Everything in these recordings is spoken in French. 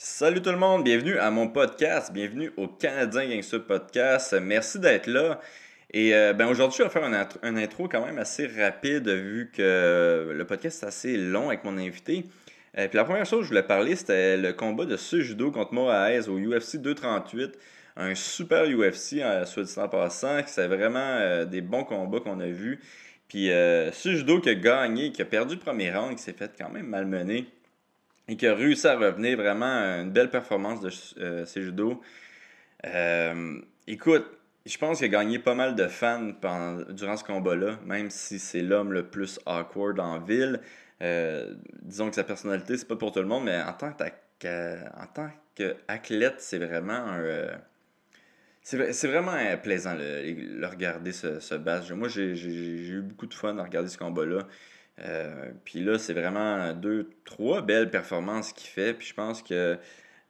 Salut tout le monde, bienvenue à mon podcast, bienvenue au Canadien Gangster Podcast. Merci d'être là. Et euh, ben aujourd'hui, je vais faire un, intro quand même assez rapide vu que le podcast est assez long avec mon invité. Euh, puis la première chose que je voulais parler, c'était le combat de ce judo contre Moraes au UFC 238. Un super UFC, euh, soit dit en passant, c'est vraiment des bons combats qu'on a vus. Puis ce judo qui a gagné, qui a perdu le premier round, qui s'est fait quand même malmener et qui a réussi à revenir vraiment une belle performance de euh, ses judo. Euh, écoute, je pense qu'il a gagné pas mal de fans durant ce combat-là, même si c'est l'homme le plus awkward en ville. Euh, disons que sa personnalité, c'est pas pour tout le monde, mais en tant qu'athlète, c'est vraiment un. c'est vraiment plaisant le regarder se, se battre. Moi, j'ai eu beaucoup de fun à regarder ce combat-là. Euh, puis là, c'est vraiment deux, trois belles performances qu'il fait. Puis je pense que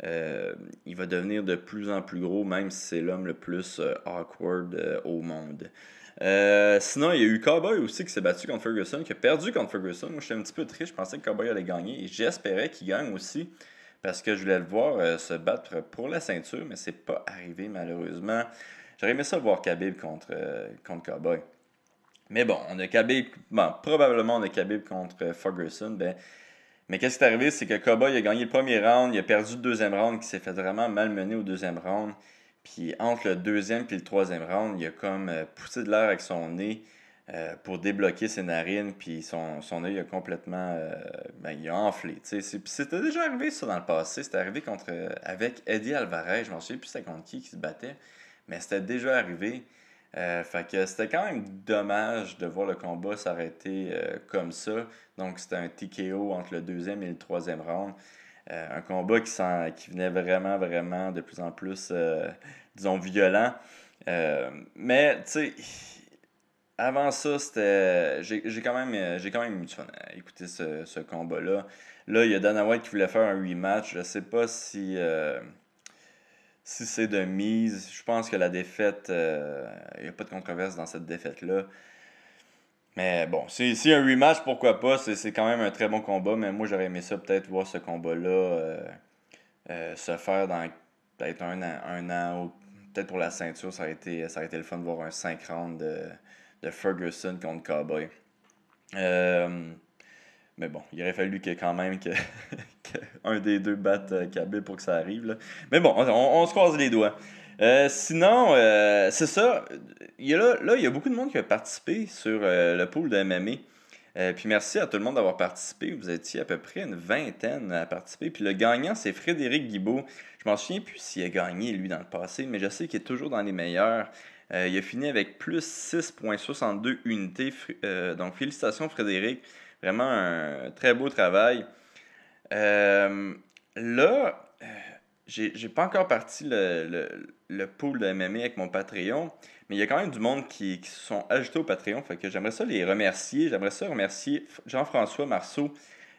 euh, va devenir de plus en plus gros, même si c'est l'homme le plus euh, awkward au monde. sinon, il y a eu Cowboy aussi qui s'est battu contre Ferguson, qui a perdu contre Ferguson. Moi, j'étais un petit peu triste. Je pensais que Cowboy allait gagner. Et j'espérais qu'il gagne aussi. Parce que je voulais le voir se battre pour la ceinture, mais c'est pas arrivé malheureusement. J'aurais aimé ça voir Khabib contre, contre Cowboy. Mais bon, on a Khabib, bon, probablement on a Khabib contre Ferguson. Ben, mais qu'est-ce qui est arrivé, c'est que Cowboy a gagné le premier round, il a perdu le deuxième round, qui s'est fait vraiment malmener au deuxième round. Puis entre le deuxième et le troisième round, il a comme euh, poussé de l'air avec son nez euh, pour débloquer ses narines, puis son, son œil a complètement euh, ben, il a enflé. C'était déjà arrivé ça dans le passé. C'était arrivé contre avec Eddie Alvarez, je m'en souviens plus c'était contre qui qui se battait, mais c'était déjà arrivé. Euh, fait que c'était quand même dommage de voir le combat s'arrêter euh, comme ça. Donc c'était un TKO entre le deuxième et le troisième round. Euh, un combat qui, qui venait vraiment, vraiment de plus en plus, disons, violent. mais, tu sais, avant ça, c'était. J'ai quand même j'ai quand même eu du fun à écouter ce, ce combat-là. Là, il y a Dana White qui voulait faire un rematch. Je sais pas si si c'est de mise, je pense que la défaite, il euh, n'y a pas de controverse dans cette défaite-là. Mais bon, si, si un rematch, pourquoi pas, c'est quand même un très bon combat, mais moi j'aurais aimé ça peut-être voir ce combat-là euh, euh, se faire dans peut-être un an, ou peut-être pour la ceinture, ça aurait, été, ça été le fun de voir un 5 rounds de, de Ferguson contre Cowboy. Mais bon, il aurait fallu que quand même que, un des deux batte euh, pour que ça arrive. Mais bon, on, se croise les doigts. Euh, sinon, euh, c'est ça. Il y a là, là, il y a beaucoup de monde qui a participé sur le pool de MMA. puis merci à tout le monde d'avoir participé. Vous étiez à peu près une vingtaine à participer. Puis le gagnant, c'est Frédéric Guibault. Je m'en souviens plus s'il a gagné, lui, dans le passé, mais je sais qu'il est toujours dans les meilleurs. il a fini avec plus 6,62 unités. donc, félicitations, Frédéric. Vraiment un très beau travail. Euh, là, euh, j'ai pas encore parti le, le, pool de MMA avec mon Patreon, mais il y a quand même du monde qui, se sont ajoutés au Patreon. Fait que j'aimerais ça les remercier. J'aimerais ça remercier Jean-François Marceau,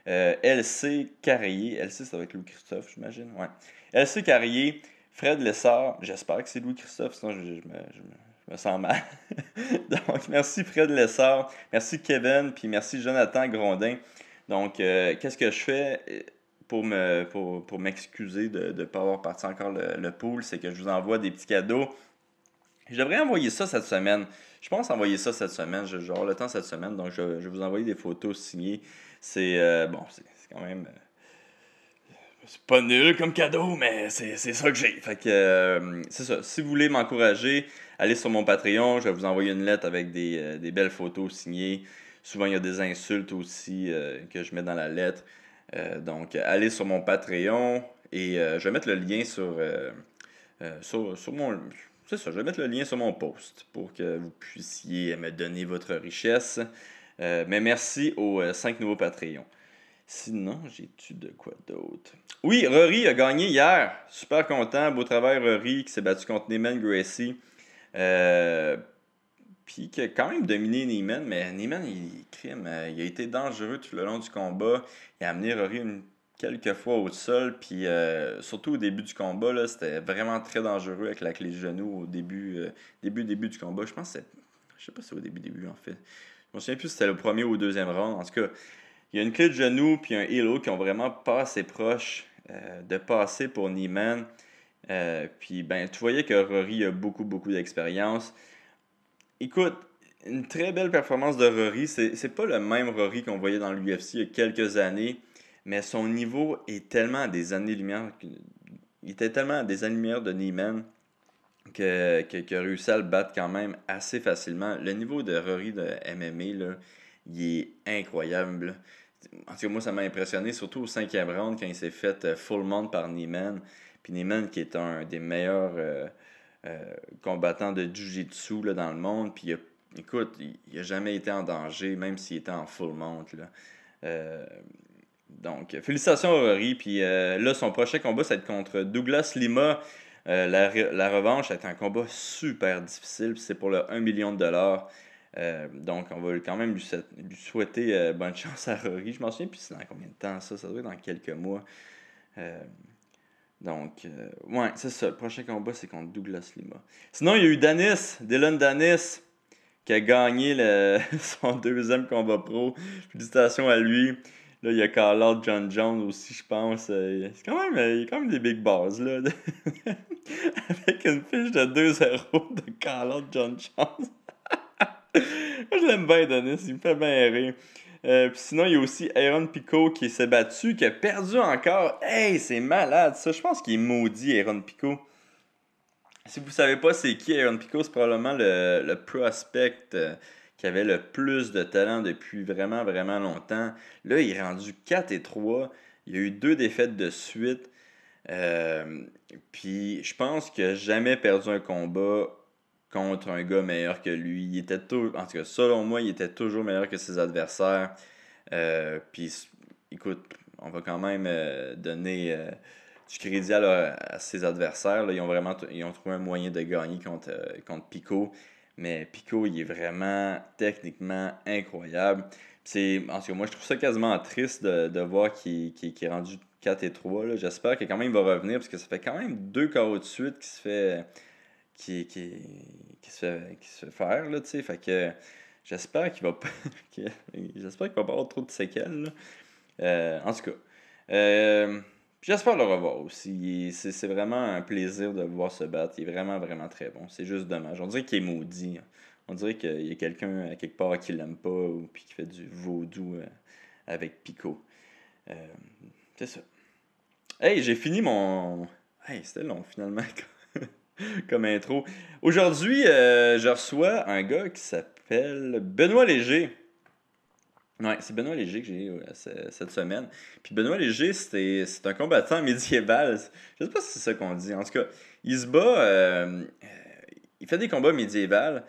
euh, LC Carrier. LC, ça va être Louis-Christophe, j'imagine. Ouais. LC Carrier, Fred Lessard. J'espère que c'est Louis-Christophe, sinon je, me, sens mal. Donc, merci Fred Lessard, merci Kevin, puis merci Jonathan Grondin. Donc, euh, qu'est-ce que je fais euh, pour me pour, pour m'excuser de ne pas avoir parti encore le, le pool? C'est que je vous envoie des petits cadeaux. Je devrais envoyer ça cette semaine. Je pense envoyer ça cette semaine. Je vais le temps cette semaine, donc je, vais vous envoyer des photos signées. C'est euh, bon, c'est quand même c'est pas nul comme cadeau, mais c'est ça que j'ai. Fait que c'est ça. Si vous voulez m'encourager, allez sur mon Patreon, je vais vous envoyer une lettre avec des, euh, belles photos signées. Souvent, il y a des insultes aussi euh, que je mets dans la lettre. Euh, donc, allez sur mon Patreon et je vais mettre le lien sur, sur, mon. C'est ça, je vais mettre le lien sur mon post pour que vous puissiez me donner votre richesse. mais merci aux 5 nouveaux Patreons. Sinon, j'ai-tu de quoi d'autre? Oui, Rory a gagné hier. Super content. Beau travail, Rory, qui s'est battu contre Neyman Gracie. Euh, puis qui a quand même dominé Neiman, mais Neiman, il, crime, euh, il a été dangereux tout le long du combat. Il a amené Rory une, quelques fois au sol, puis euh, surtout au début du combat, c'était vraiment très dangereux avec la clé de genou au début, début, début du combat. Je pense que je sais pas si c'est au début, début en fait. Je me souviens plus si c'était le premier ou le deuxième round. En tout cas, il y a une clé de genou puis un halo qui ont vraiment pas assez proche de passer pour Neiman. puis ben, tu voyais que Rory a beaucoup, beaucoup d'expérience. Écoute, une très belle performance de Rory. C'est pas le même Rory qu'on voyait dans l'UFC il y a quelques années, mais son niveau est tellement à des années-lumière. Il était tellement à des années-lumière de Neiman qu'il a réussi à le battre quand même assez facilement. Le niveau de Rory de MMA, là, il est incroyable. En tout cas, moi, ça m'a impressionné, surtout au cinquième round, quand il s'est fait euh, full monde par Neiman. Puis Neiman, qui est un des meilleurs euh, euh, combattants de Jiu-Jitsu dans le monde, puis écoute, il n'a jamais été en danger, même s'il était en full monte. donc, félicitations à Rory. Puis là, son prochain combat, ça va être contre Douglas Lima. la, la, revanche, c'est un combat super difficile. C'est pour le 1 million de dollars. Euh, donc, on va quand même lui, souhaiter euh, bonne chance à Rory. Je m'en souviens plus c'est dans combien de temps ça. Ça doit être dans quelques mois. Euh, donc, ouais, c'est ça. Le prochain combat, c'est contre Douglas Lima. Sinon, il y a eu Danis, Dylan Danis, qui a gagné son deuxième combat pro. Félicitations à lui. Là, il y a Carl John Jones aussi, je pense. C'est quand même, il y a quand même des big bars, là. Avec une fiche de 2-0 de Carl John Jones. Je l'aime bien, Denis. Il me fait bien rire. Euh, puis sinon, il y a aussi Aaron Pico qui s'est battu, qui a perdu encore. Hey, c'est malade ça. Je pense qu'il est maudit, Aaron Pico. Si vous savez pas c'est qui Aaron Pico, c'est probablement le, le prospect euh, qui avait le plus de talent depuis vraiment, vraiment longtemps. Là, il est rendu 4 et 3. Il a eu deux défaites de suite. Euh, puis je pense qu'il n'a jamais perdu un combat contre un gars meilleur que lui. Il était tout, en tout cas, selon moi, il était toujours meilleur que ses adversaires. Euh, puis, écoute, on va quand même euh, donner euh, du crédit à, ses adversaires. Ils ont vraiment ils ont trouvé un moyen de gagner contre, contre Pico. Mais Pico, il est vraiment techniquement incroyable. C'est, en tout cas, moi, je trouve ça quasiment triste de, voir qu'il, est rendu 4 et 3. J'espère que quand même il va revenir parce que ça fait quand même deux KO de suite qui se fait qui, qui, qui, se, fait, qui se faire, là, tu sais. Fait que j'espère qu'il va pas... j'espère qu'il va pas avoir trop de séquelles, euh, en tout cas. Euh, j'espère le revoir aussi. C'est vraiment un plaisir de le voir se battre. Il est vraiment, vraiment très bon. C'est juste dommage. On dirait qu'il est maudit. On dirait qu'il y a quelqu'un quelque part qui l'aime pas ou puis qui fait du vaudou euh, avec Pico. c'est ça. Hey, j'ai fini mon. Hey, c'était long finalement. comme intro. Aujourd'hui, euh, je reçois un gars qui s'appelle Benoît Léger. Ouais, c'est Benoît Léger que j'ai eu cette semaine. Puis Benoît Léger, c'est un combattant médiéval. Je sais pas si c'est ça qu'on dit. En tout cas, il se bat. Euh, il fait des combats médiévals.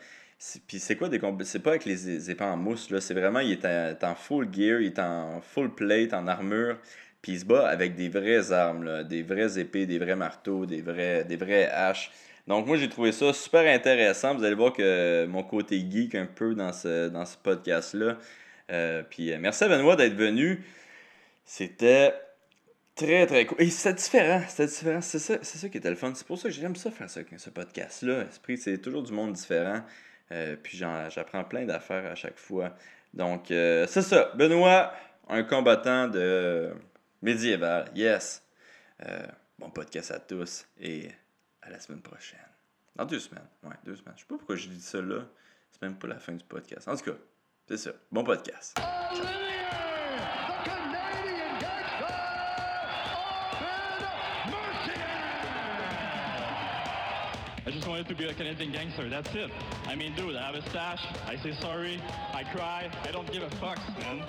Puis c'est quoi des combats? C'est pas avec les épées en mousse. C'est vraiment, il est en, full gear, il est en full plate, en armure. Puis il se bat avec des vraies armes, des vraies épées, des vrais marteaux, des vrais, des vrais haches. Donc moi j'ai trouvé ça super intéressant. Vous allez voir que mon côté geek un peu dans ce, dans ce podcast-là. Euh, puis euh, merci à Benoît d'être venu. C'était très très cool. Et c'était différent. C'était différent. C'est ça, ça qui était le fun. C'est pour ça que j'aime ça faire ce, ce podcast-là. C'est toujours du monde différent. Euh, puis j'apprends plein d'affaires à chaque fois. Donc c'est ça. Benoît, un combattant de médiéval. Yes. Euh, bon podcast à tous et à la semaine prochaine. Dans deux semaines. Ouais, deux semaines. Je sais pas pourquoi je dis ça là. C'est même pas la fin du podcast. En tout cas, c'est ça. Bon podcast. I just wanted to be a Canadian gangster, that's it. I mean, dude, I have a stash, I say sorry, I cry, I don't give a fuck, man.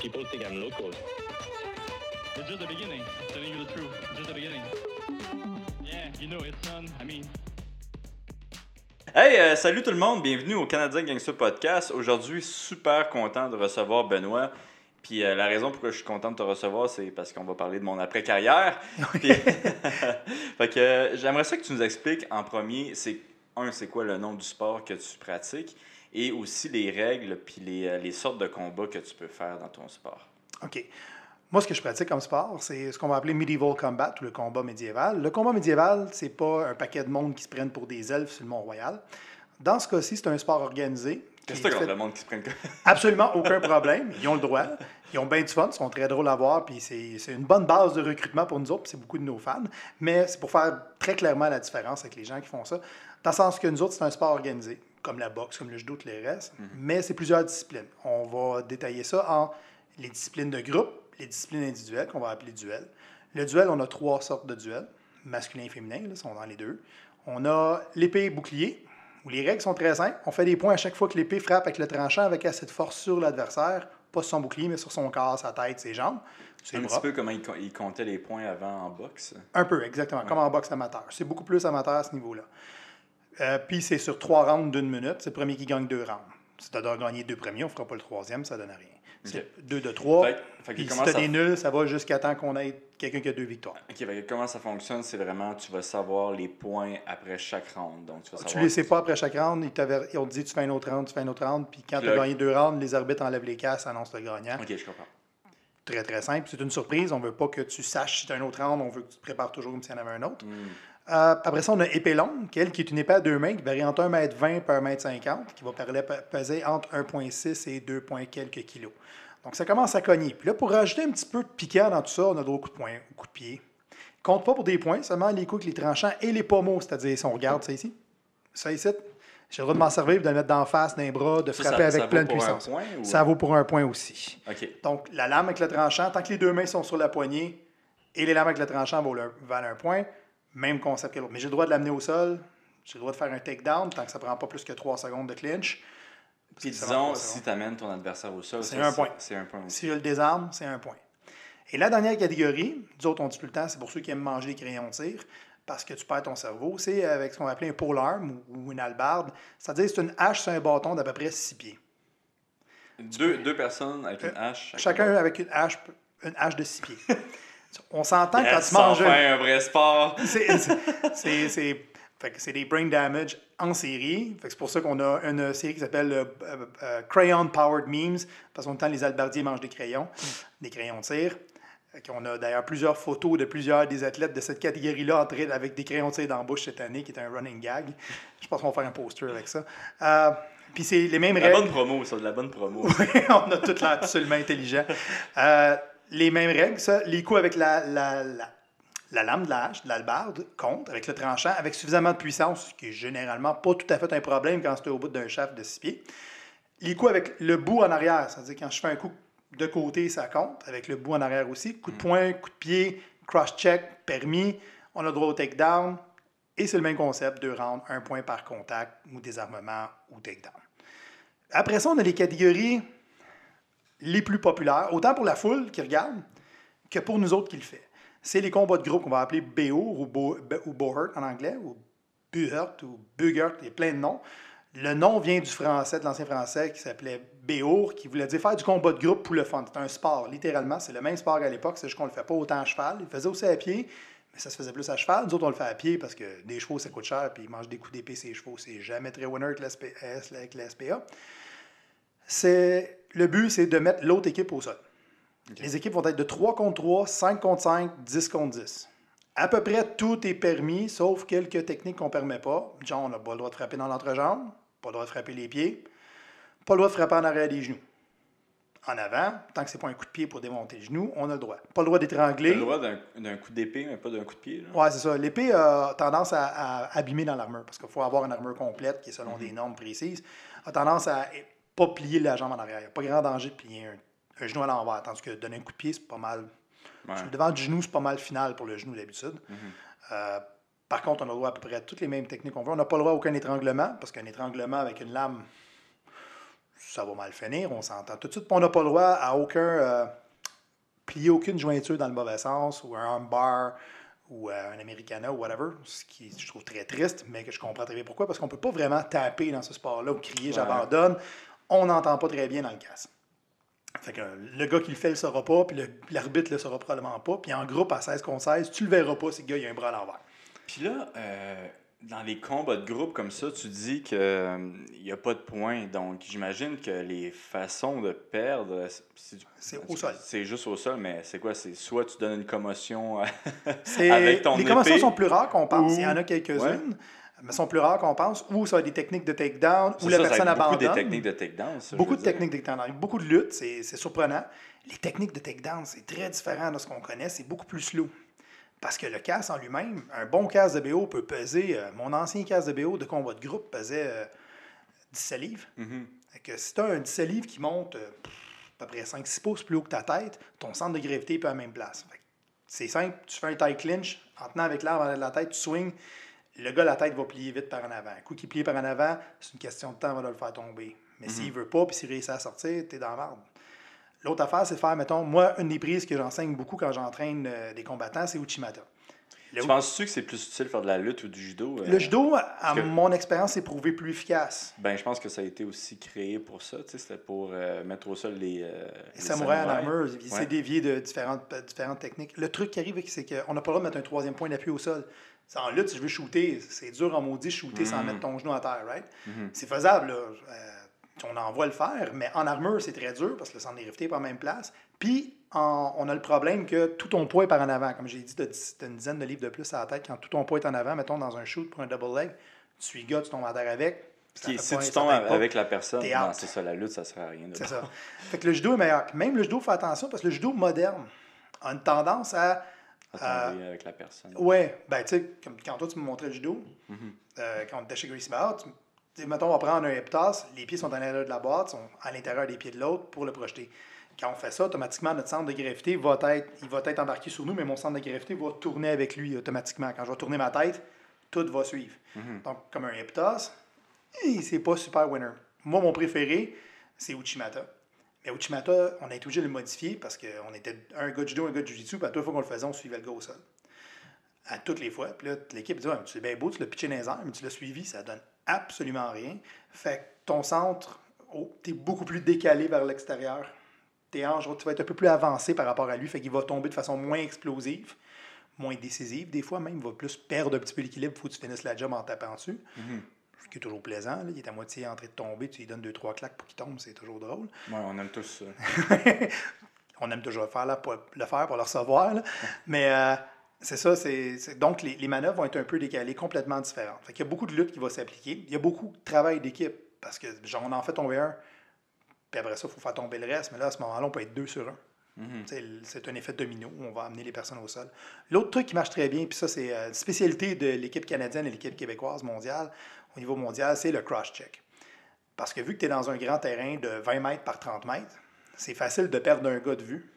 People think I'm local. It's just the beginning. telling you the truth. It's just the beginning. Yeah, you know it's. I mean. Hey, euh, salut tout le monde, bienvenue au Canadien Gangster Podcast. Aujourd'hui, super content de recevoir Benoît. Puis euh, la raison pourquoi je suis content de te recevoir, c'est parce qu'on va parler de mon après-carrière. fait que euh, j'aimerais ça que tu nous expliques en premier, c'est un, c'est quoi le nom du sport que tu pratiques? Et aussi les règles puis les, les sortes de combats que tu peux faire dans ton sport. OK. Moi, ce que je pratique comme sport, c'est ce qu'on va appeler medieval combat ou le combat médiéval. Le combat médiéval, c'est pas un paquet de monde qui se prennent pour des elfes sur le Mont-Royal. Dans ce cas-ci, c'est un sport organisé Qu'est-ce que contre le monde qui se prenne Absolument aucun problème. Ils ont le droit. Ils ont bien du fun. Ils sont très drôles à voir. Puis c'est une bonne base de recrutement pour nous autres. c'est beaucoup de nos fans. Mais c'est pour faire très clairement la différence avec les gens qui font ça. Dans le sens que nous autres, c'est un sport organisé, comme la boxe, comme le judo, tous les restes. Mhm. Mais c'est plusieurs disciplines. On va détailler ça en les disciplines de groupe, les disciplines individuelles, qu'on va appeler duel. Le duel, on a trois sortes de duels, masculin et féminin, là, sont dans les deux. On a l'épée bouclier, où les règles sont très simples. On fait des points à chaque fois que l'épée frappe avec le tranchant avec assez de force sur l'adversaire, pas sur son bouclier, mais sur son corps, sa tête, ses jambes. un petit peu comme il, comptait les points avant en boxe. Un peu, exactement, comme en boxe amateur. C'est beaucoup plus amateur à ce niveau-là. Euh, puis c'est sur trois rounds d'une minute. C'est le premier qui gagne deux rounds. Si tu as gagné deux premiers, on ne fera pas le troisième, ça ne donne rien. C'est deux de trois. puis si tu as des nuls, ça va jusqu'à temps qu'on ait quelqu'un qui a deux victoires. OK, comment ça fonctionne? C'est vraiment, tu vas savoir les points après chaque round. Donc, tu vas savoir... les sais pas après chaque round. Ils, ont dit tu fais un autre round, tu fais un autre round. Puis quand tu as gagné deux rounds, les arbitres enlèvent les casses, annoncent le gagnant. OK, je comprends. Très, très simple. C'est une surprise. On ne veut pas que tu saches si tu as un autre round. On veut que tu te prépares toujours comme s'il y en avait un autre. Hmm. Euh, après ça, on a épée longue, qui est une épée à deux mains qui varie entre 1m20 par 1m50, qui va peser entre 1,6 et 2, quelques kilos. Donc, ça commence à cogner. Puis là, pour rajouter un petit peu de piquant dans tout ça, on a d'autres coups de poing, coups de pied. compte pas pour des points, seulement les coups avec les tranchants et les pommeaux, c'est-à-dire si on regarde ça ici, ça ici, j'ai le droit de m'en servir, de le mettre d'en face, d'un bras, de frapper avec pleine puissance. Ça vaut pour un point aussi. Donc, la lame avec le tranchant, tant que les deux mains sont sur la poignée et les lames avec le tranchant valent un point, même concept que l'autre. Mais j'ai le droit de l'amener au sol, j'ai le droit de faire un takedown tant que ça ne prend pas plus que 3 secondes de clinch. Puis disons, si tu amènes ton adversaire au sol, c'est un point. C'est un point Si je le désarme, c'est un point. Et la dernière catégorie, nous autres, on dit plus le temps, c'est pour ceux qui aiment manger des crayons de tir, parce que tu perds ton cerveau, c'est avec ce qu'on va appeler un polearm ou, une albarde. C'est-à-dire c'est une hache sur un bâton d'à peu près 6 pieds. Deux, deux personnes avec une euh, hache. Chacun avec une hache, une hache de 6 pieds. On s'entend quand tu manges. un vrai sport. C'est des brain damage en série. C'est pour ça qu'on a une série qui s'appelle euh, euh, Crayon Powered Memes, parce qu'en temps, les albardiers mangent des crayons, des crayons de tir. On a d'ailleurs plusieurs photos de plusieurs des athlètes de cette catégorie-là avec des crayons de tir dans la bouche cette année, qui est un running gag. Je pense qu'on va faire un poster avec ça. Euh, puis c'est les mêmes règles. La bonne promo, ça, de la bonne promo. oui, on a tout l'air absolument intelligent. Euh, les mêmes règles, ça. Les coups avec la, la, la, lame de la hache, de l'albarde, compte avec le tranchant, avec suffisamment de puissance, ce qui est généralement pas tout à fait un problème quand c'est au bout d'un shaft de six pieds. Les coups avec le bout en arrière, c'est-à-dire quand je fais un coup de côté, ça compte, avec le bout en arrière aussi. Coup de mm. poing, coup de pied, cross-check, permis, on a le droit au takedown. Et c'est le même concept, deux rounds, un point par contact, ou désarmement, ou takedown. Après ça, on a les catégories les plus populaires, autant pour la foule qui regarde que pour nous autres qui le fait. C'est les combats de groupe qu'on va appeler BO ou, Bo, en anglais, ou Buhurt ou Bugert, il y a plein de noms. Le nom vient du français, de l'ancien français qui s'appelait Béour, qui voulait dire faire du combat de groupe pour le fun. C'est un sport, littéralement. C'est le même sport qu'à l'époque, c'est juste qu'on le fait pas autant à cheval. Il faisait aussi à pied, mais ça se faisait plus à cheval. Nous autres, on le fait à pied parce que des chevaux, ça coûte cher, puis ils mangent des coups d'épée, ces chevaux. C'est jamais très winner avec la SPA. C'est le but, c'est de mettre l'autre équipe au sol. Les équipes vont être de 3 contre 3, 5 contre 5, 10 contre 10. À peu près tout est permis, sauf quelques techniques qu'on ne permet pas. Genre, on n'a pas le droit de frapper dans l'entrejambe, pas le droit de frapper les pieds, pas le droit de frapper en arrière des genoux. En avant, tant que ce n'est pas un coup de pied pour démonter les genoux, on a le droit. Pas le droit d'étrangler. le droit d'un coup d'épée, mais pas d'un coup de pied. Oui, c'est ça. L'épée a tendance à, abîmer dans l'armure, parce qu'il faut avoir une armure complète qui est selon mhm. des normes précises. A tendance à pas plier la jambe en arrière. Il n'y a pas grand danger de plier un, genou à l'envers. Tandis que donner un coup de pied, c'est pas mal. Le devant du genou, c'est pas mal final pour le genou d'habitude. Mhm. Euh, par contre, on a le droit à peu près à toutes les mêmes techniques qu'on veut. On n'a pas le droit à aucun étranglement, parce qu'un étranglement avec une lame, ça va mal finir, on s'entend tout de suite. on n'a pas le droit à aucun. Euh, plier aucune jointure dans le mauvais sens, ou un armbar, ou euh, un Americana, ou whatever, ce qui je trouve très triste, mais que je comprends très bien pourquoi, parce qu'on ne peut pas vraiment taper dans ce sport-là ou crier j'abandonne on n'entend pas très bien dans le casque. Fait que le gars qui le fait, le saura pas, puis l'arbitre le saura probablement pas. Puis en groupe, à 16 contre 16, tu le verras pas si le gars il a un bras à l'envers. Puis là, euh, dans les combats de groupe comme ça, tu dis qu'il n'y euh, a pas de points. Donc, j'imagine que les façons de perdre, c'est au sol. C'est juste au sol, mais c'est quoi? C'est soit tu donnes une commotion avec ton Les commotions sont plus rares qu'on pense. Il y en a quelques-unes. Mais sont plus rares qu'on pense, ou ça va être des techniques de takedown, ou la ça, ça personne être beaucoup abandonne. des techniques de takedown. ça, Beaucoup de dire. techniques de takedown. Beaucoup de luttes, c'est surprenant. Les techniques de takedown, c'est très différent de ce qu'on connaît. C'est beaucoup plus slow. Parce que le casque en lui-même, un bon casque de BO peut peser. euh, mon ancien casque de BO de combat de groupe pesait euh, 17 livres. Mhm. Fait que si tu as un 17 livres qui monte euh, à peu près 5-6 pouces plus haut que ta tête, ton centre de gravité est pas à la même place. C'est simple, tu fais un tie clinch, en tenant avec l'arme à la tête, tu swings, le gars, la tête va plier vite par en avant. Un coup qui plie par en avant, c'est une question de temps avant de le faire tomber. Mais s'il veut pas, puis s'il réussit à sortir, t'es dans la merde. L'autre affaire, c'est de faire, mettons, moi, une des prises que j'enseigne beaucoup quand j'entraîne euh, des combattants, c'est Uchimata. Le, Tu penses-tu que c'est plus utile de faire de la lutte ou du judo? euh? le judo, à que- mon expérience, c'est prouvé plus efficace. Ben, je pense que ça a été aussi créé pour ça. C'était pour euh, mettre au sol les. euh, Les samouraïs en samouraïs. armure, ils essaient Ouais. de différentes techniques. Le truc qui arrive, c'est qu'on n'a pas le droit de mettre un troisième point d'appui au sol. C'est En lutte, si je veux shooter, c'est dur en maudit shooter sans Mhm. mettre ton genou à terre, right? Mhm. C'est faisable, là. Euh, on en voit le faire, mais en armure, c'est très dur parce que le centre de gravité n'est pas en même place. Puis, en- on a le problème que tout ton poids est par en avant. Comme j'ai dit, tu as une dizaine de livres de plus à la tête. Quand tout ton poids est en avant, mettons dans un shoot pour un double leg, tu suis gars, tu tombes à terre avec. Qui- si tu tombes avec la personne, c'est ça, la lutte, ça sert à rien. de- C'est ça. Fait que le judo est meilleur. Même le judo, fait attention parce que le judo moderne a une tendance à. À tomber avec la personne. Ouais, ben tu sais, comme quand toi tu me montrais le judo, Mhm. euh, quand on était chez Gracie sais, mettons, on va prendre un hip toss, les pieds sont à l'intérieur de la boîte, sont à l'intérieur des pieds de l'autre pour le projeter. Quand on fait ça, automatiquement, notre centre de gravité va être, il va être embarqué sur nous, mais mon centre de gravité va tourner avec lui automatiquement. Quand je vais tourner ma tête, tout va suivre. Mhm. Donc, comme un eh, c'est pas super winner. Moi, mon préféré, c'est Uchimata. Mais Uchimata, on a été obligé de le modifier parce qu'on était un gars de judo, un gars de jiu-jitsu, puis à toutes fois qu'on le faisait, on suivait le gars au sol. À toutes les fois. Puis là, l'équipe dit mais C'est bien beau, tu l'as pitché dans les mais tu l'as suivi, ça donne absolument rien. Fait que ton centre, oh, tu es beaucoup plus décalé vers l'extérieur. Tes hanches, tu vas être un peu plus avancé par rapport à lui, fait qu'il va tomber de façon moins explosive, moins décisive. Des fois, même, il va plus perdre un petit peu l'équilibre, il faut que tu finisses la job en tapant dessus. Mhm. Ce qui est toujours plaisant. là. Il est à moitié en train de tomber, tu lui donnes deux, trois claques pour qu'il tombe, c'est toujours drôle. Ouais, on aime tous ça. On aime toujours le faire, là, pour le faire pour le recevoir. là. Mais euh, c'est ça. c'est Donc, les, les manœuvres vont être un peu décalées, complètement différentes. Fait qu'il y a beaucoup de lutte qui va s'appliquer. Il y a beaucoup de travail d'équipe parce que, genre, on en fait tomber un, puis après ça, il faut faire tomber le reste. Mais là, à ce moment-là, on peut être deux sur un. Mhm. C'est l- C'est un effet domino où on va amener les personnes au sol. L'autre truc qui marche très bien, puis ça, c'est euh, une spécialité de l'équipe canadienne et l'équipe québécoise mondiale, au niveau mondial, c'est le cross-check. Parce que vu que tu es dans un grand terrain de 20 mètres par 30 mètres, c'est facile de perdre un gars de vue,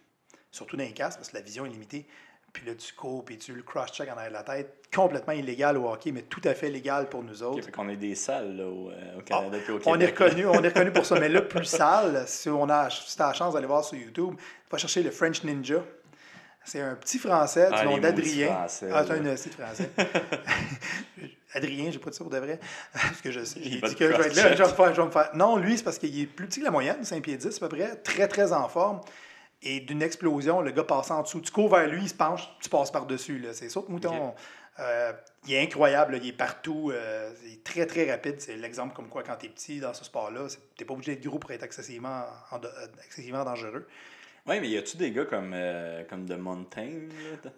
surtout dans les casques, parce que la vision est limitée. Puis là, tu cours, puis tu le cross-check en arrière de la tête. Complètement illégal au hockey, mais tout à fait légal pour nous autres. fait qu'on est des salles là, au, euh, au Canada puis au On est, Québec. reconnu, on est reconnu pour ça. Mais là, plus sale, si on a si t'as la chance d'aller voir sur YouTube, va chercher le French Ninja. C'est un petit français du Ah, nom les d'Adrien. Ah, c'est un petit français. Adrien, j'ai pas dit ça pour de vrai. Parce que je sais. J'ai dit que je vais être là, cross-check. je vais, me faire, je vais me faire. Non, lui, c'est parce qu'il est plus petit que la moyenne, 5 pieds 10 à peu près, très très en forme. Et d'une explosion, le gars passe en dessous. Tu cours vers lui, il se penche, tu passes par-dessus. C'est ça, mouton? Euh, il est incroyable, là, il est partout. euh, il est très très rapide. C'est l'exemple comme quoi, quand tu es petit dans ce sport-là, t'es pas obligé d'être gros pour être excessivement, en- euh, excessivement dangereux. Ouais, mais y a-tu des gars comme, euh, comme de Montaigne?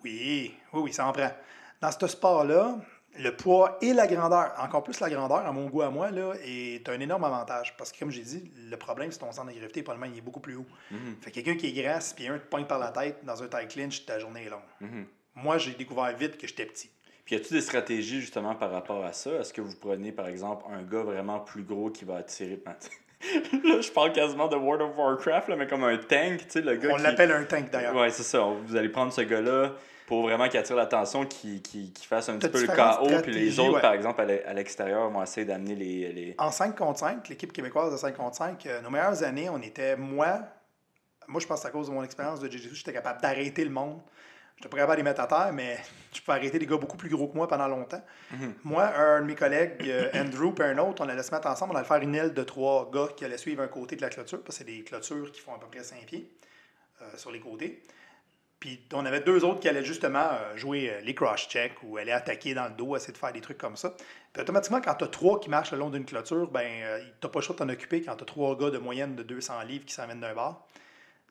Oui, oui, oui, ça en prend. Dans ce sport-là, le poids et la grandeur, encore plus la grandeur, à mon goût à moi, là, est un énorme avantage. Parce que, comme j'ai dit, le problème, c'est ton centre de gravité, probablement, il est beaucoup plus haut. Mhm, Fait que quelqu'un qui est grand, si puis un te pointe par la tête dans un tie clinch, ta journée est longue. mhm. Moi, j'ai découvert vite que j'étais petit. Puis y a-tu des stratégies justement par rapport à ça? Est-ce que vous prenez par exemple un gars vraiment plus gros qui va attirer. là, je parle quasiment de World of Warcraft, là, mais comme un tank, tu sais, le gars On qui. l'appelle un tank, d'ailleurs. Ouais, c'est ça. Vous allez prendre ce gars-là pour vraiment qu'il attire l'attention, qu'il qui, fasse un petit peu le chaos, puis les autres, ouais. par exemple, à l'e- à l'extérieur, vont essayer d'amener les. les... En 5 contre 5, l'équipe québécoise de 5 contre 5, euh, nos meilleures années, on était, moi, moi je pense à cause de mon expérience de Jiu-Jitsu, j'étais capable d'arrêter le monde. J'étais pas capable de les mettre à terre, mais je pouvais arrêter des gars beaucoup plus gros que moi pendant longtemps. Mhm. Moi, un de mes collègues, euh, Andrew, puis un autre, on allait se mettre ensemble, on allait faire une aile de trois gars qui allaient suivre un côté de la clôture, parce que c'est des clôtures qui font à peu près 5 pieds euh, sur les côtés. Puis on avait deux autres qui allaient justement euh, jouer euh, les cross-checks ou aller attaquer dans le dos, essayer de faire des trucs comme ça. Puis automatiquement, quand tu trois qui marchent le long d'une clôture, ben, euh, t'as pas le choix de t'en occuper quand tu trois gars de moyenne de 200 livres qui s'en viennent d'un bar.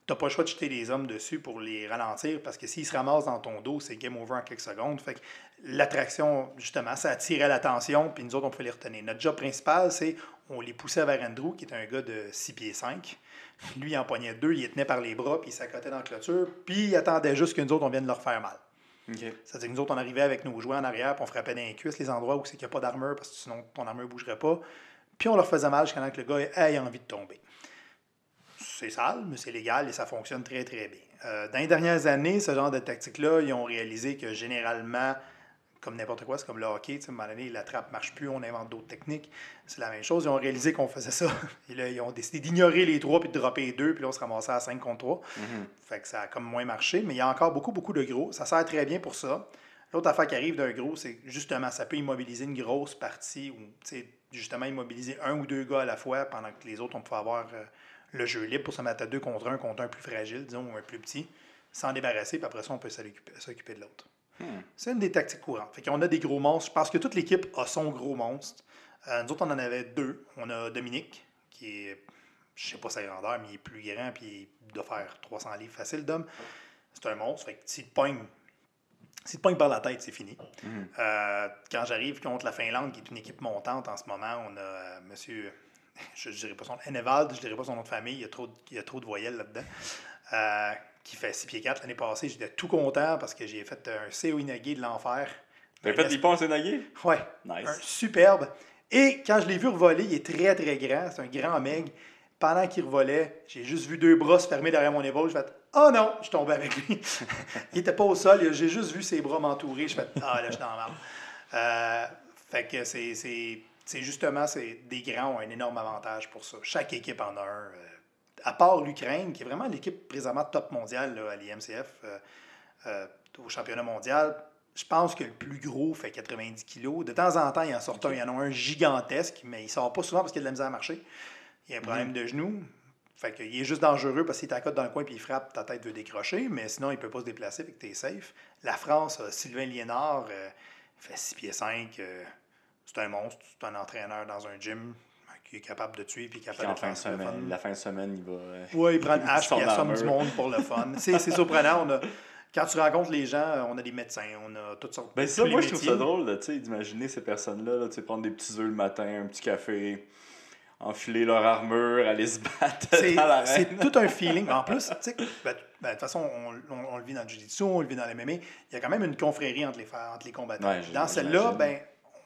n'as pas le choix de jeter les hommes dessus pour les ralentir parce que s'ils se ramassent dans ton dos, c'est game over en quelques secondes. Fait que l'attraction, justement, ça attirait l'attention, puis nous autres, on pouvait les retenir. Notre job principal, c'est on les poussait vers Andrew, qui est un gars de 6 pieds 5. Lui, il en poignait deux, il les tenait par les bras, puis il s'accotait dans la clôture, puis il attendait juste que nous autres, on vienne leur faire mal. C'est-à-dire que nous autres, on arrivait avec nos jouets en arrière, puis on frappait dans les cuisses les endroits où c'est qu'il n'y a pas d'armure, parce que sinon ton armure ne bougerait pas. Puis on leur faisait mal jusqu'à temps que le gars ait envie de tomber. C'est sale, mais c'est légal et ça fonctionne très, très bien. Euh, dans les dernières années, ce genre de tactique-là, ils ont réalisé que généralement, comme n'importe quoi, c'est comme le hockey, tu sais, à un moment donné, la trappe ne marche plus, on invente d'autres techniques. C'est la même chose. Ils ont réalisé qu'on faisait ça. Et là, ils ont décidé d'ignorer les trois puis de dropper les deux, puis là, on se ramassait à 5 contre 3. Fait que ça a comme moins marché, mais il y a encore beaucoup, beaucoup de gros. Ça sert très bien pour ça. L'autre affaire qui arrive d'un gros, c'est justement, ça peut immobiliser une grosse partie ou, tu sais, justement, immobiliser un ou deux gars à la fois pendant que les autres, on peut avoir euh, le jeu libre pour se mettre à deux contre un, contre un plus fragile, disons, ou un plus petit, s'en débarrasser, puis après ça, on peut s'occuper de l'autre. C'est une des tactiques courantes. Fait qu'on a des gros monstres. Je pense que toute l'équipe a son gros monstre. Euh, nous autres, on en avait deux. On a Dominique, qui est, je sais pas sa grandeur, mais il est plus grand, puis il doit faire 300 livres facile d'homme. C'est un monstre. Fait que s'il te pogne, s'il te pogne par la tête, c'est fini. Euh, quand j'arrive contre la Finlande, qui est une équipe montante en ce moment, on a euh, monsieur, je ne dirais pas son nom, Enevald, je dirais pas son nom de famille, il y a trop de, il y a trop de voyelles là-dedans, qui fait 6 pieds 4 l'année passée. J'étais tout content parce que j'ai fait un CO Inagé de l'enfer. T'as fait des ponts Sénagué? Ouais. Nice. Un superbe. Et quand je l'ai vu revoler, il est très, très grand. C'est un grand meg. Pendant qu'il revolait, j'ai juste vu deux bras se fermer derrière mon épaule. Je fais Oh non, je suis tombé avec lui. il était pas au sol. J'ai juste vu ses bras m'entourer. Je fais Ah là, je suis dans merde. Euh, fait que c'est- justement, des grands ont un énorme avantage pour ça. Chaque équipe en a un. À part l'Ukraine, qui est vraiment l'équipe présentement top mondiale là, à l'IMCF, euh, euh, au championnat mondial, je pense que le plus gros fait 90 kilos. De temps en temps, il en sort un. Il y en a un gigantesque, mais il sort pas souvent parce qu'il a de la misère à marcher. Il y a un problème de genou. Fait qu'il est juste dangereux parce qu'il t'accote dans le coin puis il frappe, ta tête veut décrocher, mais sinon, il peut pas se déplacer, fait que t'es safe. La France, Sylvain Liénard, euh, il fait 6 pieds 5. euh, c'est un monstre, c'est un entraîneur dans un gym qui est capable de tuer puis Puis capable de fin faire ça le fun. semaine, la fin de semaine, il va. Oui, il prend une hache et il assomme du monde pour le fun. C'est c'est surprenant. On a, quand tu rencontres les gens, on a des médecins, on a toutes sortes Ben ça, moi, je trouve ça drôle, d'imaginer ces personnes-là, là, tu sais, prendre des petits œufs le matin, un petit café, enfiler leur armure, aller se battre C'est dans l'arène. c'est tout un feeling. En plus, tu sais, ben, ben, de toute façon, on, on- on le vit dans le jiu-jitsu, on le vit dans les MMA. Il y a quand même une confrérie entre les, entre les combattants. Ouais, dans celle-là, ben,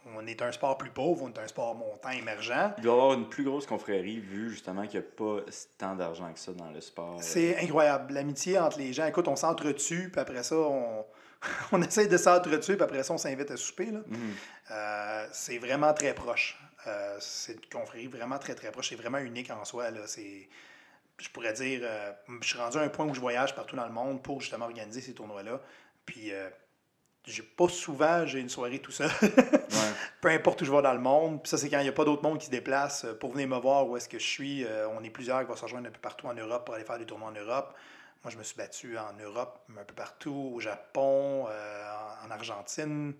on est un sport plus pauvre, on est un sport montant, émergent. Il doit y avoir une plus grosse confrérie, vu justement qu'il n'y a pas tant d'argent que ça dans le sport. C'est incroyable. L'amitié entre les gens. Écoute, on s'entretue, puis après ça, on, on essaie de s'entretuer, puis après ça, on s'invite à souper. là. Mhm. Euh, c'est vraiment très proche. Euh, c'est une confrérie vraiment très, très proche. C'est vraiment unique en soi. Là. C'est, je pourrais dire, euh, je suis rendu à un point où je voyage partout dans le monde pour justement organiser ces tournois-là. Puis, j'ai pas souvent, j'ai une soirée tout seul. Ouais. Peu importe où je vais dans le monde. Puis ça, c'est quand il n'y a pas d'autre monde qui se déplace euh, pour venir me voir où est-ce que je suis. Euh, on est plusieurs qui vont se rejoindre un peu partout en Europe pour aller faire des tournois en Europe. Moi, je me suis battu en Europe, un peu partout, au Japon, euh, en- en Argentine,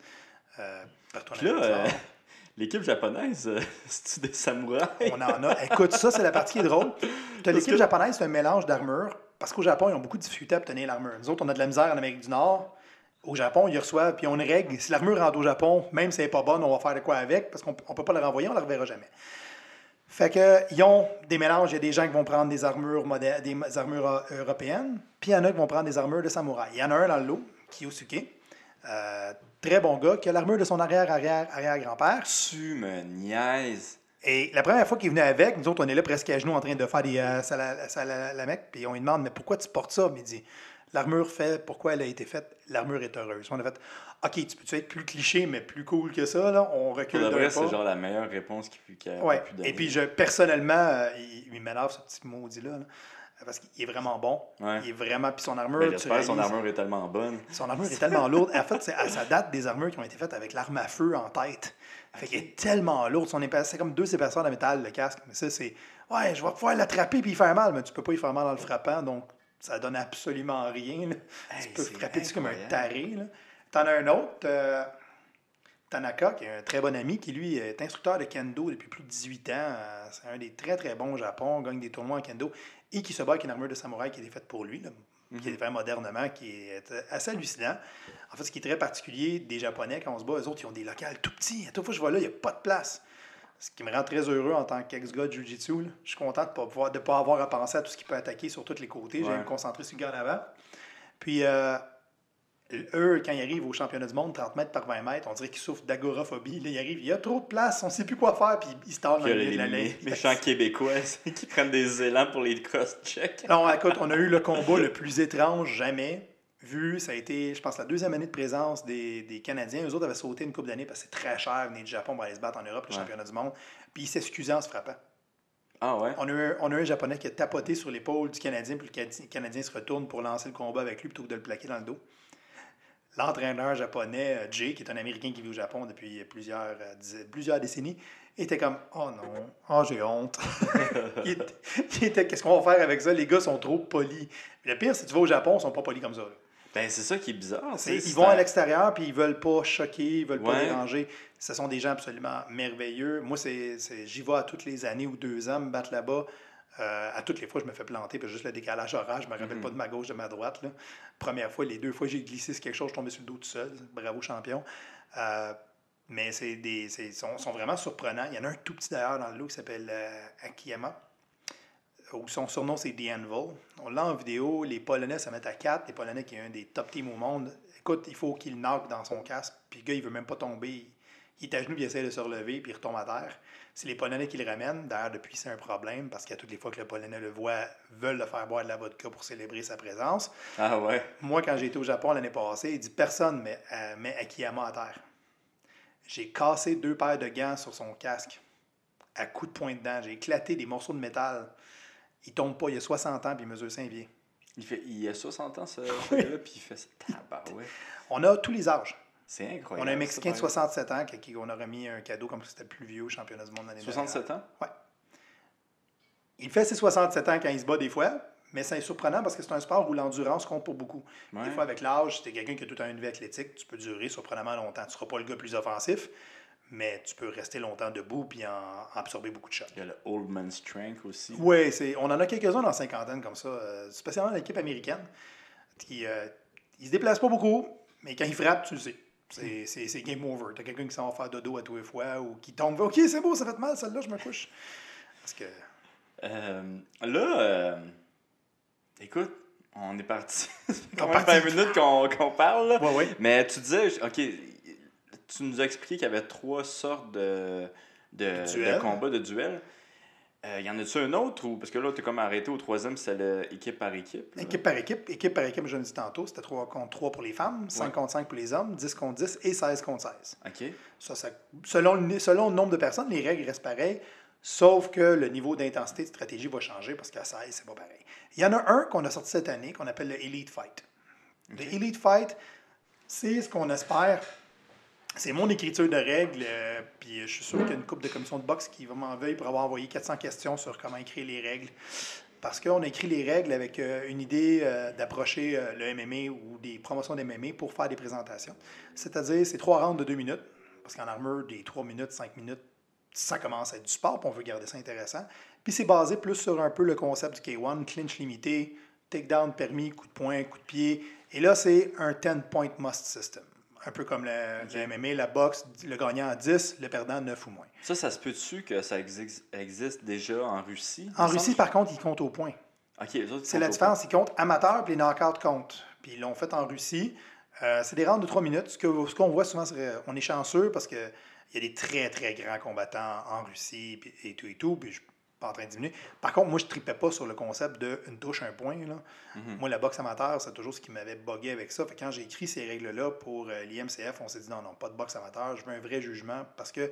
euh, partout en Puis là, Amérique du Nord. l'équipe japonaise, c'est-tu des samouraïs? On en a. Écoute, ça, c'est la partie qui est drôle. L'équipe que- japonaise, c'est un mélange d'armure. Parce qu'au Japon, ils ont beaucoup de difficultés à obtenir l'armure. Nous autres, on a de la misère en Amérique du Nord. Au Japon, ils reçoivent, puis on une règle. Si l'armure rentre au Japon, même si elle n'est pas bonne, on va faire de quoi avec, parce qu'on ne peut pas la renvoyer, on ne la reverra jamais. Fait que, ils ont des mélanges. Il y a des gens qui vont prendre des armures, des armures euh, européennes, puis il y en a qui vont prendre des armures de samouraï. Il y en a un dans le lot, Kiyosuke. Euh, très bon gars, qui a l'armure de son arrière-arrière-arrière-grand-père. Tu me niaises. Et la première fois qu'il venait avec, nous autres, on est là presque à genoux en train de faire des euh, sala- salalamec, puis on lui demande, mais pourquoi tu portes ça? Mais il dit, l'armure fait, pourquoi elle a été faite? L'armure est heureuse. On a fait, OK, tu peux être plus cliché, mais plus cool que ça, là? On Pour recule d'un vrai, c'est genre la meilleure réponse qu'il qu'il a Ouais. pu donner. Et puis, je, personnellement, euh, il, il m'énerve ce petit maudit-là, là, parce qu'il est vraiment bon. Ouais. Il est vraiment, puis son armure, Ben, J'espère son armure est tellement bonne. son armure est tellement lourde. En fait, c'est- ça date des armures qui ont été faites avec l'arme à feu en tête. Fait qu'elle est tellement. Son épaisseur, c'est comme deux épaisseurs de métal, le casque. Mais ça, c'est. Ouais, je vais pouvoir l'attraper puis y faire mal, mais tu peux pas y faire mal en le frappant, donc ça donne absolument rien. là. tu peux frapper dessus comme un taré. T'en as un autre, euh, Tanaka, qui est un très bon ami, qui lui est instructeur de kendo depuis plus de 18 ans. C'est un des très très bons au Japon, gagne des tournois en kendo. et qui se bat avec une armure de samouraï qui est faite pour lui, là, qui est faite modernement, qui est assez hallucinant. En fait, ce qui est très particulier des Japonais, quand on se bat, eux autres, ils ont des locales tout petits. À toute fois que je vois là, il n'y a pas de place. Ce qui me rend très heureux en tant qu'ex-gars de Jiu-Jitsu. Je suis content de ne pas, pas avoir à penser à tout ce qui peut attaquer sur tous les côtés. J'ai me concentrer sur le gars en avant. Puis, euh, eux, quand ils arrivent au championnat du monde, 30 mètres par 20 mètres, on dirait qu'ils souffrent d'agoraphobie. Là, ils arrivent, il y a trop de place, on ne sait plus quoi faire, puis ils se dans les, les méchants québécois qui prennent des élans pour les cross-checks. non, écoute, on a eu le combat le plus étrange jamais vu. Ça a été, je pense, la deuxième année de présence des, des Canadiens. Eux autres avaient sauté une coupe d'années parce que c'est très cher venir du Japon pour aller se battre en Europe, le championnat du monde. Puis ils s'excusaient en se frappant. Ah ouais? On a, eu, on a un Japonais qui a tapoté sur l'épaule du Canadien, puis le Canadien se retourne pour lancer le combat avec lui plutôt que de le plaquer dans le dos l'entraîneur japonais, euh, Jay, qui est un Américain qui vit au Japon depuis plusieurs, euh, plusieurs décennies, était comme Oh non, oh j'ai honte. il était, Qu'est-ce qu'on va faire avec ça? Les gars sont trop polis. Le pire, si tu vas au Japon, ils sont pas polis comme ça. Ben, c'est ça qui est bizarre. ils vont à l'extérieur puis ils veulent pas choquer, ils veulent pas déranger. Ce sont des gens absolument merveilleux. Moi, c'est, j'y vais à toutes les années ou deux ans me battre là-bas. Euh, à toutes les fois, je me fais planter, puis juste le décalage horaire, je me rappelle pas mhm. de ma gauche, de ma droite. Là. Première fois, les deux fois, j'ai glissé sur quelque chose, je tombais sur le dos tout seul. Bravo, champion. Euh, mais c'est des, sont, sont, vraiment surprenants. Il y en a un tout petit d'ailleurs dans le lot qui s'appelle euh, Akiyama. Où son surnom, c'est The Anvil. On l'a en vidéo. Les Polonais se mettent à 4. Les Polonais, qui est un des top teams au monde. Écoute, il faut qu'il knock dans son casque. Puis le gars, il veut même pas tomber. Il est à genoux, il essaie de se relever, puis il retombe à terre. C'est les Polonais qui le ramènent. D'ailleurs, depuis, c'est un problème parce qu'à toutes les fois que les Polonais le voient, veulent le faire boire de la vodka pour célébrer sa présence. Ah ouais. Moi, quand j'ai été au Japon l'année passée, il dit personne met, euh, met Akiyama à terre. J'ai cassé deux paires de gants sur son casque à coups de poing dedans. J'ai éclaté des morceaux de métal. Il tombe pas, il a 60 ans puis il mesure 5 pieds. Il, fait, il a 60 ans, ce gars-là, puis il fait ça. ouais. On a tous les âges. C'est incroyable. On a un Mexicain de 67 ans qui on a remis un cadeau comme si c'était le plus vieux au championnat du monde l'année dernière. 67 ans? Oui. Il fait ses 67 ans quand il se bat des fois, mais c'est surprenant parce que c'est un sport où l'endurance compte pour beaucoup. Des fois, avec l'âge, si tu es quelqu'un qui a tout un vie athlétique, tu peux durer surprenamment longtemps. Tu ne seras pas le gars plus offensif, mais tu peux rester longtemps debout puis en, absorber beaucoup de chocs. Il y a le Old Man Strength aussi. Oui, on en a quelques-uns dans la cinquantaine comme ça, euh, spécialement l'équipe américaine. Qui, euh, il se déplace pas beaucoup, mais quand il frappe, tu le sais. C'est game over. T'as quelqu'un qui s'en va faire dodo à tous les fois ou qui tombe. Ok, c'est beau, ça fait mal, celle-là, je me couche. Parce que. Euh, là, euh, écoute, on est parti. ça fait quand même 20 minutes qu'on parle. Là. Ouais, ouais. Mais tu disais, ok, tu nous as expliqué qu'il y avait trois sortes de, de, de combats, de duels. Euh, y en a-tu un autre ou parce que là, tu es comme arrêté au troisième, c'est l'équipe par équipe? Équipe par équipe. Équipe par équipe, je le dis tantôt, c'était 3 contre 3 pour les femmes, 5 contre 5 pour les hommes, 10 contre 10 et 16 contre 16. OK. Ça, ça, selon, le, selon le nombre de personnes, les règles restent pareilles, sauf que le niveau d'intensité de stratégie va changer parce qu'à 16, c'est pas pareil. Il y en a un qu'on a sorti cette année qu'on appelle le Elite Fight. Le Elite Fight, c'est ce qu'on espère c'est mon écriture de règles, euh, puis je suis sûr qu'il y a une couple de commissions de boxe qui va m'en pour avoir envoyé 400 questions sur comment écrire les règles. Parce qu'on a écrit les règles avec euh, une idée euh, d'approcher le MMA ou des promotions d'MMA pour faire des présentations. C'est-à-dire, c'est trois rounds de deux minutes, parce qu'en armure, des trois minutes, cinq minutes, ça commence à être du sport, puis on veut garder ça intéressant. Puis c'est basé plus sur un peu le concept du K1, clinch limité, takedown permis, coup de poing, coup de pied. Et là, c'est un 10-point must system un peu comme le, MMA, la boxe, le gagnant à 10, le perdant 9 ou moins. Ça, ça se peut-tu que ça existe déjà en Russie? En Russie, par contre, ils comptent au point. c'est la différence. Ils comptent amateur, puis les knockouts comptent. Puis ils l'ont fait en Russie. Euh, c'est des rounds de 3 minutes. Ce qu'on ce voit souvent, c'est on est chanceux parce qu'il y a des très, très grands combattants en Russie et tout et tout. Puis je en train de diminuer. Par contre, moi, je ne tripais pas sur le concept de une touche, un point. Là. Mhm. Moi, la boxe amateur, c'est toujours ce qui m'avait bogué avec ça. Fait quand j'ai écrit ces règles-là pour euh, l'IMCF, on s'est dit non, non, pas de boxe amateur, je veux un vrai jugement parce que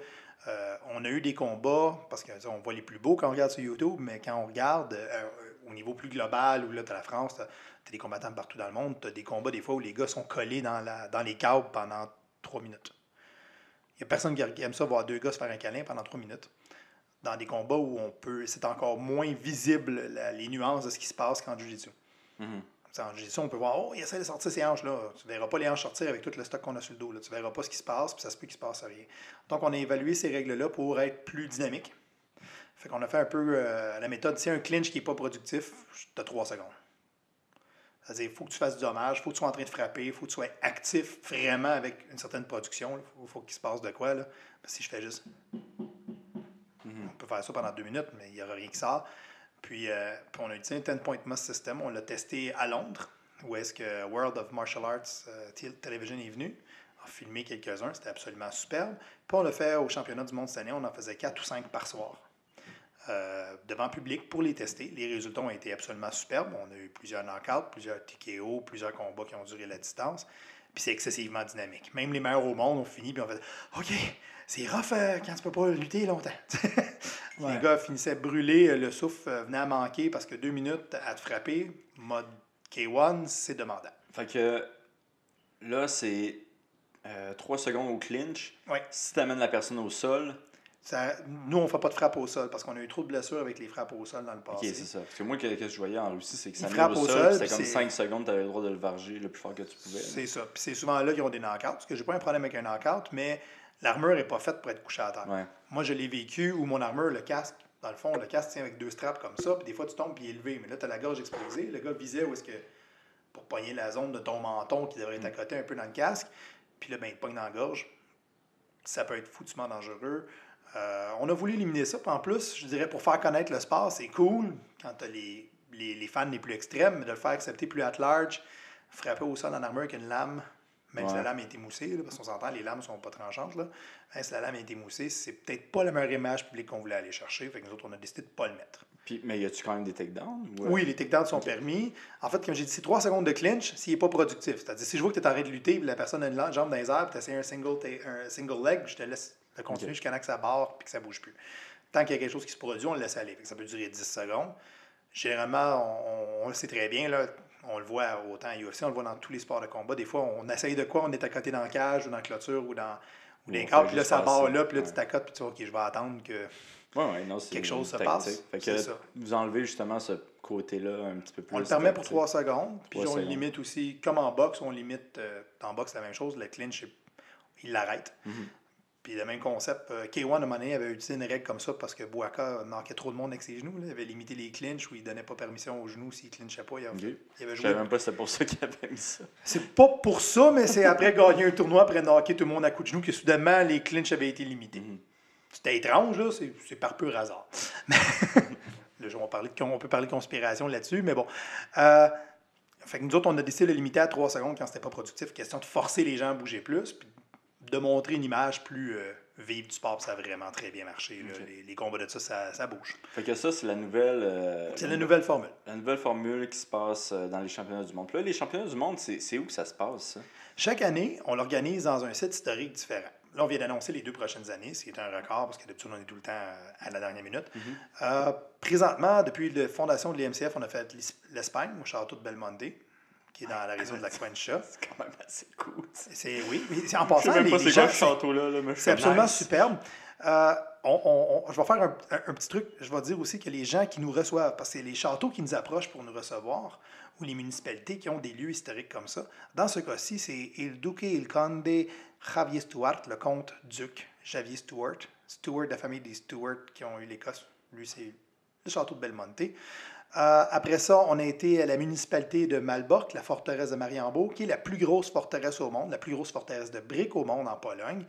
euh, on a eu des combats, parce qu'on voit les plus beaux quand on regarde sur YouTube, mais quand on regarde euh, au niveau plus global, où là, tu as la France, tu as, des combattants partout dans le monde, tu as des combats des fois où les gars sont collés dans, la, dans les câbles pendant trois minutes. Il n'y a personne qui aime ça voir deux gars se faire un câlin pendant trois minutes dans des combats où on peut, c'est encore moins visible les nuances de ce qui se passe qu'en Jiu-Jitsu. Mm-hmm. En Jiu-Jitsu, on peut voir, oh, il essaie de sortir ses hanches là. Tu ne verras pas les hanches sortir avec tout le stock qu'on a sur le dos. Là. Tu ne verras pas ce qui se passe, puis ça se peut qu'il se passe rien. Donc, on a évalué ces règles-là pour être plus dynamique. Fait qu'on a fait un peu euh, la méthode, si un clinch qui n'est pas productif, tu as 3 secondes. C'est-à-dire, il faut que tu fasses du dommage, il faut que tu sois en train de frapper, il faut que tu sois actif vraiment avec une certaine production. Il faut, qu'il se passe de quoi. Là. si je fais juste. Faire ça pendant deux minutes, mais il n'y aura rien qui sort. Puis, euh, puis on a utilisé un 10 Point Must System. On l'a testé à Londres, où est-ce que World of Martial Arts euh, Television est venu. On a filmé quelques-uns, c'était absolument superbe. Puis on l'a fait au championnat du monde cette année, on en faisait quatre ou cinq par soir. Euh, devant public pour les tester. Les résultats ont été absolument superbes. On a eu plusieurs knockouts, plusieurs TKO, plusieurs combats qui ont duré la distance. Puis c'est excessivement dynamique. Même les meilleurs au monde ont fini, puis on fait OK, c'est rough euh, quand tu peux pas lutter longtemps. Les gars finissaient brûlés, euh, le souffle venait à manquer parce que deux minutes à te frapper, mode K1, c'est demandant. Fait que là, c'est trois secondes au clinch. Ouais. Si tu amènes la personne au sol, nous, on ne fait pas de frappe au sol parce qu'on a eu trop de blessures avec les frappes au sol dans le passé. Ok, c'est ça. Parce que moi, ce que je voyais en Russie, c'est que ça frappe au, sol, c'était comme 5 secondes, tu avais le droit de le varger le plus fort que tu pouvais. C'est ça. Puis c'est souvent là qu'ils ont des knockouts. Parce que j'ai pas un problème avec un knockout, mais l'armure n'est pas faite pour être couchée à terre. Moi, je l'ai vécu où mon armure, le casque, dans le fond, le casque tient avec deux straps comme ça, puis des fois tu tombes puis il est élevé. Mais là, tu as la gorge exposée. Le gars visait où est-ce que. pour pogner la zone de ton menton qui devrait être à mm. côté un peu dans le casque. Puis là, ben, il pogne dans la gorge. Ça peut être foutument dangereux. Euh, on a voulu éliminer ça. en plus, je dirais, pour faire connaître le sport, c'est cool quand tu as les, les, fans les plus extrêmes, mais de le faire accepter plus at large, frapper au sol en armure avec une lame, même si la lame est émoussée, parce qu'on s'entend, les lames ne sont pas tranchantes. Là. Même si la lame est émoussée, c'est peut-être pas la meilleure image publique qu'on voulait aller chercher. Fait que nous autres, on a décidé de ne pas le mettre. Puis, mais y a-tu quand même des takedowns? Oui, les takedowns sont permis. En fait, comme j'ai dit, c'est trois secondes de clinch s'il n'est pas productif. C'est-à-dire, si je vois que tu es en train de lutter et la personne a une jambe dans les airs et tu essaies un single, un single leg, je te laisse de continuer jusqu'à ce que ça barre et que ça ne bouge plus. Tant qu'il y a quelque chose qui se produit, on le laisse aller. ça peut durer 10 secondes. Généralement, on, le sait très bien, là, on le voit autant à UFC, on le voit dans tous les sports de combat. Des fois, on essaye de quoi, on est à côté dans la cage ou dans la clôture ou dans, ou cadres, puis là, ça barre là, puis là, tu t'accotes, puis tu vois, OK, je vais attendre que quelque chose se passe. Fait que vous enlevez justement ce côté-là un petit peu plus. On le permet pour 3 secondes, puis on le limite aussi, comme en boxe, on limite, euh, en boxe, la même chose, le clinch, il l'arrête. Mm-hmm. Puis le même concept, euh, K1 à un avait utilisé une règle comme ça parce que Bouaka manquait trop de monde avec ses genoux. Il avait limité les clinches où il donnait pas permission aux genoux s'il clinchait pas. Il avait, il avait joué. savais même pas c'est pour ça qu'il avait mis ça. C'est pas pour ça, mais c'est après gagner un tournoi, après knocker tout le monde à coups de genoux, que soudainement les clinches avaient été limités. Mhm. C'était étrange, là, c'est par pur hasard. là, on, de, on peut parler de conspiration là-dessus, mais bon. Euh, fait que nous autres, on a décidé de le limiter à 3 secondes quand c'était pas productif. Question de forcer les gens à bouger plus. Puis de montrer une image plus euh, vive du sport, ça a vraiment très bien marché. Les, combats de ça, ça, bouge. Fait que ça, c'est la nouvelle. Euh, c'est la nouvelle formule. La nouvelle formule qui se passe euh, dans les championnats du monde. là, les championnats du monde, c'est où que ça se passe, Chaque année, on l'organise dans un site historique différent. Là, on vient d'annoncer les deux prochaines années, ce qui est un record, parce que d'habitude, on est tout le temps à la dernière minute. Mm-hmm. présentement, depuis la fondation de l'IMCF, on a fait l'Espagne, au château de Belmonte qui est dans la région de la Cuencha. C'est quand même assez cool. C'est, oui, oui. En passant, les, les gens, c'est absolument superbe. Euh, on, on, je vais faire un, un, petit truc. Je vais dire aussi que les gens qui nous reçoivent, parce que c'est les châteaux qui nous approchent pour nous recevoir, ou les municipalités qui ont des lieux historiques comme ça. Dans ce cas-ci, c'est Il Duque Il Conde Javier Stuart, le comte duc Javier Stuart, Stuart de la famille des Stuart qui ont eu l'Écosse. Lui, c'est le château de Belmonte. Euh, après ça, on a été à la municipalité de Malbork, la forteresse de Mariembourg, qui est la plus grosse forteresse au monde, la plus grosse forteresse de briques au monde en Pologne.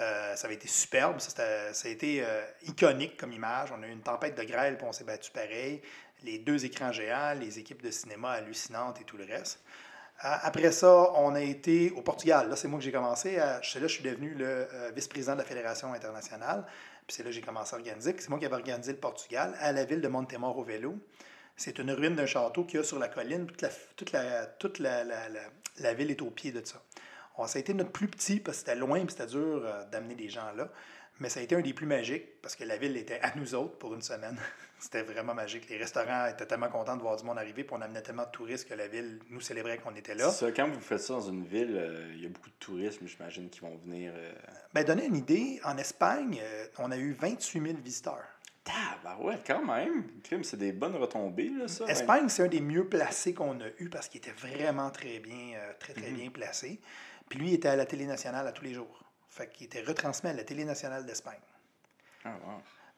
Euh, ça avait été superbe, ça, a été euh, iconique comme image. On a eu une tempête de grêle, puis on s'est battu pareil. Les deux écrans géants, les équipes de cinéma hallucinantes et tout le reste. après ça, on a été au Portugal. Là, c'est moi que j'ai commencé. là, je suis devenu le vice-président de la Fédération internationale. Puis c'est là que j'ai commencé à organiser. C'est moi qui avais organisé le Portugal à la ville de Montemor au vélo. C'est une ruine d'un château qu'il y a sur la colline. Toute la, toute la, toute la, la, ville est au pied de ça. ça a été notre plus petit parce que c'était loin et c'était dur euh, d'amener des gens là. Mais ça a été un des plus magiques parce que la ville était à nous autres pour une semaine. C'était vraiment magique. Les restaurants étaient tellement contents de voir du monde arriver, puis on amenait tellement de touristes que la ville nous célébrait qu'on était là. Ça, quand vous faites ça dans une ville, euh, il y a beaucoup de touristes, j'imagine, qui vont venir. Euh... Ben, donner une idée, en Espagne, euh, on a eu 28 000 visiteurs. Ouais, quand même. C'est des bonnes retombées, là, ça. Espagne, c'est un des mieux placés qu'on a eu parce qu'il était vraiment très bien, euh, très, très mhm. bien placé. Puis lui, il était à la télé nationale à tous les jours. Fait qu'il était retransmis à la télé nationale d'Espagne. Ah,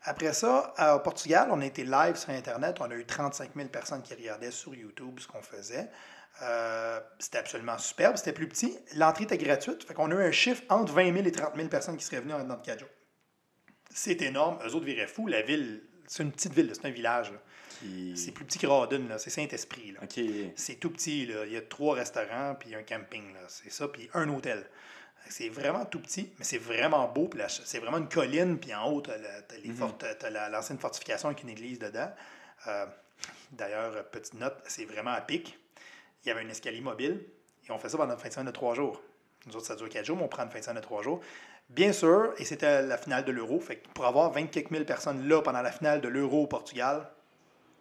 Après ça, au Portugal, on a été live sur Internet. On a eu 35 000 personnes qui regardaient sur YouTube ce qu'on faisait. Euh, c'était absolument superbe. C'était plus petit. L'entrée était gratuite. Fait qu'on a eu un chiffre entre 20 000 et 30 000 personnes qui seraient venues dans notre 4 jours. C'est énorme. Eux autres viraient fous. La ville, c'est une petite ville, c'est un village. Qui... C'est plus petit que Rawdon, c'est Saint-Esprit. là. C'est tout petit. Là. Il y a trois restaurants, puis un camping. là. C'est ça, puis un hôtel. C'est vraiment tout petit, mais c'est vraiment beau. puis C'est vraiment une colline, puis en haut, tu as, la- l'ancienne fortification avec une église dedans. Euh, D'ailleurs, petite note, c'est vraiment à pic. Il y avait un escalier mobile, et on fait ça pendant une fin de semaine de trois jours. Nous autres, ça dure quatre jours, mais on prend une fin de semaine de trois jours. Bien sûr, et c'était la finale de l'Euro. Fait que pour avoir 20 quelques mille personnes là pendant la finale de l'Euro au Portugal,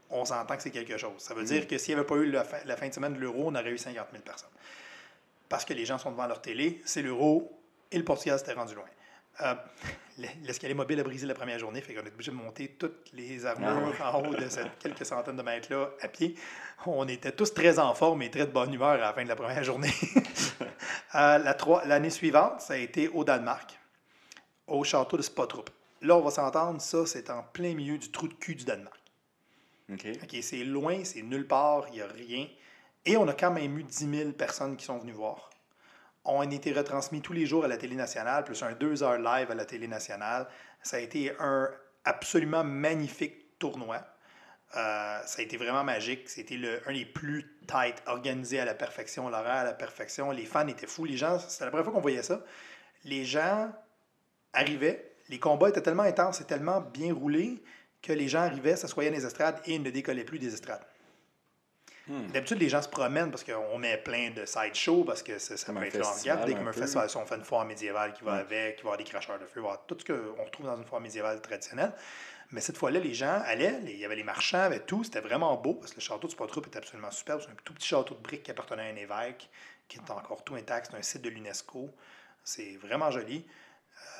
on s'entend que c'est quelque chose. Ça veut dire que s'il n'y avait pas eu la fin, la fin de semaine de l'Euro, on aurait eu 50 000 personnes. Parce que les gens sont devant leur télé, c'est l'Euro, et le Portugal s'était rendu loin. Euh, L'escalier mobile a brisé la première journée, fait qu'on est obligé de monter toutes les armures en haut de cette quelques centaines de mètres-là à pied. On était tous très en forme et très de bonne humeur à la fin de la première journée. Euh, la trois- L'année suivante, ça a été au Danemark, au château de Spotrup. Là, on va s'entendre, ça, c'est en plein milieu du trou de cul du Danemark. Ok. OK, c'est loin, c'est nulle part, il n'y a rien. Et on a quand même eu 10 000 personnes qui sont venues voir. On a été retransmis tous les jours à la télé nationale, plus un deux heures live à la télé nationale. Ça a été un absolument magnifique tournoi. Euh, ça a été vraiment magique. C'était un des plus tight, organisé à la perfection, l'horaire à la perfection. Les fans étaient fous. Les gens, c'était la première fois qu'on voyait ça. Les gens arrivaient, les combats étaient tellement intenses et tellement bien roulés que les gens arrivaient, s'assoyaient dans les estrades et ne décollaient plus des estrades. Hmm. D'habitude, les gens se promènent parce qu'on met plein de sideshows parce que ça, ça peut être regarde, dès comme un festival, si on fait une foire médiévale qui va avec, qui va avoir des cracheurs de feu, il va y avoir tout ce qu'on retrouve dans une foire médiévale traditionnelle. Mais cette fois-là, les gens allaient, il y avait les marchands, avait tout, c'était vraiment beau parce que le château de Spotrup est absolument superbe. C'est un tout petit château de briques qui appartenait à un évêque, qui est encore tout intact, c'est un site de l'UNESCO. C'est vraiment joli.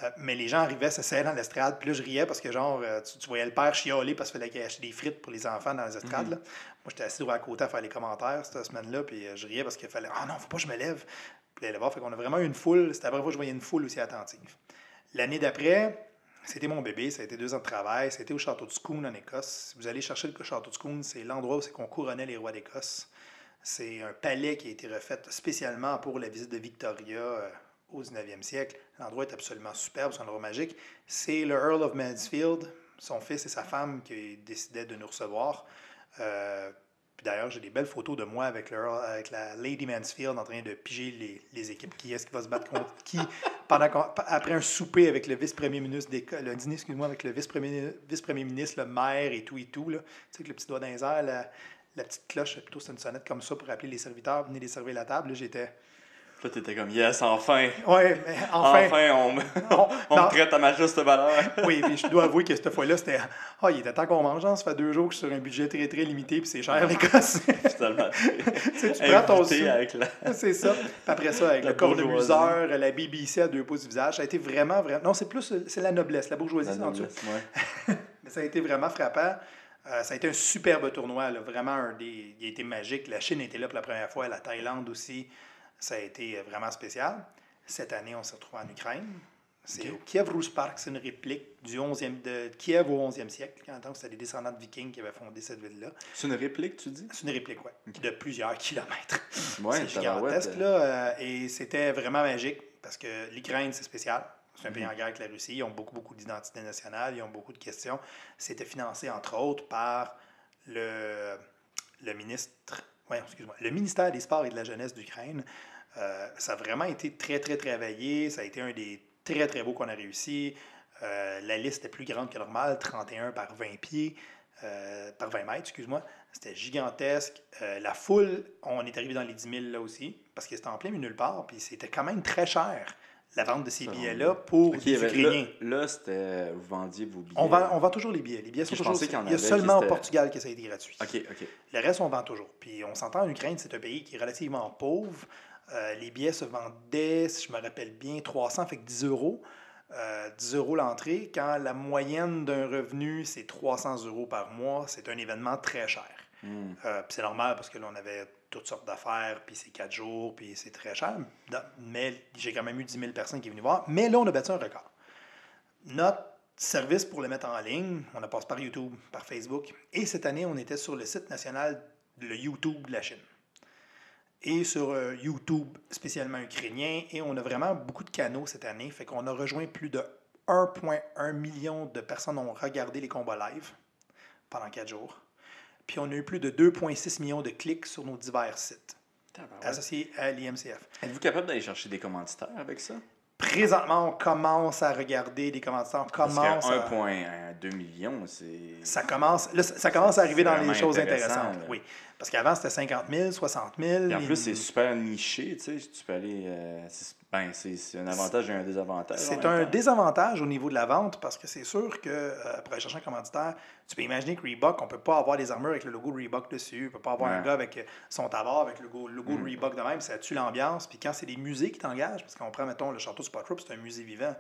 Euh, mais les gens arrivaient, s'asseyaient dans l'estrade, puis là, je riais parce que, genre, euh, tu, tu voyais le père chialer parce qu'il fallait qu'il achète des frites pour les enfants dans les estrades. là. Moi, j'étais assis droit à côté à faire les commentaires cette semaine-là, puis euh, je riais parce qu'il fallait Ah non, faut pas que je me lève. Puis là, là-bas, fait qu'on a vraiment eu une foule. C'était la première fois que je voyais une foule aussi attentive. L'année d'après, c'était mon bébé, ça a été deux ans de travail, c'était au château de Scone en Écosse. Si vous allez chercher le château de Scone, c'est l'endroit où c'est qu'on couronnait les rois d'Écosse. C'est un palais qui a été refait spécialement pour la visite de Victoria au 19e siècle. L'endroit est absolument superbe, c'est un endroit magique. C'est le Earl of Mansfield, son fils et sa femme qui décidaient de nous recevoir. Euh, D'ailleurs, j'ai des belles photos de moi avec, la Lady Mansfield en train de piger les, équipes. Qui est-ce qui va se battre contre qui? Pendant après un souper avec le vice-premier ministre le dîner, excuse-moi, avec le vice-premier ministre, le maire et tout et tout. Tu sais, avec le petit doigt dans les la, petite cloche, plutôt c'est une sonnette comme ça pour appeler les serviteurs, venez les servir la table. J'étais. Là, t'étais comme, yes, enfin. Ouais, mais enfin. Enfin, on, me- on- me traite à ma juste valeur. oui, puis je dois avouer que cette fois-là, c'était. Ah, il était temps qu'on mange, hein, ça fait deux jours que je suis sur un budget très très limité, puis c'est cher l'Écosse. C'est tellement sais, tu prends ton sou. la... c'est ça. Puis après ça, avec La le cornemuseur, la BBC à deux pouces du visage, ça a été vraiment, vraiment. Non, c'est plus. C'est la noblesse, la bourgeoisie, la noblesse, ouais. Mais ça a été vraiment frappant. Euh, ça a été un superbe tournoi, là, vraiment un des. Il a été magique. La Chine était là pour la première fois, la Thaïlande aussi. Ça a été euh, vraiment spécial. Cette année, on s'est retrouvé en Ukraine. C'est Kiev Rus Park, c'est une réplique du 11e, de Kiev au 11e siècle. Quand c'était des descendants de vikings qui avaient fondé cette ville-là. C'est une réplique, tu dis? C'est une réplique, oui, de plusieurs kilomètres. Ouais, c'est gigantesque, là. euh, et c'était vraiment magique parce que l'Ukraine, c'est spécial. C'est un pays Mhm. en guerre avec la Russie. Ils ont beaucoup, beaucoup d'identité nationale. Ils ont beaucoup de questions. C'était financé, entre autres, par le, le ministre. Ouais, excuse-moi. Le ministère des Sports et de la Jeunesse d'Ukraine. Euh, ça a vraiment été très, très travaillé. Ça a été un des très, très beaux qu'on a réussi. Euh, la liste est plus grande que normal, 31 par 20 pieds, euh, par 20 mètres, excuse-moi. C'était gigantesque. La foule, on est arrivé dans les 10 000 là aussi, parce que c'était en plein milieu nulle part, puis c'était quand même très cher, la vente de ces billets-là pour Ok, des ben, Ukrainiens. là, là, c'était... Vous vendiez vos billets. On vend, on vend toujours les billets. Les billets sont toujours. qu'il y en il y a seulement au Portugal que ça a été gratuit. Ok, ok. Le reste, on vend toujours. Puis on s'entend en Ukraine, c'est un pays qui est relativement pauvre. Euh, les billets se vendaient, si je me rappelle bien, 300, fait que 10 euros. Euh, 10 euros l'entrée. Quand la moyenne d'un revenu, c'est 300 euros par mois, c'est un événement très cher. Hmm. Euh, puis c'est normal parce que là, on avait toutes sortes d'affaires, puis c'est 4 jours, puis c'est très cher. Mais j'ai quand même eu 10 000 personnes qui sont venues voir. Mais là, on a battu un record. Notre service pour le mettre en ligne. On a passé par YouTube, par Facebook. Et cette année, on était sur le site national, le YouTube de la Chine. Et sur euh, YouTube spécialement ukrainien. Et on a vraiment beaucoup de canaux cette année. Fait qu'on a rejoint plus de 1,1 million de personnes ont regardé les combats live pendant quatre jours. Puis on a eu plus de 2,6 millions de clics sur nos divers sites associés à l'IMCF. Êtes-vous capable d'aller chercher des commanditaires avec ça? Présentement, on commence à regarder des commanditaires. On commence Parce à- 1,2 millions, c'est... Ça commence, là, ça commence à arriver dans les choses intéressant, intéressantes. là. Oui. Parce qu'avant, c'était 50 000, 60 000. Et en plus, c'est super niché, tu sais. Tu peux aller... euh, ben, c'est un avantage et un désavantage. C'est un désavantage au niveau de la vente parce que c'est sûr que euh, pour aller chercher un commanditaire, tu peux imaginer que Reebok, on ne peut pas avoir des armures avec le logo Reebok dessus. On ne peut pas avoir un gars avec euh, son tabac avec le logo, logo Mhm. Reebok de même. Ça tue l'ambiance. Puis quand c'est des musées qui t'engagent, parce qu'on prend, mettons, le château Spot Rope, c'est un musée vivant.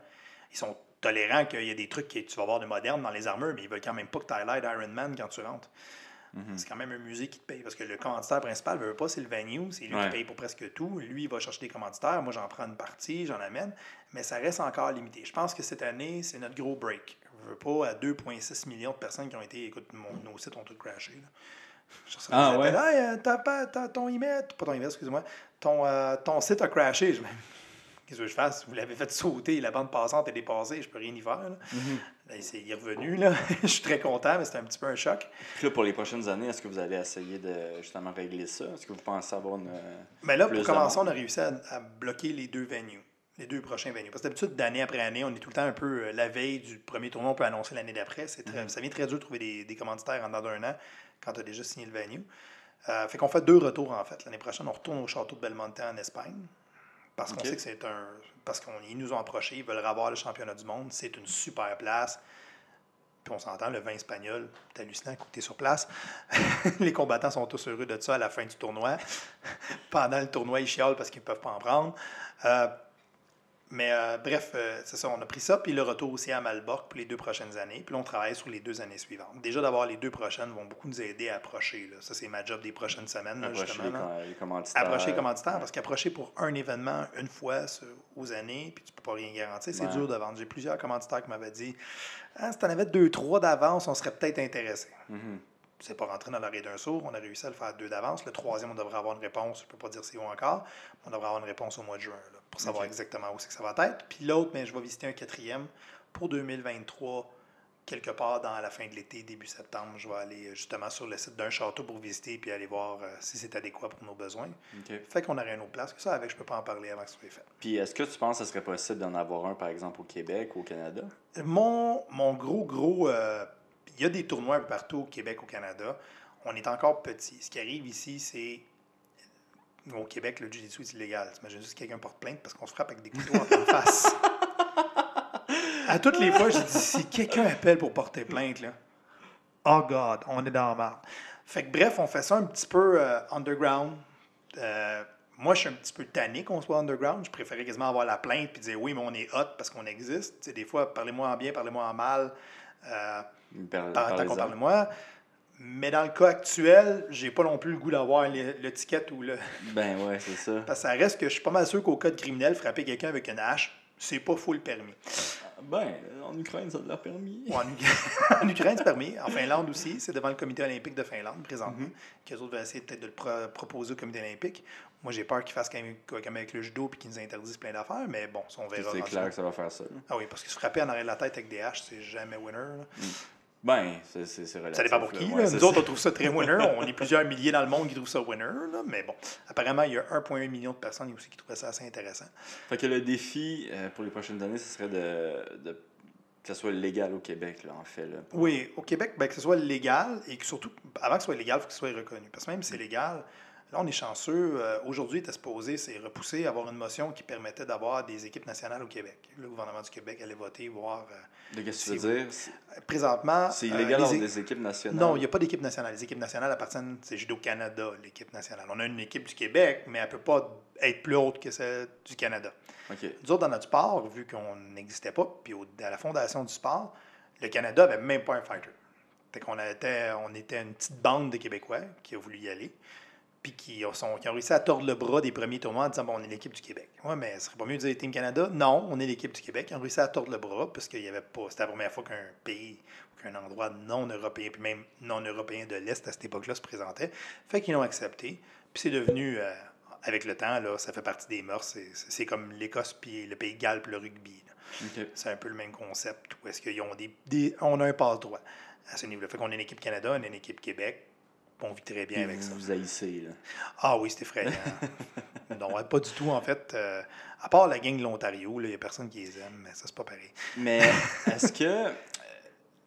Ils sont tolérants qu'il y a des trucs que tu vas voir de moderne dans les armures, mais ils veulent quand même pas que tu ailles l'air d'Iron Man quand tu rentres. Mhm. C'est quand même un musée qui te paye. Parce que le commanditaire principal ne veut pas, c'est le venue. C'est lui Ouais. qui paye pour presque tout. Lui, il va chercher des commanditaires. Moi, j'en prends une partie, j'en amène. Mais ça reste encore limité. Je pense que cette année, c'est notre gros break. Je veux pas à 2,6 millions de personnes qui ont été. Écoute, mon- nos sites ont tous crashé. là. Je Ah, ouais? Hey, euh, t'as pas- t'as ton email, pas ton email, excuse-moi. Ton, euh, ton site a crashé. Je Qu'est-ce que je fasse? Vous l'avez fait sauter, la bande passante est dépassée, je peux rien y faire. là. Mhm. Là, c'est- il est revenu. Là. je suis très content, mais c'était un petit peu un choc. Puis là, pour les prochaines années, est-ce que vous allez essayer de justement régler ça? Est-ce que vous pensez avoir une... Mais là, pour commencer, on a réussi à, à bloquer les deux venues, les deux prochains venues. Parce que d'habitude, d'année après année, on est tout le temps un peu euh, la veille du premier tournoi, on peut annoncer l'année d'après. C'est Mhm. Ça devient très dur de trouver des, des commanditaires en dedans d'un an quand tu as déjà signé le venue. Euh, fait qu'on fait deux retours en fait. L'année prochaine, on retourne au château de Belmonte en Espagne. Parce qu'on sait que c'est un. Parce qu'ils nous ont approchés, ils veulent avoir le championnat du monde. C'est une super place. Puis on s'entend, le vin espagnol, c'est hallucinant es sur place. les combattants sont tous heureux de ça à la fin du tournoi. Pendant le tournoi, ils chialent parce qu'ils ne peuvent pas en prendre. Euh, mais euh, bref, euh, c'est ça, on a pris ça, puis le retour aussi à Malbork pour les deux prochaines années. Puis là, on travaille sur les deux années suivantes. Déjà, d'avoir les deux prochaines vont beaucoup nous aider à approcher. là. Ça, c'est ma job des prochaines semaines, là, approcher justement. les, là. les commanditaires? Approcher les commanditaires, parce qu'approcher pour un événement une fois sur- aux années, puis tu peux pas rien garantir, c'est Ouais. dur de vendre. J'ai plusieurs commanditaires qui m'avaient dit ah, si tu en avais deux, trois d'avance, on serait peut-être intéressé. Mhm. C'est pas rentré dans l'oreille d'un sourd. On a réussi à le faire deux d'avance. Le troisième, on devrait avoir une réponse. Je peux pas dire c'est où encore. On devrait avoir une réponse au mois de juin là, pour savoir exactement où c'est que ça va être. Puis l'autre, mais je vais visiter un quatrième pour 2023, quelque part dans la fin de l'été, début septembre. Je vais aller euh, justement sur le site d'un château pour visiter puis aller voir euh, si c'est adéquat pour nos besoins. Fait qu'on aurait une autre place que ça avec, je peux pas en parler avant que ce soit fait. Puis est-ce que tu penses que ce serait possible d'en avoir un, par exemple, au Québec ou au Canada? Mon, mon gros, gros. euh, il y a des tournois un peu partout au Québec, au Canada. On est encore petit. Ce qui arrive ici, c'est. Au Québec, le jiu-jitsu est illégal. T'imagines juste que quelqu'un porte plainte parce qu'on se frappe avec des couteaux en face. À toutes les fois, je dis si quelqu'un appelle pour porter plainte, là. Oh God, on est dans la merde. Fait que bref, on fait ça un petit peu euh, underground. Euh, moi, je suis un petit peu tanné qu'on soit underground. Je préférais quasiment avoir la plainte puis dire oui, mais on est hot parce qu'on existe. Des fois, parlez-moi en bien, parlez-moi en mal. Euh, Par, par- qu'on parle de moi. Mais dans le cas actuel, j'ai pas non plus le goût d'avoir ticket ou le. Ben ouais, c'est ça. Parce que ça reste que je suis pas mal sûr qu'au code criminel, frapper quelqu'un avec une hache, c'est pas full permis. Ben, en Ukraine, ça l'a permis. En, en Ukraine, c'est permis. En Finlande aussi, c'est devant le comité olympique de Finlande présentement. Qu'eux autres veulent essayer peut-être de le pro- proposer au comité olympique. Moi, j'ai peur qu'ils fassent comme, avec le judo puis qu'ils nous interdisent plein d'affaires, mais bon, ça, on verra. C'est clair que ça va faire ça. Ah oui, parce que se frapper en arrière de la tête avec des haches, c'est jamais winner. là. Ben, c'est relatif. Ça dépend pour qui. Là. Nous autres, on trouve ça très winner. On est plusieurs milliers dans le monde qui trouvent ça winner. là. Mais bon, apparemment, il y a 1,1 million de personnes aussi qui trouvaient ça assez intéressant. Fait que le défi euh, pour les prochaines années, ce serait de, de- que ça soit légal au Québec, là, en fait. Là, pour- Oui, au Québec, ben, que ce soit légal et que surtout, avant que ce soit légal, il faut que ce soit reconnu. Parce que même si c'est légal, là, on est chanceux. Euh, Aujourd'hui, il était supposé, c'est repoussé, avoir une motion qui permettait d'avoir des équipes nationales au Québec. Le gouvernement du Québec allait voter, voir. euh, De Qu'est-ce que tu veux dire? C'est- présentement. C'est euh, illégal les é- des équipes nationales. Non, il n'y a pas d'équipe nationale. Les équipes nationales appartiennent, c'est Judo-Canada, l'équipe nationale. On a une équipe du Québec, mais elle ne peut pas être plus haute que celle du Canada. OK. Nous autres, dans notre sport, vu qu'on n'existait pas, puis au- à la fondation du sport, le Canada n'avait même pas un fighter. Fait qu'on était, on était une petite bande de Québécois qui a voulu y aller. Puis qui ont, sont- qui ont réussi à tordre le bras des premiers tournois en disant bon, on est l'équipe du Québec. Ouais, mais ce serait pas mieux de dire Team Canada Non, on est l'équipe du Québec. Ils ont réussi à tordre le bras parce qu'il y avait pas. C'était la première fois qu'un pays ou qu'un endroit non européen, puis même non européen de l'Est à cette époque-là se présentait. Fait qu'ils l'ont accepté. Puis c'est devenu, euh, avec le temps, là, ça fait partie des mœurs. C'est, comme l'Écosse puis le pays de Galles puis le rugby. C'est un peu le même concept où est-ce qu'ils ont des, des- on a un passe-droit à ce niveau-là. Fait qu'on a une équipe Canada, on a une équipe Québec. On vit très bien avec vous ça. vous haïssez, là. Ah oui, c'est effrayant. non, pas du tout, en fait. Euh, à part la gang de l'Ontario, il n'y a personne qui les aime, mais ça, c'est pas pareil. Mais est-ce que. euh,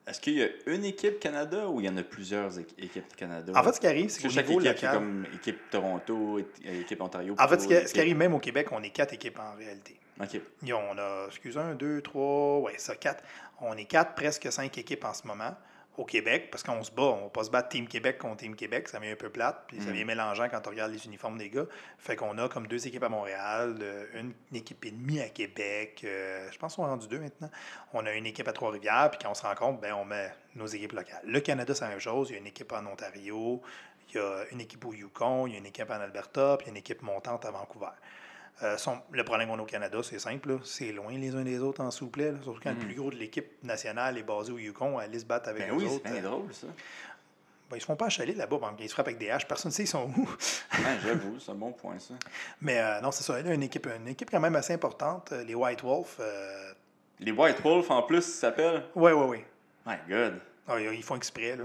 Est-ce qu'il y a une équipe Canada ou il y en a plusieurs équipes Canada? En fait, ce qui arrive, c'est que chaque équipe, local... comme équipe Toronto, é- équipe Ontario. En fait, ce qui, arrive même au Québec, on est quatre équipes en réalité. OK. On a, excusez, un, deux, trois, ouais, ça, quatre. On est quatre, presque cinq équipes en ce moment au Québec, parce qu'on se bat. On va pas se battre Team Québec contre Team Québec, ça vient un peu plate, puis ça Mm. vient mélangeant quand on regarde les uniformes des gars. Fait qu'on a comme deux équipes à Montréal, euh, une, une équipe et demie à Québec, euh, je pense qu'on est rendu deux maintenant. On a une équipe à Trois-Rivières, puis quand on se rencontre, ben, on met nos équipes locales. Le Canada, c'est la même chose. Il y a une équipe en Ontario, il y a une équipe au Yukon, il y a une équipe en Alberta, puis il y a une équipe montante à Vancouver. Euh, le problème qu'on a au Canada, c'est simple, là. c'est loin les uns des autres en souple. Surtout quand le plus gros de l'équipe nationale est basé au Yukon, à aller se battre avec Ben eux oui, autres. c'est bien euh, drôle, ça. ben, ils se font pas achaler là-bas, bon, ils se frappent avec des haches, personne ne sait ils sont où. J'avoue, c'est un bon point, ça. Mais euh, non, c'est ça, y a une équipe, une équipe quand même assez importante, les White Wolves. euh, Les White Wolves, en plus, ça s'appelle? Ouais, ouais, ouais. My God. Ah, ils font exprès, là.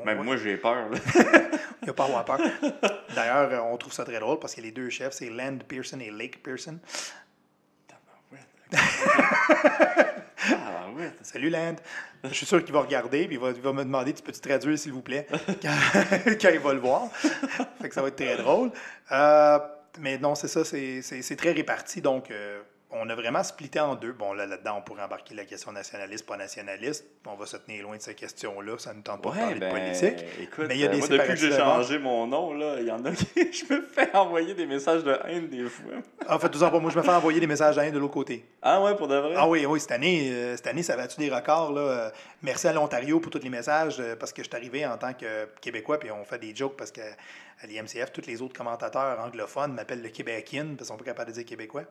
On- Même moi, j'ai peur. Il n'y a pas à avoir peur. D'ailleurs, euh, on trouve ça très drôle parce que les deux chefs, c'est Land Pearson et Lake Pearson. Ah, ouais. Salut Land. Je suis sûr qu'il va regarder puis il va, il va me demander Tu peux-tu traduire, s'il vous plaît, quand, quand il va le voir. fait que ça va être très drôle. Euh, mais non, c'est ça, c'est très réparti. Donc, euh, on a vraiment splitté en deux. Bon, là, là-dedans, on pourrait embarquer la question nationaliste, pas nationaliste. On va se tenir loin de ces questions-là. Ça ne tente pas de parler ben, de politique. écoute, Mais il y a euh, des moi, depuis que j'ai changé mon nom, là, il y en a qui je me fais envoyer des messages de haine des fois. En fait, tout ça, pas moi, je me fais envoyer des messages à un de l'autre côté. Ah ouais, pour de vrai? Ah oui, oui, cette année, euh, cette année ça a battu des records. Là. Euh, Merci à l'Ontario pour tous les messages, euh, parce que je suis arrivé en tant que Québécois, puis on fait des jokes parce que à l'IMCF, tous les autres commentateurs anglophones m'appellent le Québécois, parce qu'ils sont pas capables de dire Québécois.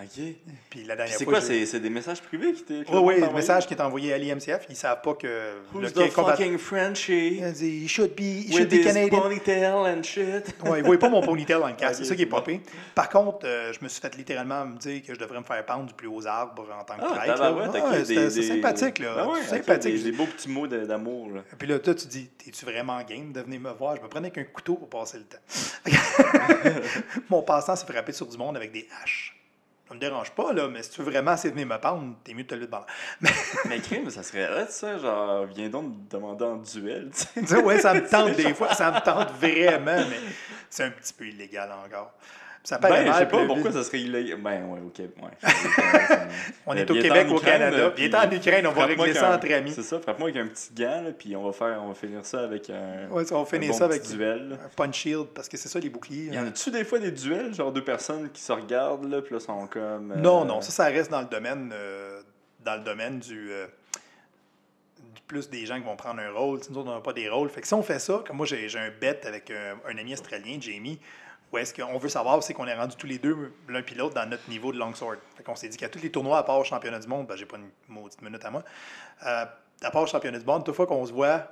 OK. Puis la dernière c'est fois. quoi? je- C'est des messages privés qui t'es. Oui, oui, le message qui est envoyé à l'IMCF, ils savent pas que. Who's le the fucking Frenchie? Il dit, He should be, he With should be Canadian. ponytail and shit. Ouais, il voyait pas mon ponytail dans le casque, c'est ça qui est pire. Par contre, euh, je me suis fait littéralement me dire que je devrais me faire pendre du plus haut arbre en tant que Ah, prêtre. là. Ah, ouais, des- des- sympathique, là. Ah ouais, sympathique. Des, des beaux petits mots d'amour. Puis là, toi, tu dis, es-tu vraiment game de venir me voir? Je me prenais qu'un couteau pour passer le temps. Mon passe-temps, c'est frapper sur du monde avec des haches. Ça me dérange pas, là, mais si tu veux vraiment essayer de venir me pendre, t'es mieux de te le devant. Mais Mais crime, ça serait hot, ça. Genre, viens donc me demander en duel, tu sais. tu sais, ouais, ça me tente des fois, ça me tente vraiment, mais c'est un petit peu illégal encore. Ça paraît Ben, je sais pas pourquoi ça serait illégal. Ben, ouais, ok. Ouais. On est au Québec, au Canada. puis Viens en Ukraine, on va régler ça entre amis. C'est ça, frappe-moi avec un petit gant, là, puis on va, faire, on va finir ça avec un, Ouais, on va finir bon ça avec duel. un punch shield, parce que c'est ça les boucliers. Y en a-tu des fois des duels, genre deux personnes qui se regardent, là, puis là, sont comme. euh, Non, non, ça, ça reste dans le domaine, euh, dans le domaine du, euh, du plus des gens qui vont prendre un rôle. Nous autres, on n'a pas des rôles. Fait que si on fait ça, comme moi, j'ai j'ai un bet avec un, un ami australien, Jamie, où est-ce qu'on veut savoir, c'est qu'on est rendu tous les deux, l'un puis l'autre, dans notre niveau de longsword? Fait qu'on s'est dit qu'à tous les tournois, à part championnat du monde, ben, j'ai pas une maudite minute à moi, euh, à part championnat du monde, toute fois qu'on se voit,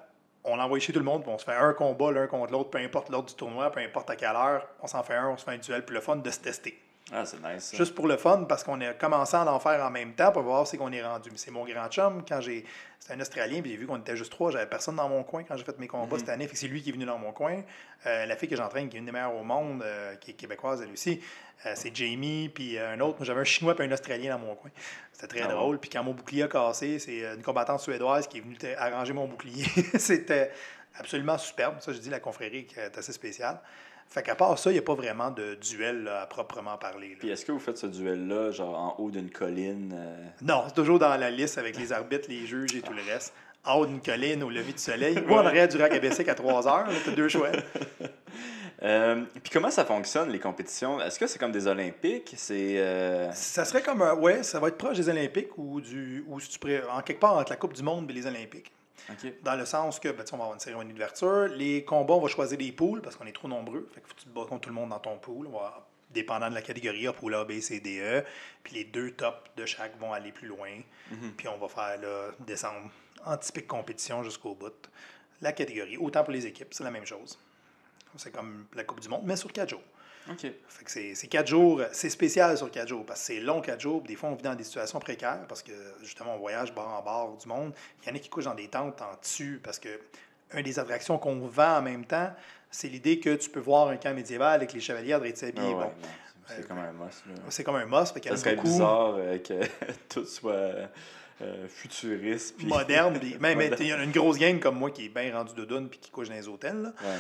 on l'envoie chez tout le monde, on se fait un combat l'un contre l'autre, peu importe l'ordre du tournoi, peu importe à quelle heure, on s'en fait un, on se fait un duel, puis le fun de se tester. Ah, c'est nice. ça. Juste pour le fun, parce qu'on a commencé à en faire en même temps pour voir c'est qu'on est rendu. Mais c'est mon grand chum, quand j'ai. C'était un Australien, puis j'ai vu qu'on était juste trois, j'avais personne dans mon coin quand j'ai fait mes combats Mhm. cette année, fait que c'est lui qui est venu dans mon coin. Euh, la fille que j'entraîne, qui est une des meilleures au monde, euh, qui est québécoise elle aussi, euh, c'est Jamie, puis un autre. Moi, j'avais un Chinois puis un Australien dans mon coin. C'était très Ah drôle. Puis quand mon bouclier a cassé, c'est une combattante suédoise qui est venue arranger mon bouclier. C'était absolument superbe. Ça, je dis, la confrérie qui est assez spéciale. Fait qu'à part ça, il n'y a pas vraiment de duel là, à proprement parler. là. Puis est-ce que vous faites ce duel-là, genre en haut d'une colline euh, Non, c'est toujours dans la liste avec les arbitres, les juges et tout le reste. En haut d'une colline, au lever du soleil, ou en arrière du rack à Bessic à 3 heures. Tu as deux choix. euh, Puis comment ça fonctionne, les compétitions? Est-ce que c'est comme des Olympiques? C'est. euh, Ça serait comme un. Ouais, ça va être proche des Olympiques ou du. Ou si tu en quelque part entre la Coupe du Monde et les Olympiques. Dans le sens que, ben, on va avoir une cérémonie d'ouverture. Les combats, on va choisir des poules parce qu'on est trop nombreux. Fait que faut que tu te bats contre tout le monde dans ton pool. On va, dépendant de la catégorie, A, pool A, B, C, D, E. Puis les deux tops de chaque vont aller plus loin. Puis on va faire là, descendre en typique compétition jusqu'au bout. La catégorie, autant pour les équipes, c'est la même chose. C'est comme la Coupe du Monde, mais sur quatre jours. OK. Fait que c'est quatre jours, c'est spécial sur quatre jours parce que c'est long quatre jours. Des fois, on vit dans des situations précaires parce que justement, on voyage bord en bord du monde. Il y en a qui couchent dans des tentes en dessus parce que une des attractions qu'on vend en même temps, c'est l'idée que tu peux voir un camp médiéval avec les chevaliers à Ah ouais, bon, non, c'est comme un must. C'est comme un must. En Ça serait beaucoup bizarre euh, que tout soit euh, futuriste. puis- moderne. il y a une grosse gang comme moi qui est bien rendu de doune puis qui couche dans les hôtels. là. Ouais,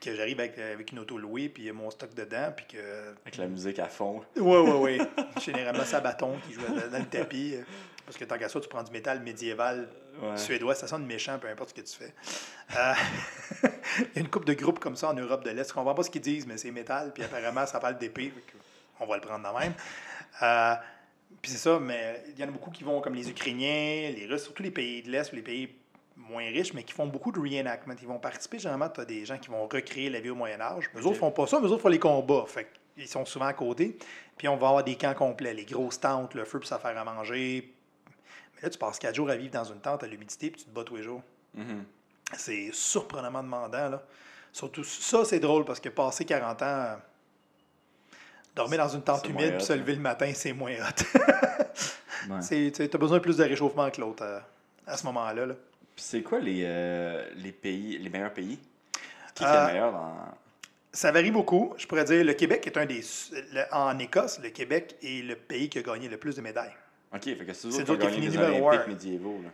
Puis que j'arrive avec, avec une auto louée puis il y a mon stock dedans. Puis que avec la musique à fond. Oui, oui, oui. Généralement, bâton qui joue dans le tapis. euh, Parce que tant qu'à ça, tu prends du métal médiéval Ouais. suédois, ça sonne méchant, peu importe ce que tu fais. Euh, Il y a une couple de groupes comme ça en Europe de l'Est. Je comprends pas ce qu'ils disent, mais c'est métal, puis apparemment, ça parle d'épée. On va le prendre de même. Euh, puis c'est ça, mais il y en a beaucoup qui vont comme les Ukrainiens, les Russes, surtout les pays de l'Est ou les pays moins riches, mais qui font beaucoup de reenactment. Ils vont participer, généralement, tu as des gens qui vont recréer la vie au Moyen-Âge. Eux Ok. autres font pas ça, mais eux autres font les combats. Fait ils sont souvent à côté. Puis on va avoir des camps complets, les grosses tentes, le feu pour s'affaire à manger. Mais là, tu passes quatre jours à vivre dans une tente à l'humidité, puis tu te bats tous les jours. Mhm. C'est surprenamment demandant. Là. Surtout ça, c'est drôle parce que passer 40 ans, dormir dans une tente humide puis se hein. lever le matin, c'est moins hot. Ouais. tu as besoin de plus de réchauffement que l'autre euh, à ce moment-là. là. Puis c'est quoi les, euh, les pays, les meilleurs pays? Qui est Euh, le meilleur dans. Ça varie beaucoup. Je pourrais dire le Québec est un des. le- en Écosse, le Québec est le pays qui a gagné le plus de médailles. Ok, fait que c'est eux qui ont gagné numéro Olympiques médiévaux. Là.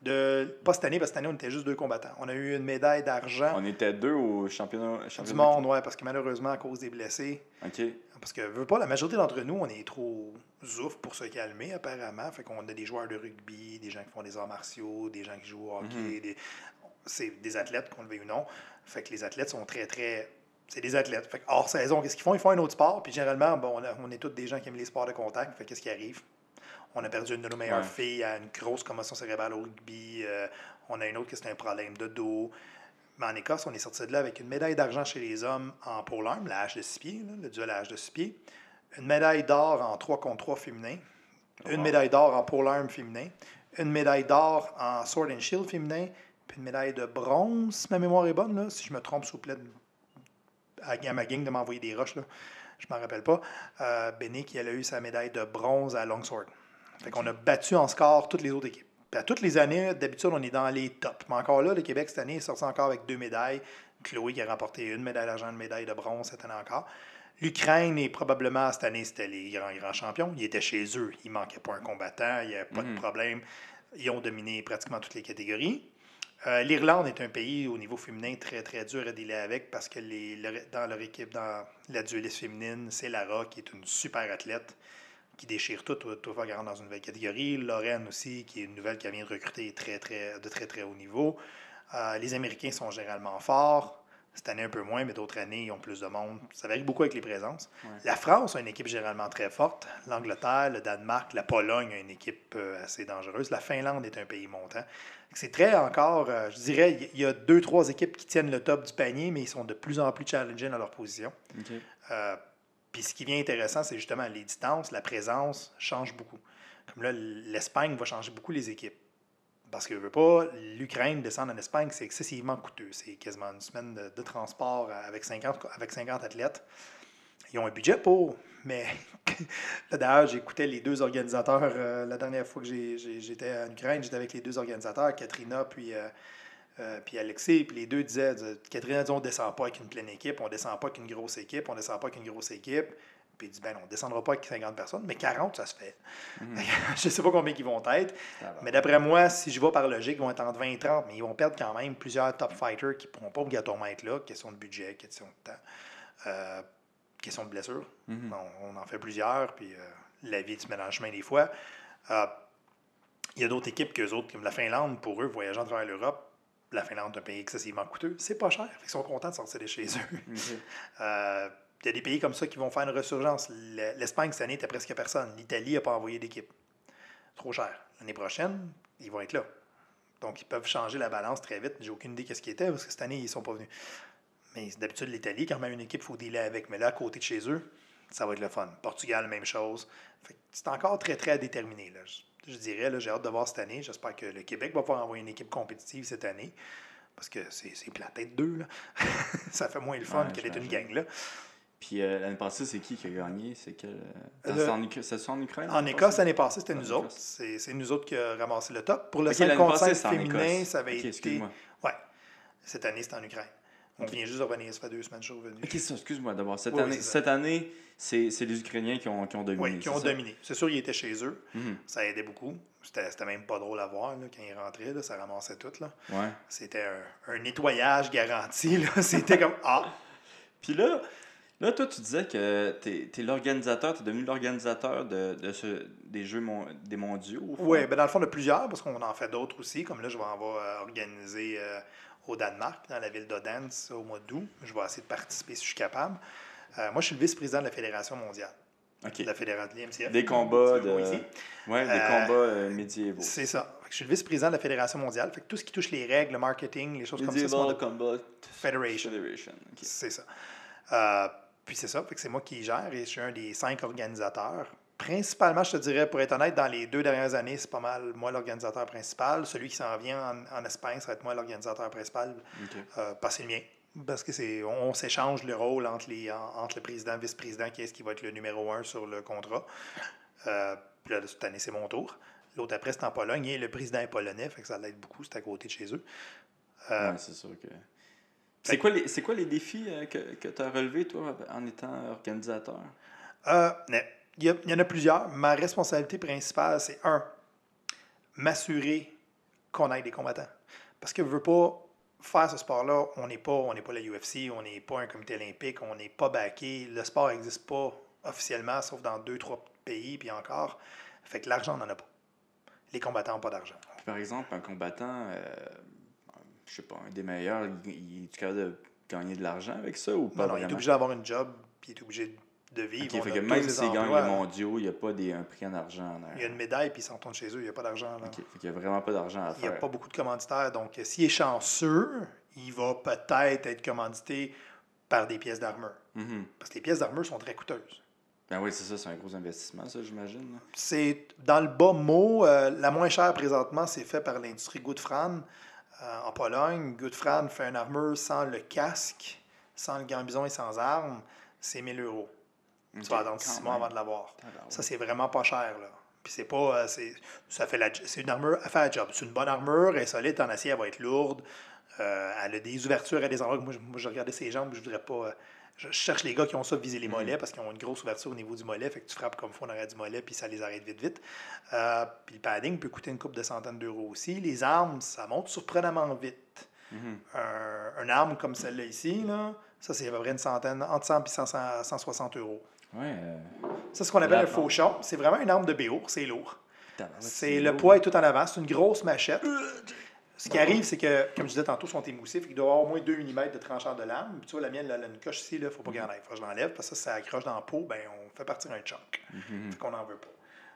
De, pas cette année, parce que cette année, on était juste deux combattants. On a eu une médaille d'argent On était deux au championnat, du monde, ouais, parce que malheureusement, à cause des blessés, Ok. Parce que, veux pas, la majorité d'entre nous, on est trop zouf pour se calmer, apparemment. Fait qu'on a des joueurs de rugby, des gens qui font des arts martiaux, des gens qui jouent au hockey. Mhm. des... C'est des athlètes, qu'on le veuille ou non. Fait que les athlètes sont très, très... C'est des athlètes. Fait que hors saison, qu'est-ce qu'ils font? Ils font un autre sport. Puis généralement, bon, on, a- on est tous des gens qui aiment les sports de contact. Fait qu'est-ce qui arrive? On a perdu une de nos meilleures Ouais. filles à une grosse commotion cérébrale au rugby. Euh, on a une autre qui c'est un problème de dos. Mais en Écosse, on est sorti de là avec une médaille d'argent chez les hommes en pole arm, la hache de 6 pieds, là, le duel à hache de 6 pieds. Une médaille d'or en 3 contre 3 féminin. Une Wow. médaille d'or en pole arm féminin. Une médaille d'or en sword and shield féminin. Puis une médaille de bronze, si ma mémoire est bonne. Là. Si je me trompe, s'il vous plaît, à, ma gang de m'envoyer des roches. Là. Je m'en rappelle pas. Euh, Benny qui elle a eu sa médaille de bronze à longsword. Fait qu'on a battu en score toutes les autres équipes. Puis à toutes les années, d'habitude, on est dans les tops. Mais encore là, le Québec, cette année, est sorti encore avec deux médailles. Chloé qui a remporté une médaille d'argent, une médaille de bronze cette année encore. L'Ukraine est probablement, cette année, c'était les grands, grands champions. Ils étaient chez eux. Il manquait pas un combattant. Il n'y avait pas Mhm. de problème. Ils ont dominé pratiquement toutes les catégories. Euh, L'Irlande est un pays au niveau féminin très, très dur à dealer avec parce que les, dans leur équipe, dans la dueliste féminine, c'est Lara qui est une super athlète qui déchire tout, tout, tout va dans une nouvelle catégorie. Lorraine aussi, qui est une nouvelle qui vient de recruter très, très, de très, très haut niveau. Euh, les Américains sont généralement forts. Cette année, un peu moins, mais d'autres années, ils ont plus de monde. Ça varie beaucoup avec les présences. Ouais. La France a une équipe généralement très forte. L'Angleterre, le Danemark, la Pologne a une équipe euh, assez dangereuse. La Finlande est un pays montant. C'est très encore, euh, je dirais, il y a deux, trois équipes qui tiennent le top du panier, mais ils sont de plus en plus challengés dans leur position. Euh, Puis ce qui vient intéressant, c'est justement les distances, la présence change beaucoup. Comme là, l'Espagne va changer beaucoup les équipes. Parce que, je veux pas, l'Ukraine descendre en Espagne, c'est excessivement coûteux. C'est quasiment une semaine de, transport avec 50, avec 50 athlètes. Ils ont un budget pour, mais là, d'ailleurs, j'écoutais les deux organisateurs euh, la dernière fois que j'étais en Ukraine, j'étais avec les deux organisateurs, Katrina puis, euh, euh, puis Alexis, puis les deux disaient, disaient, Katrina dit on descend pas avec une pleine équipe, on descend pas avec une grosse équipe, on descend pas avec une grosse équipe. Puis il dit, ben non, on descendra pas avec 50 personnes, mais 40, ça se fait. Mhm. je sais pas combien ils vont être, mais d'après moi, si je vais par logique, ils vont être entre 20 et 30, mais ils vont perdre quand même plusieurs top fighters qui ne pourront pas obligatoirement être là. Question de budget, question de temps, euh, question de blessure. Mhm. On, on en fait plusieurs, puis euh, la vie se met dans le chemin des fois. Euh, Il y a d'autres équipes qu'eux autres, comme la Finlande, pour eux, voyageant à travers l'Europe, la Finlande est un pays excessivement coûteux. C'est pas cher. Ils sont contents de sortir de chez eux. Ok. Euh, il y a des pays comme ça qui vont faire une ressurgence. Le- L'Espagne, cette année, était presque personne. L'Italie n'a pas envoyé d'équipe. Trop cher. L'année prochaine, ils vont être là. Donc, ils peuvent changer la balance très vite. J'ai aucune idée qu'est-ce qui était parce que cette année, ils ne sont pas venus. Mais d'habitude, l'Italie, quand même une équipe, il faut dealer avec. Mais là, à côté de chez eux, ça va être le fun. Portugal, même chose. C'est encore très, très à déterminer. Là. Je, dirais, j'ai hâte de voir cette année. J'espère que le Québec va pouvoir envoyer une équipe compétitive cette année. Parce que c'est plat tête deux. Ça fait moins le fun Ouais, que d'être une gang. Là. Puis euh, l'année passée, c'est qui qui a gagné? C'est quel euh, en, en Ukraine En Écosse, l'année passée, c'était nous autres. C'est nous autres qui avons ramassé le top. Pour le Ok, 5 l'année contre passée, 5 c'était en féminin, Écosse. ça avait Ok, été. Ouais. Cette année, c'est en Ukraine. On vient juste de revenir, ça fait deux semaines que je suis revenu. Excuse-moi d'abord. Cette Oui, année, cette année c'est c'est les Ukrainiens qui ont, qui ont dominé. Oui, qui ont dominé. C'est sûr, ils étaient chez eux. Mhm. Ça aidait beaucoup. C'était c'était même pas drôle à voir là, quand ils rentraient. Là, ça ramassait tout. Là. Ouais. C'était un, un nettoyage garanti. là. C'était comme Ah, Puis là, là, toi, tu disais que tu es, l'organisateur, tu es devenu l'organisateur de, de ce, des Jeux mon- des mondiaux. Oui, ben dans le fond, de plusieurs, parce qu'on en fait d'autres aussi. Comme là, je vais en va euh, organiser euh, au Danemark, dans la ville d'Odense, au mois d'août. Je vais essayer de participer si je suis capable. Euh, moi, je suis le vice-président de la Fédération mondiale, Ok. de la Fédération de l'IMCF. Des combats de. ici. Ouais, des Euh, combats euh, médiévaux. C'est ça. Je suis le vice-président de la Fédération mondiale. Fait que tout ce qui touche les règles, le marketing, les choses comme ça, Medieval Combat Federation. Federation. C'est ça. Euh, puis c'est ça, fait que c'est moi qui gère et je suis un des cinq organisateurs. Principalement, je te dirais, pour être honnête, dans les deux dernières années, c'est pas mal moi l'organisateur principal. Celui qui s'en vient en, en Espagne, ça va être moi l'organisateur principal, Ok. euh, parce que le mien. Parce que c'est on, on s'échange le rôle entre, les, en- entre le président et vice-président, qui est ce qui va être le numéro un sur le contrat. Euh, puis là, cette année, c'est mon tour. L'autre après, c'est en Pologne et le président est polonais, fait que ça l'aide beaucoup, c'est à côté de chez eux. Euh, Ouais, c'est sûr que. C'est quoi, les, c'est quoi les défis euh, que, que tu as relevés, toi, en étant organisateur? Euh, mais il y, a- il y en a plusieurs. Ma responsabilité principale, c'est un, m'assurer qu'on ait des combattants. Parce que je veux pas faire ce sport-là, on n'est pas, on n'est pas la UFC, on n'est pas un comité olympique, on n'est pas backé. Le sport n'existe pas officiellement, sauf dans deux, trois pays, puis encore. Fait que l'argent, on n'en a pas. Les combattants n'ont pas d'argent. Par exemple, un combattant, euh, je sais pas, un des meilleurs, il, il est capable de gagner de l'argent avec ça ou pas Non, non, il est obligé d'avoir une job, puis il est obligé de vivre. Ok, On fait que même des s'il gagne emplois, les là. mondiaux, il n'y a pas des, un prix en argent en Il y a une médaille, puis ils s'en retournent chez eux, il n'y a pas d'argent. là. Ok, fait qu'il n'y a vraiment pas d'argent à Il n'y a faire. pas beaucoup de commanditaires. Donc, s'il est chanceux, il va peut-être être commandité par des pièces d'armure. Mhm. Parce que les pièces d'armure sont très coûteuses. Ben oui, c'est ça, c'est un gros investissement, ça, j'imagine. C'est dans le bas mot, euh, la moins chère présentement, c'est fait par l'industrie Gutfran euh, en Pologne. Gutfran fait une armure sans le casque, sans le gambison et sans armes. C'est 1000 euros. Ok, Tu vas attendre 6 mois avant de l'avoir. Ça, c'est vraiment pas cher, là. Puis c'est pas. euh, c'est, ça fait la, c'est une armure à faire la job. C'est une bonne armure, elle est solide en acier, elle va être lourde. Euh, elle a des ouvertures à des endroits moi, je, moi, je regardais ses jambes, je voudrais pas. euh, je cherche les gars qui ont ça viser les mollets parce qu'ils ont une grosse ouverture au niveau du mollet, fait que tu frappes comme faut en arrière du mollet, puis ça les arrête vite, vite. Euh, puis le padding peut coûter une coupe de centaines d'euros aussi. Les armes, ça monte surprenamment vite. Mhm. Un, une arme comme celle-là ici, là, ça c'est à peu près une centaine, entre 100 et 100 160 euros. Ouais. euh, Ça, c'est ce qu'on appelle un fauchon. C'est vraiment une arme de béour, c'est lourd. C'est le poids est tout en avant. C'est une grosse machette. Ce qui arrive, c'est que, comme je disais tantôt, sont émoussés. Fait qu'il doit y avoir au moins 2 mm de tranchant de lame. Puis tu vois, la mienne, elle a une coche ici, il ne faut pas qu'il y en ait. Faut que je l'enlève parce que ça, ça accroche dans la peau. Ben, on fait partir un chunk. Mhm. Fait qu'on n'en veut pas.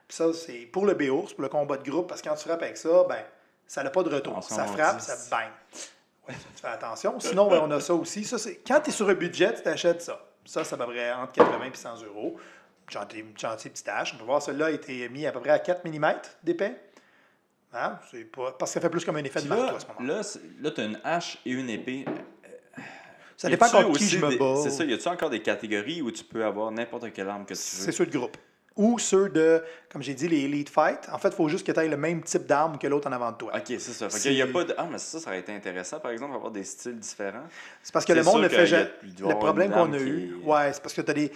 Puis ça, c'est pour le béour, c'est pour le combat de groupe. Parce que quand tu frappes avec ça, ben, ça n'a pas de retour. Attention, ça frappe, ça bang. Ouais, tu fais attention. Sinon, ben, on a ça aussi. Ça. Quand tu es sur un budget, tu t'achètes ça. Ça, ça à peu près entre 80 et 100 euros. Gentil, gentil petit tâche. On peut voir, celui-là a été mis à peu près à 4 mm d'épais. Hein? C'est pas... Parce que ça fait plus comme un effet Puis de marteau là, à ce moment-là. là, c'est- là tu as une hache et une épée. Ça Y dépend contre qui aussi je me des- bats. C'est ça, y a-tu encore des catégories où tu peux avoir n'importe quelle arme que tu C'est veux? ceux de groupe. Ou ceux de, comme j'ai dit, les Elite Fight. En fait, il faut juste que tu aies le même type d'arme que l'autre en avant de toi. Ok, c'est ça. Fait qu'il y a pas de. Ah, mais ça, ça aurait été intéressant, par exemple, avoir des styles différents. C'est parce que le monde ne fait jamais. il Le problème qu'on a qui eu, ouais, c'est parce que tu as des.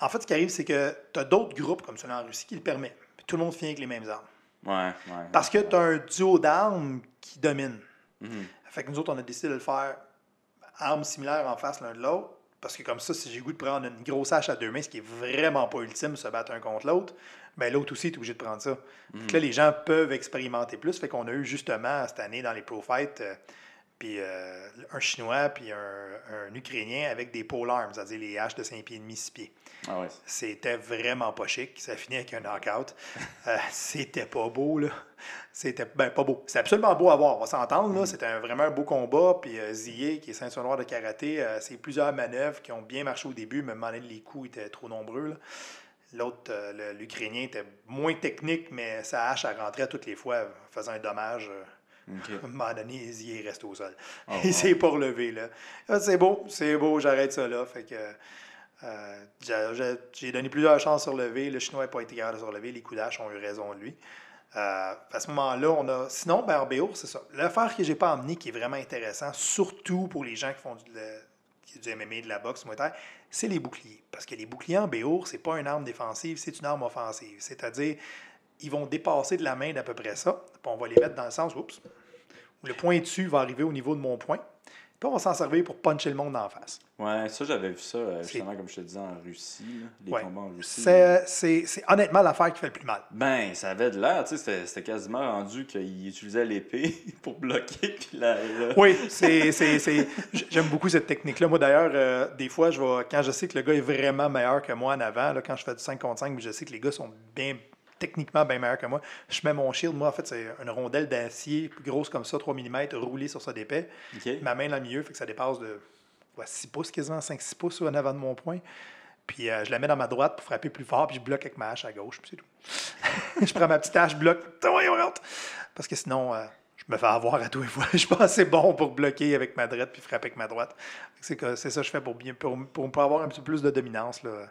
En fait, ce qui arrive, c'est que tu as d'autres groupes, comme celui en Russie, qui le permet. Puis tout le monde finit avec les mêmes armes. Ouais, ouais. Parce que tu as un duo d'armes qui domine. Mhm. Fait que nous autres, on a décidé de le faire armes similaires en face l'un de l'autre. Parce que comme ça, si j'ai le goût de prendre une grosse hache à deux mains, ce qui est vraiment pas ultime, se battre un contre l'autre, ben l'autre aussi est obligé de prendre ça. Fait que là, les gens peuvent expérimenter plus. Fait qu'on a eu justement cette année dans les Pro Fight, euh, puis euh, un Chinois, puis un, un Ukrainien avec des polearms, c'est-à-dire les haches de 5 pieds et demi, 6 pieds. Ah ouais. C'était vraiment pas chic. Ça finit avec un knockout. Euh, c'était pas beau, là. C'était ben, pas beau. C'est absolument beau à voir, on va s'entendre. là. C'était un- vraiment un beau combat. Puis euh, qui est ceinture noire de karaté, euh, c'est plusieurs manœuvres qui ont bien marché au début, mais à un moment donné, les coups étaient trop nombreux. là. L'autre, euh, l'Ukrainien, était moins technique, mais sa hache, elle rentrait toutes les fois, faisant un dommage. Euh, Ok. à un moment donné, Ziye reste au sol. Oh, Il s'est pas relevé, là. Ah, c'est beau, c'est beau, j'arrête ça là. Fait que euh, j'ai- donné plusieurs chances sur lever. Le Chinois n'a pas été capable de se relever. Les d'âge ont eu raison de lui. Euh, à ce moment-là, on a. Sinon, ben, en BO, c'est ça. L'affaire que j'ai pas emmenée qui est vraiment intéressant, surtout pour les gens qui font du, le- qui- du MMA, de la boxe, c'est les boucliers. Parce que les boucliers en BO, c'est pas une arme défensive, c'est une arme offensive. C'est-à-dire, ils vont dépasser de la main d'à peu près ça. Puis on va les mettre dans le sens, oups, où le point dessus va arriver au niveau de mon point. Puis on va s'en servir pour puncher le monde en face. Ouais, ça, j'avais vu ça, euh, justement, comme je te disais, en Russie, là, les Ouais. combats en Russie. C'est honnêtement l'affaire qui fait le plus mal. Ben, ça avait de l'air, tu sais, c'était- quasiment rendu qu'il utilisait l'épée pour bloquer, puis là, là- Oui, c'est, j'aime beaucoup cette technique-là. Moi, d'ailleurs, euh, des fois, je vais, quand je sais que le gars est vraiment meilleur que moi en avant, là, quand je fais du 5 contre 5, mais je sais que les gars sont bien techniquement bien meilleurs que moi, je mets mon shield. Moi, en fait, c'est une rondelle d'acier plus grosse comme ça, 3 mm, roulée sur ça d'épais. Ma main dans le milieu, fait que ça dépasse de quoi, 6 pouces quasiment, 5-6 pouces en avant de mon point. Puis euh, je la mets dans ma droite pour frapper plus fort, puis je bloque avec ma hache à gauche, puis c'est tout. je prends ma petite hache, je bloque. Parce que sinon, euh, je me fais avoir à tous les fois. Je suis pas assez bon pour bloquer avec ma droite puis frapper avec ma droite. C'est ça que je fais pour, bien, pour, pour, pour avoir un petit peu plus de dominance. Là.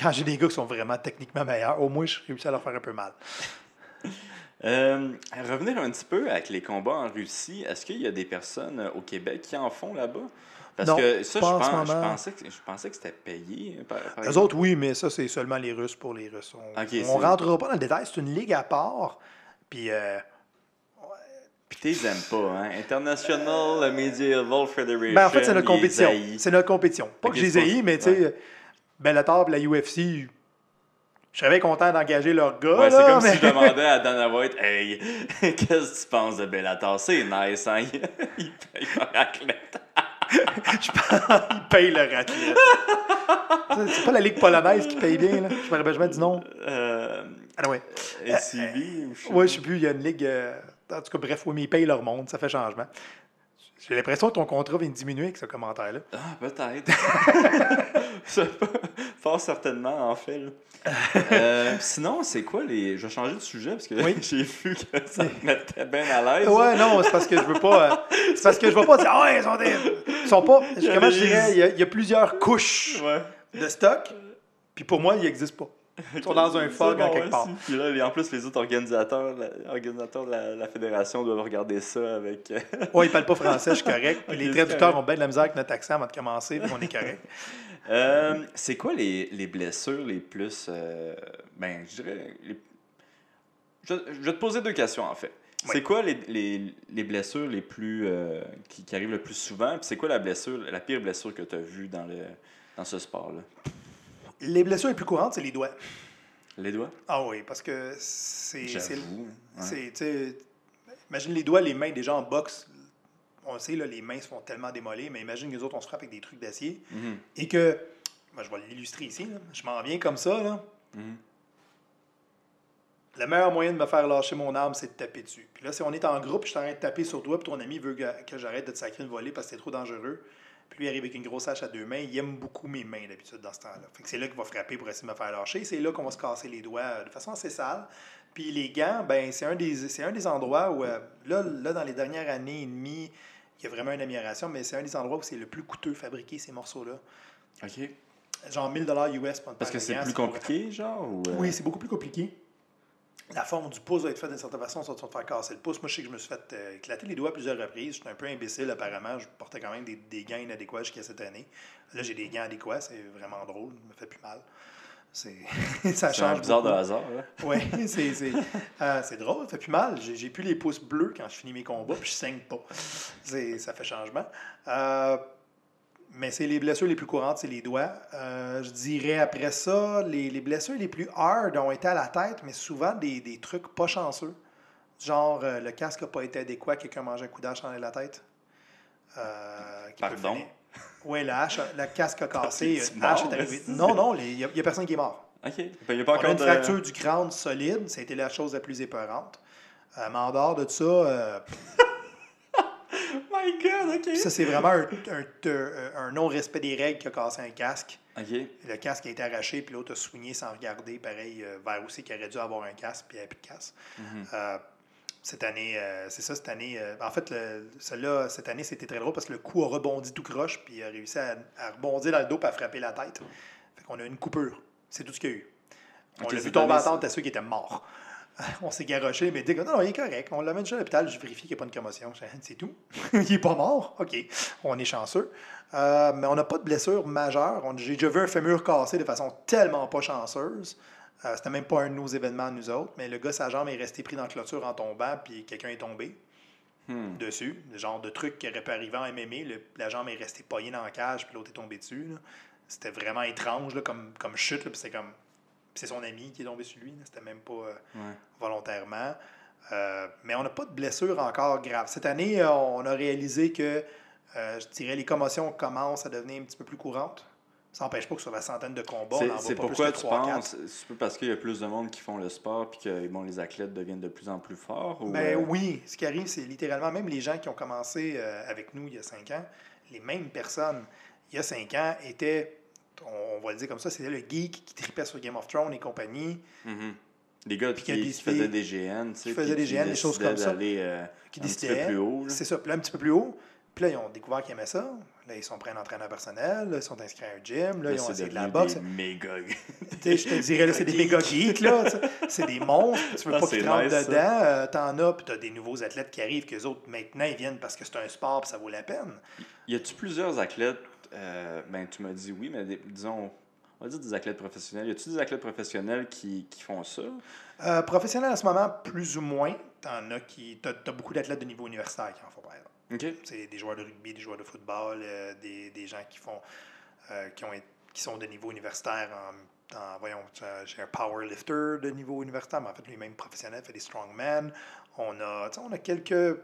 Quand j'ai des gars qui sont vraiment techniquement meilleurs, au moins je réussis à leur faire un peu mal. Euh, revenir un petit peu avec les combats en Russie, est-ce qu'il y a des personnes euh, au Québec qui en font là-bas? Parce Non, que ça, je, pense- pensais que, je pensais que c'était payé. Par, par Les autres, oui, mais ça, c'est seulement les Russes pour les Russes. On ne rentrera pas dans le détail. C'est une ligue à part. Puis, euh, Puis t'es aimes pas, hein? International Medieval Federation. ben, en fait, c'est notre compétition. C'est notre compétition. Pas que je les haïs, mais tu sais, Bellator et la UFC, je serais bien content d'engager leurs gars. Ouais, c'est comme mais- si je demandais à Dana White, hey, qu'est-ce que tu penses de Bellator? C'est nice, hein? Il paye par athlète. Ils payent leur athlète. C'est- c'est pas la ligue polonaise qui paye bien. Là. Je me rappelle jamais du nom. Euh, Ah ouais. LCB ou je sais Ouais, je sais plus, il y a une ligue. euh, en tout cas, bref, oui, mais ils payent leur monde, ça fait changement. J'ai l'impression que ton contrat vient de diminuer avec ce commentaire-là. Ah, peut-être. Fort certainement, en fait. là. Euh, sinon, c'est quoi les. Je vais changer de sujet parce que Oui. j'ai vu que ça me mettait bien à l'aise. Ouais, non, c'est parce que je veux pas. euh, c'est parce que je veux pas dire, ah ouais, ils sont, des- ils sont pas. Comment je dirais, il y, a, il y a plusieurs couches Ouais. de stock, puis pour moi, ils n'existent pas. Ils sont dans un fog bon, en quelque ouais, part. Puis là, en plus, les autres organisateurs, la- organisateurs de la, la fédération doivent regarder ça avec. euh, Ouais, ils parlent pas français, je suis correct. Puis les traducteurs ont bien de la misère avec notre accent avant de commencer, puis on est correct. Euh, c'est quoi les, les blessures les plus. euh, ben, je dirais. les- Je, je vais te poser deux questions, en fait. Oui. C'est quoi les, les, les blessures les plus. euh, qui, qui arrivent le plus souvent? Puis c'est quoi la blessure, la pire blessure que tu as vue dans, le, dans ce sport-là? Les blessures les plus courantes, c'est les doigts. Les doigts? Ah oui, parce que c'est. c'est- J'avoue. ouais. Imagine les doigts, les mains des gens en boxe. On le sait, là, les mains se font tellement démolir, mais imagine que les autres, on se frappe avec des trucs d'acier. Mhm, Et que. moi, je vais l'illustrer ici. là. Je m'en viens comme ça. Là. mhm. Le meilleur moyen de me faire lâcher mon arme, c'est de taper dessus. Puis là, si on est en groupe, je suis en train de taper sur toi, puis ton ami veut que, que j'arrête de te sacrer une volée parce que c'est trop dangereux. Puis lui il arrive avec une grosse hache à deux mains. Il aime beaucoup mes mains d'habitude dans ce temps-là. Fait que c'est là qu'il va frapper pour essayer de me faire lâcher. C'est là qu'on va se casser les doigts euh, de façon assez sale. Puis les gants, ben c'est un des c'est un des endroits où euh, là, là, dans les dernières années et demie, il y a vraiment une amélioration, mais c'est un des endroits où c'est le plus coûteux fabriquer ces morceaux-là. OK. Genre 1000 US pour une Parce que c'est plus compliqué, genre? Ou, euh, oui, c'est beaucoup plus compliqué. La forme du pouce doit être faite d'une certaine façon, ça va te faire casser le pouce. Moi, je sais que je me suis fait euh, éclater les doigts à plusieurs reprises. J'étais un peu imbécile, apparemment. Je portais quand même des, des gants inadéquats jusqu'à cette année. Là, j'ai des gants adéquats, c'est vraiment drôle. Ça me fait plus mal. C'est... ça C'est change. bizarre de hasard. Oui, c'est, c'est, euh, c'est drôle, ça fait plus mal. J'ai, j'ai plus les pouces bleus quand je finis mes combats, puis je saigne pas. C'est, ça fait changement. Euh, mais c'est les blessures les plus courantes, c'est les doigts. Euh, je dirais après ça, les, les blessures les plus hard ont été à la tête, mais souvent des, des trucs pas chanceux. Genre, euh, le casque n'a pas été adéquat, quelqu'un mange un coup d'âge dans la tête. euh, Pardon? Oui, la hache, a- le casque a cassé. Une hache est arrivée. Non, non, il n'y a, a personne qui est mort. OK. Il n'y a pas On a encore une de... fracture du crâne solide. Ça a été la chose la plus épeurante. Euh, mais en dehors de ça, euh, My God, OK. ça, c'est vraiment un, un- un- un non-respect des règles qui a cassé un casque. OK. Le casque a été arraché, puis l'autre a soigné sans regarder, pareil, euh, vers aussi qu'il aurait dû avoir un casque, puis il n'y avait plus de casque. Mhm. Euh, cette année, euh, c'est ça, cette année. euh, en fait, le- celle-là, cette année, c'était très drôle parce que le coup a rebondi tout croche, puis il a réussi à, à rebondir dans le dos et à frapper la tête. Fait qu'on a une coupure. C'est tout ce qu'il y a eu. On l'a vu tomber à tente à ceux qui étaient morts. On s'est garoché, mais dit que non, non, il est correct. On l'amène juste à l'hôpital, je vérifie qu'il n'y a pas de commotion. C'est tout. il est pas mort. OK. On est chanceux. Euh, mais on n'a pas de blessure majeure. J'ai déjà vu un fémur cassé de façon tellement pas chanceuse. Euh, C'était même pas un de nos événements, nous autres. Mais le gars, sa jambe est restée pris dans la clôture en tombant, puis quelqu'un est tombé Hmm. dessus. Le genre de truc qui aurait pu arriver en MMA. le- la jambe est restée poignée dans la cage, puis l'autre est tombé dessus. C'était vraiment étrange là, comme, comme chute. puis c'est comme. C'est son ami qui est tombé sur lui. C'était même pas euh, Ouais. volontairement. Euh, mais on n'a pas de blessure encore grave. Cette année, euh, on a réalisé que, euh, je dirais, les commotions commencent à devenir un petit peu plus courantes. Ça n'empêche pas que sur la centaine de combats, on C'est n'en c'est pourquoi plus que tu 3 penses, c'est parce qu'il y a plus de monde qui font le sport puis que bon, les athlètes deviennent de plus en plus forts? Ou, Ben euh, oui, ce qui arrive, c'est littéralement, même les gens qui ont commencé avec nous il y a cinq ans, les mêmes personnes, il y a cinq ans, étaient, on, va le dire comme ça, c'était le geek qui tripait sur Game of Thrones et compagnie, mhm. Les gars qui, faisaient des GN, tu sais, qui faisaient puis des GN, des choses comme ça, euh, qui un petit peu plus haut. C'est ça, puis là, un petit peu plus haut. Puis là, ils ont découvert qu'ils aimaient ça. Là, ils sont prêts à un entraîneur personnel. Là, ils sont inscrits à un gym. Là, Là, ils ont c'est essayé de la boxe. des méga... Je te dirais, là, c'est des méga geeks, là. C'est des monstres. Tu veux Ah, pas c'est qu'ils te rentrent nice, dedans. Euh, T'en as, puis t'as des nouveaux athlètes qui arrivent, qu'eux autres, maintenant, ils viennent parce que c'est un sport, puis ça vaut la peine. Y a-tu plusieurs athlètes, euh, ben tu m'as dit oui, mais des- disons, on va dire des athlètes professionnels. Y a-tu des athlètes professionnels qui, qui font ça? Euh, professionnel en ce moment, plus ou moins. T'en as qui. T'as as beaucoup d'athlètes de niveau universitaire qui en font, par exemple. C'est des joueurs de rugby, des joueurs de football, euh, des, des gens qui font qui, ont, qui sont de niveau universitaire en, en- voyons, j'ai un powerlifter de niveau universitaire, mais en fait lui-même professionnel, fait des strongman. On a, on a quelques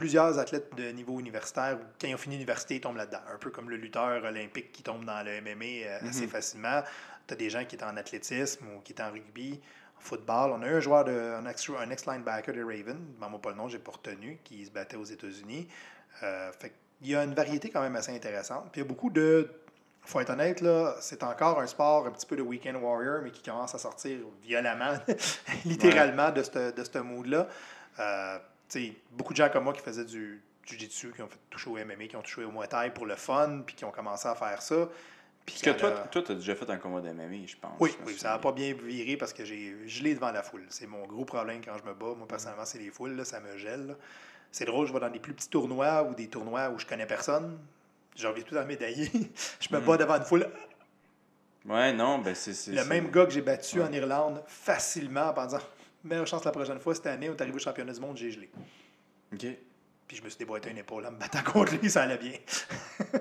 plusieurs athlètes de niveau universitaire quand ils ont fini l'université, ils tombent là-dedans. Un peu comme le lutteur olympique qui tombe dans le MMA euh, assez Mhm. facilement. Tu as des gens qui étaient en athlétisme ou qui étaient en rugby, en football. On a eu un joueur, de, un ex- un ex-linebacker de Raven, je ne pas le nom, j'ai pas retenu, qui se battait aux États-Unis. Euh, fait il y a une variété quand même assez intéressante. Puis il y a beaucoup de. faut être honnête, là, c'est encore un sport un petit peu de weekend warrior, mais qui commence à sortir violemment, littéralement, de ce de ce mood-là. Euh, sais, beaucoup de gens comme moi qui faisaient du jiu-jitsu, qui ont fait toucher au MMA, qui ont touché au Muay Thai pour le fun, puis qui ont commencé à faire ça. Parce que toi, tu as déjà fait un combat d'MMA, je pense. oui, je oui, ça n'a pas bien viré parce que j'ai gelé devant la foule. C'est mon gros problème quand je me bats. Moi, personnellement, c'est les foules, là, ça me gèle. C'est drôle, je vais dans des plus petits tournois ou des tournois où je connais personne. J'ai envie tout à médailler. je me Mhm. bats devant une foule. Ouais, non, ben c'est. Le même gars que j'ai battu Ouais. en Irlande facilement en disant meilleure chance la prochaine fois cette année, on est arrivé au championnat du monde, j'ai gelé. OK. Puis je me suis déboîté une épaule en me battant contre lui, ça allait bien.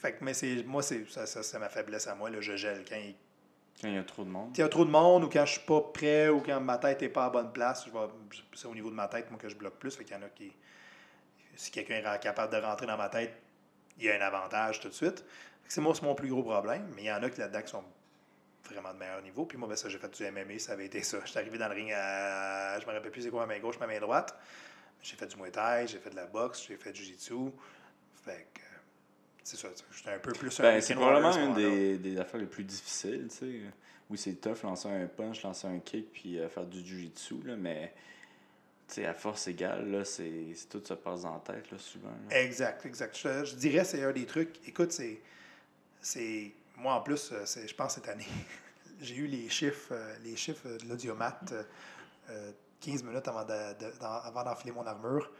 fait que, mais c'est, moi, c'est, ça, ça, c'est ma faiblesse à moi, là, je gèle. Quand il Quand il y a trop de monde. S'il y a trop de monde ou quand je suis pas prêt ou quand ma tête n'est pas à bonne place, je vais, c'est au niveau de ma tête, moi, que je bloque plus. Fait qu'il y en a qui. Si quelqu'un est capable de rentrer dans ma tête, il y a un avantage tout de suite. C'est moi, c'est mon plus gros problème. Mais il y en a qui là-dedans qui sont vraiment de meilleur niveau. Puis moi, ben, ça, j'ai fait du MMA, ça avait été ça. J'étais arrivé dans le ring à. Je me rappelle plus c'est quoi ma main gauche, ma main droite. J'ai fait du Muay Thai, j'ai fait de la boxe, j'ai fait du Jiu-Jitsu. Fait que. C'est ça, j'étais un peu plus Ben, c'est probablement une des, des affaires les plus difficiles, tu sais. Oui, c'est tough, lancer un punch, lancer un kick, puis euh, faire du jujitsu, là, mais, tu sais, à force égale, là, c'est c'est- tout se passe dans la tête, là, souvent. là. Exact, exact. Je, je dirais c'est un des trucs. Écoute, c'est. c'est moi, en plus, euh, c'est- je pense cette année, j'ai eu les chiffres, euh, les chiffres de l'audiomat euh, euh, 15 minutes avant de- de- d'en- avant d'enfiler mon armure.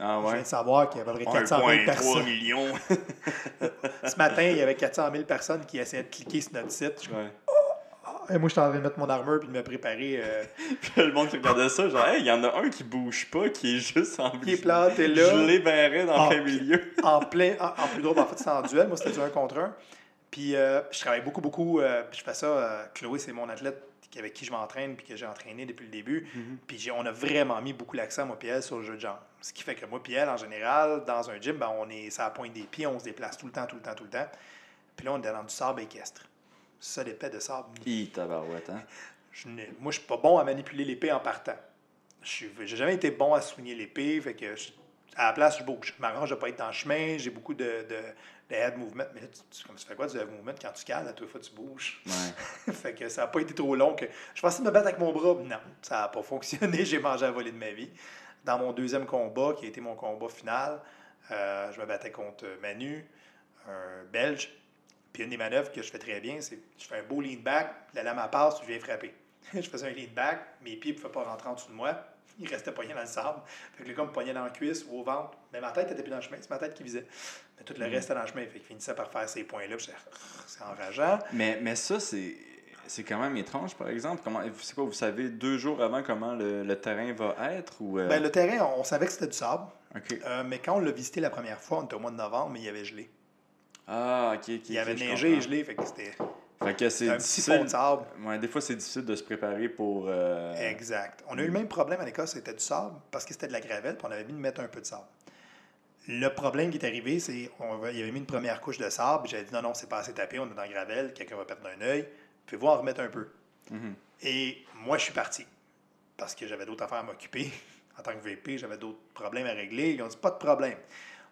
Ah Je viens de savoir qu'il y avait à peu près 400 000 1,3 personnes. millions. Ce matin, il y avait 400 000 personnes qui essayaient de cliquer sur notre site. Je- ouais. Et moi, je suis en train de mettre mon armure puis de me préparer. euh, Puis le monde qui regardait ça, genre, hey, il y en a un qui bouge pas, qui est juste en qui est planté là. Je l'ai dans Ah, le milieu. en plein, en, en plus drôle, en fait, c'est en duel. Moi, c'était du un contre un. Puis, euh, je travaille beaucoup, beaucoup. euh, puis je fais ça. euh, Chloé, c'est mon athlète avec qui je m'entraîne puis que j'ai entraîné depuis le début. Mhm. Puis on a vraiment mis beaucoup l'accent, moi, puis elle, sur le jeu de jambes. Ce qui fait que moi, puis elle, en général, dans un gym, ben, on est ça pointe des pieds, on se déplace tout le temps, tout le temps, tout le temps. Puis là, on est dans du sable équestre. Ça, l'épée de sable. Hi, tabarouette, hein? Je n'ai- moi, je suis pas bon à manipuler l'épée en partant. Je J'ai jamais été bon à soigner l'épée, fait que je- à la place, je bouge. Je m'arrange de pas être dans le chemin, j'ai beaucoup de, de, de head movement. Mais là, tu, tu- comme tu fais quoi du head movement quand tu cales, à toute fois tu bouges? Ouais. fait que ça n'a pas été trop long. que Je pensais me battre avec mon bras. Non, ça n'a pas fonctionné. J'ai mangé à voler de ma vie. Dans mon deuxième combat, qui a été mon combat final, euh, je me battais contre Manu, un Belge. Puis une des manœuvres que je fais très bien, c'est je fais un beau lean back, la lame à passe, je viens frapper. je faisais un lean back, mes pieds ne pouvaient pas rentrer en dessous de moi. Ils restaient poignés dans le sable. Fait que le gars me poignait dans la cuisse ou au ventre. Mais ma tête était plus dans le chemin, c'est ma tête qui visait. Mais tout le reste était dans le chemin. Fait qu'il finissait par faire ces points-là. C'est enrageant. Mais, mais ça, c'est. C'est quand même étrange, par exemple. Comment, c'est quoi, vous savez deux jours avant comment le, le terrain va être ou euh, Ben, le terrain, on, on savait que c'était du sable. Ok. Euh, mais quand on l'a visité la première fois, on était au mois de novembre, mais il y avait gelé. Ah, ok, ok. Il y avait neigé et gelé, fait que c'était Fait que c'est un difficile. de sable. Ouais, des fois, c'est difficile de se préparer pour. euh, Exact. On a eu le même problème à l'Écosse, c'était du sable, parce que c'était de la gravelle, puis on avait mis de mettre un peu de sable. Le problème qui est arrivé, c'est on va- il avait mis une première couche de sable, puis j'avais dit non, non, c'est pas assez tapé, on est dans la gravelle, quelqu'un va perdre un œil, pouvez-vous en remettre un peu? mhm. Et moi, je suis parti, parce que j'avais d'autres affaires à m'occuper. En tant que VP, j'avais d'autres problèmes à régler. Ils ont dit pas de problème.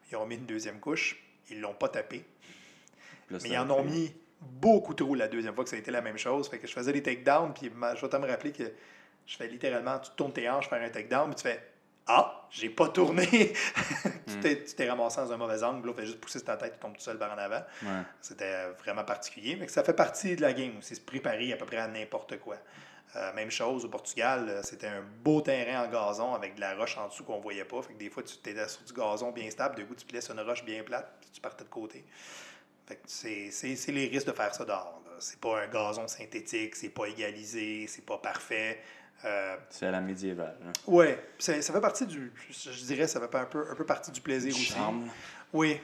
Ils ont mis une deuxième couche, ils l'ont pas tapé. Là, Mais ils en ont mis beaucoup trop la deuxième fois que ça a été la même chose. Fait que je faisais des takedowns, puis je vais te me rappeler que je fais littéralement, tu tournes tes hanches, faire un takedown, puis tu fais Ah, j'ai pas tourné. tu t'es- ramassé dans un mauvais angle, là, fait juste pousser sur ta tête, tu tombes tout seul par en avant. Ouais. C'était vraiment particulier, mais que ça fait partie de la game aussi, se préparer à peu près à n'importe quoi. Euh, même chose au Portugal, euh, c'était un beau terrain en gazon avec de la roche en dessous qu'on voyait pas. Fait que des fois, tu étais sur du gazon bien stable, de coup, tu pilais sur une roche bien plate, puis tu partais de côté. C'est les risques de faire ça dehors. C'est pas un gazon synthétique, c'est pas égalisé, c'est pas parfait. Euh, C'est à la médiévale. hein. ouais, ça, fait partie du. Je, dirais, ça fait un peu, un peu partie du plaisir aussi. Charme. Oui.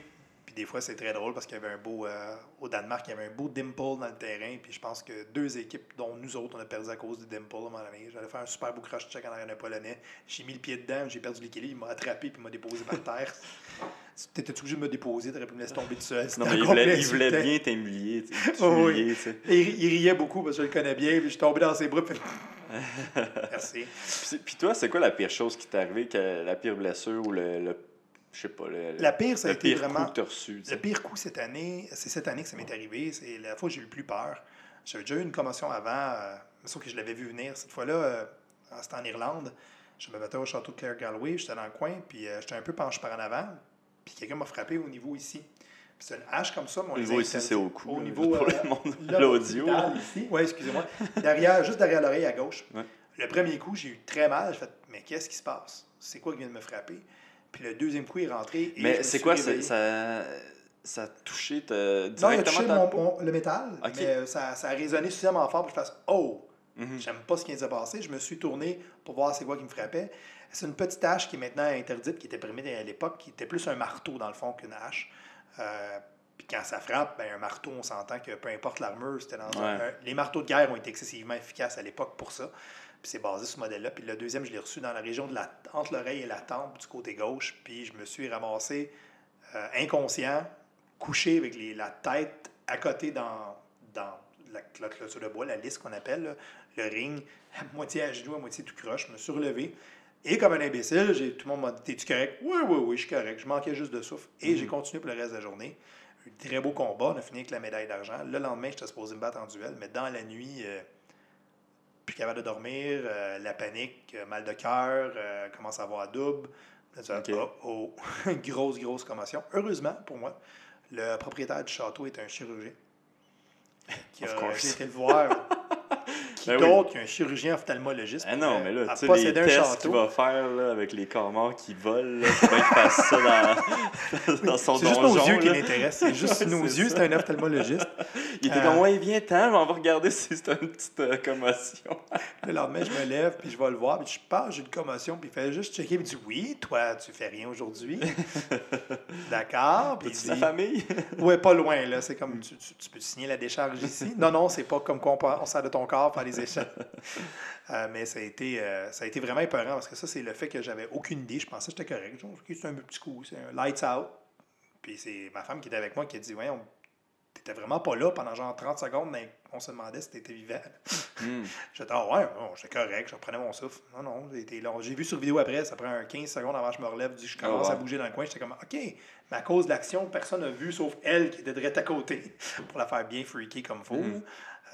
Des fois, c'est très drôle parce qu'il y avait un beau. euh, au Danemark, il y avait un beau dimple dans le terrain. Puis je pense que deux équipes, dont nous autres, on a perdu à cause du dimple à un moment donné. J'allais faire un super beau crash check en arrière d'un polonais. J'ai mis le pied dedans, j'ai perdu l'équilibre. Il m'a attrapé puis il m'a déposé par terre. T'étais obligé de me déposer, t'aurais pu me laisser tomber tout seul. Non, mais il voulait, il bien t'humilier. Oh, oui. il, il riait beaucoup parce que je le connais bien. Puis je suis tombé dans ses bras. Puis... Merci. Puis, toi, c'est quoi la pire chose qui t'est arrivée, la pire blessure ou le. le- je sais pas, le, La pire, ça a été vraiment. coup reçu. Le pire coup cette année, c'est cette année que ça m'est arrivé. C'est la fois où j'ai eu le plus peur. J'avais déjà eu une commotion avant, euh, sauf que je l'avais vu venir. Cette fois-là, euh, c'était en Irlande. Je me battais au château de Clare Galway. J'étais dans le coin, puis euh, j'étais un peu penché par en avant. Puis quelqu'un m'a frappé au niveau ici. Puis c'est une hache comme ça, mais on Au niveau ici, c'est au cou. Au niveau. pour le monde l'audio. Oui, excusez-moi. Derrière, juste derrière l'oreille à gauche. Ouais. Le premier coup, j'ai eu très mal. J'ai fait, mais qu'est-ce qui se passe? C'est quoi qui vient de me frapper? Puis le deuxième coup est rentré. et Mais c'est quoi, ça, ça, ça a touché te- Non, il a directement touché ta mon- peau? mon- le métal, mais euh, ça, ça a résonné suffisamment fort pour que je fasse Oh! Mhm. J'aime pas ce qui vient de se passer. Je me suis tourné pour voir c'est quoi qui me frappait. C'est une petite hache qui est maintenant interdite, qui était permise à l'époque, qui était plus un marteau dans le fond qu'une hache. Euh, puis quand ça frappe, ben, un marteau, on s'entend que peu importe l'armure, c'était dans Ouais. un- Les marteaux de guerre ont été excessivement efficaces à l'époque pour ça. Puis c'est basé sur ce modèle-là. Puis le deuxième, je l'ai reçu dans la région de la entre l'oreille et la tempe du côté gauche. Puis je me suis ramassé euh, inconscient, couché avec les- la tête à côté dans, dans la, la clôture de bois, la lisse qu'on appelle, là, le ring, à moitié à genoux, à moitié tout croche. Je me suis relevé. Et comme un imbécile, j'ai, tout le monde m'a dit T'es-tu correct? Oui, oui, oui, je suis correct. Je manquais juste de souffle. Et j'ai continué pour le reste de la journée. Un très beau combat. On a fini avec la médaille d'argent. Le lendemain, j'étais supposé me battre en duel, mais dans la nuit, euh, plus capable de dormir, euh, la panique, euh, mal de cœur, euh, commence à avoir double. Oh, oh. grosse, grosse commotion. Heureusement, pour moi, le propriétaire du château est un chirurgien. Qui a- été le voir. qui Ben oui. d'autre qu'un chirurgien ophtalmologiste? Ah non, mais là, à tu sais, les tests qu'il va faire là, avec les corps morts qui volent, là, faut qu'il fasse ça dans, dans son C'est juste donjon. nos yeux qui l'intéressent. C'est juste Ouais, nos yeux. C'est un ophtalmologiste. Il était Euh, comme, ouais, viens, ten on va regarder si c'est une petite euh, commotion. Le lendemain, je me lève, puis je vais le voir, puis je pense j'ai une commotion, puis il fait juste checker, puis il dit Oui, toi, tu fais rien aujourd'hui. D'accord. Puis dit famille? Ouais, pas loin, là. C'est comme tu, tu, tu peux signer la décharge ici. Non, non, c'est pas comme qu'on pense- on sert de ton corps, faire des Euh, mais ça a, été, euh, ça a été vraiment épeurant parce que ça, c'est le fait que j'avais aucune idée. Je pensais que j'étais correct. c'est un petit coup, c'est un lights out. Puis c'est ma femme qui était avec moi qui a dit Ouais, on t'étais vraiment pas là pendant genre 30 secondes, mais on se demandait si t'étais vivant. Mm. J'étais, ah ouais, j'étais correct, je reprenais mon souffle. Non, non, j'ai long. J'ai vu sur vidéo après, ça prend 15 secondes avant que je me relève, je oh, commence à bouger dans le coin. J'étais comme, OK, mais à cause de l'action, personne n'a vu sauf elle qui était direct à côté pour la faire bien freaky comme faut. Mm.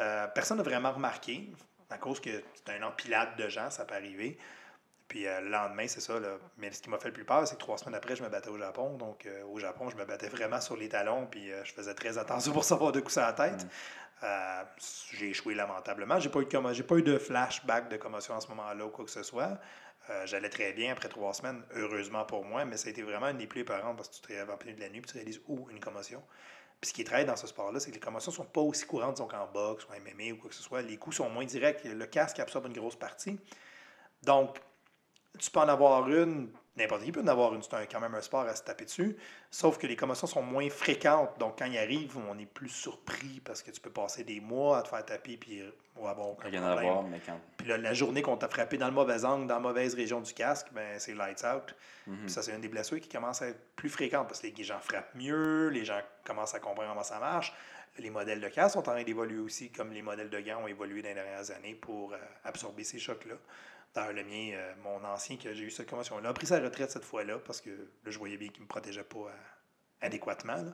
Euh, personne n'a vraiment remarqué, à cause que c'est un empilade de gens, ça peut arriver. Puis euh, le lendemain, c'est ça. Là. Mais ce qui m'a fait le plus peur, c'est que trois semaines après, je me battais au Japon. Donc euh, au Japon, je me battais vraiment sur les talons. Puis je faisais très attention pour savoir de coups à la tête. Mm. j'ai échoué lamentablement. J'ai pas eu de j'ai pas eu de flashback de commotion à ce moment-là ou quoi que ce soit. J'allais très bien après trois semaines, heureusement pour moi, mais ça a été vraiment une des plus épeurantes parce que tu te réveilles en plein de la nuit et tu réalises, oh, une commotion. Puis ce qui est très dans ce sport-là, c'est que les commotions ne sont pas aussi courantes qu'en boxe ou en MMA ou quoi que ce soit. Les coups sont moins directs. Le casque absorbe une grosse partie. Donc, tu peux en avoir une, n'importe qui peut en avoir une, c'est quand même un sport à se taper dessus, sauf que les commotions sont moins fréquentes, donc quand ils arrivent, on est plus surpris parce que tu peux passer des mois à te faire taper puis ou avoir Rien à voir, mais quand... Puis la journée qu'on t'a frappé dans le mauvais angle, dans la mauvaise région du casque, ben c'est lights out. Mhm. Ça, c'est une des blessures qui commence à être plus fréquente parce que les gens frappent mieux, les gens commencent à comprendre comment ça marche. Les modèles de casque sont en train d'évoluer aussi, comme les modèles de gants ont évolué dans les dernières années pour euh, absorber ces chocs-là. D'ailleurs, le mien, euh, mon ancien, que j'ai eu cette commotion-là, a pris sa retraite cette fois-là parce que là, je voyais bien qu'il ne me protégeait pas euh, adéquatement.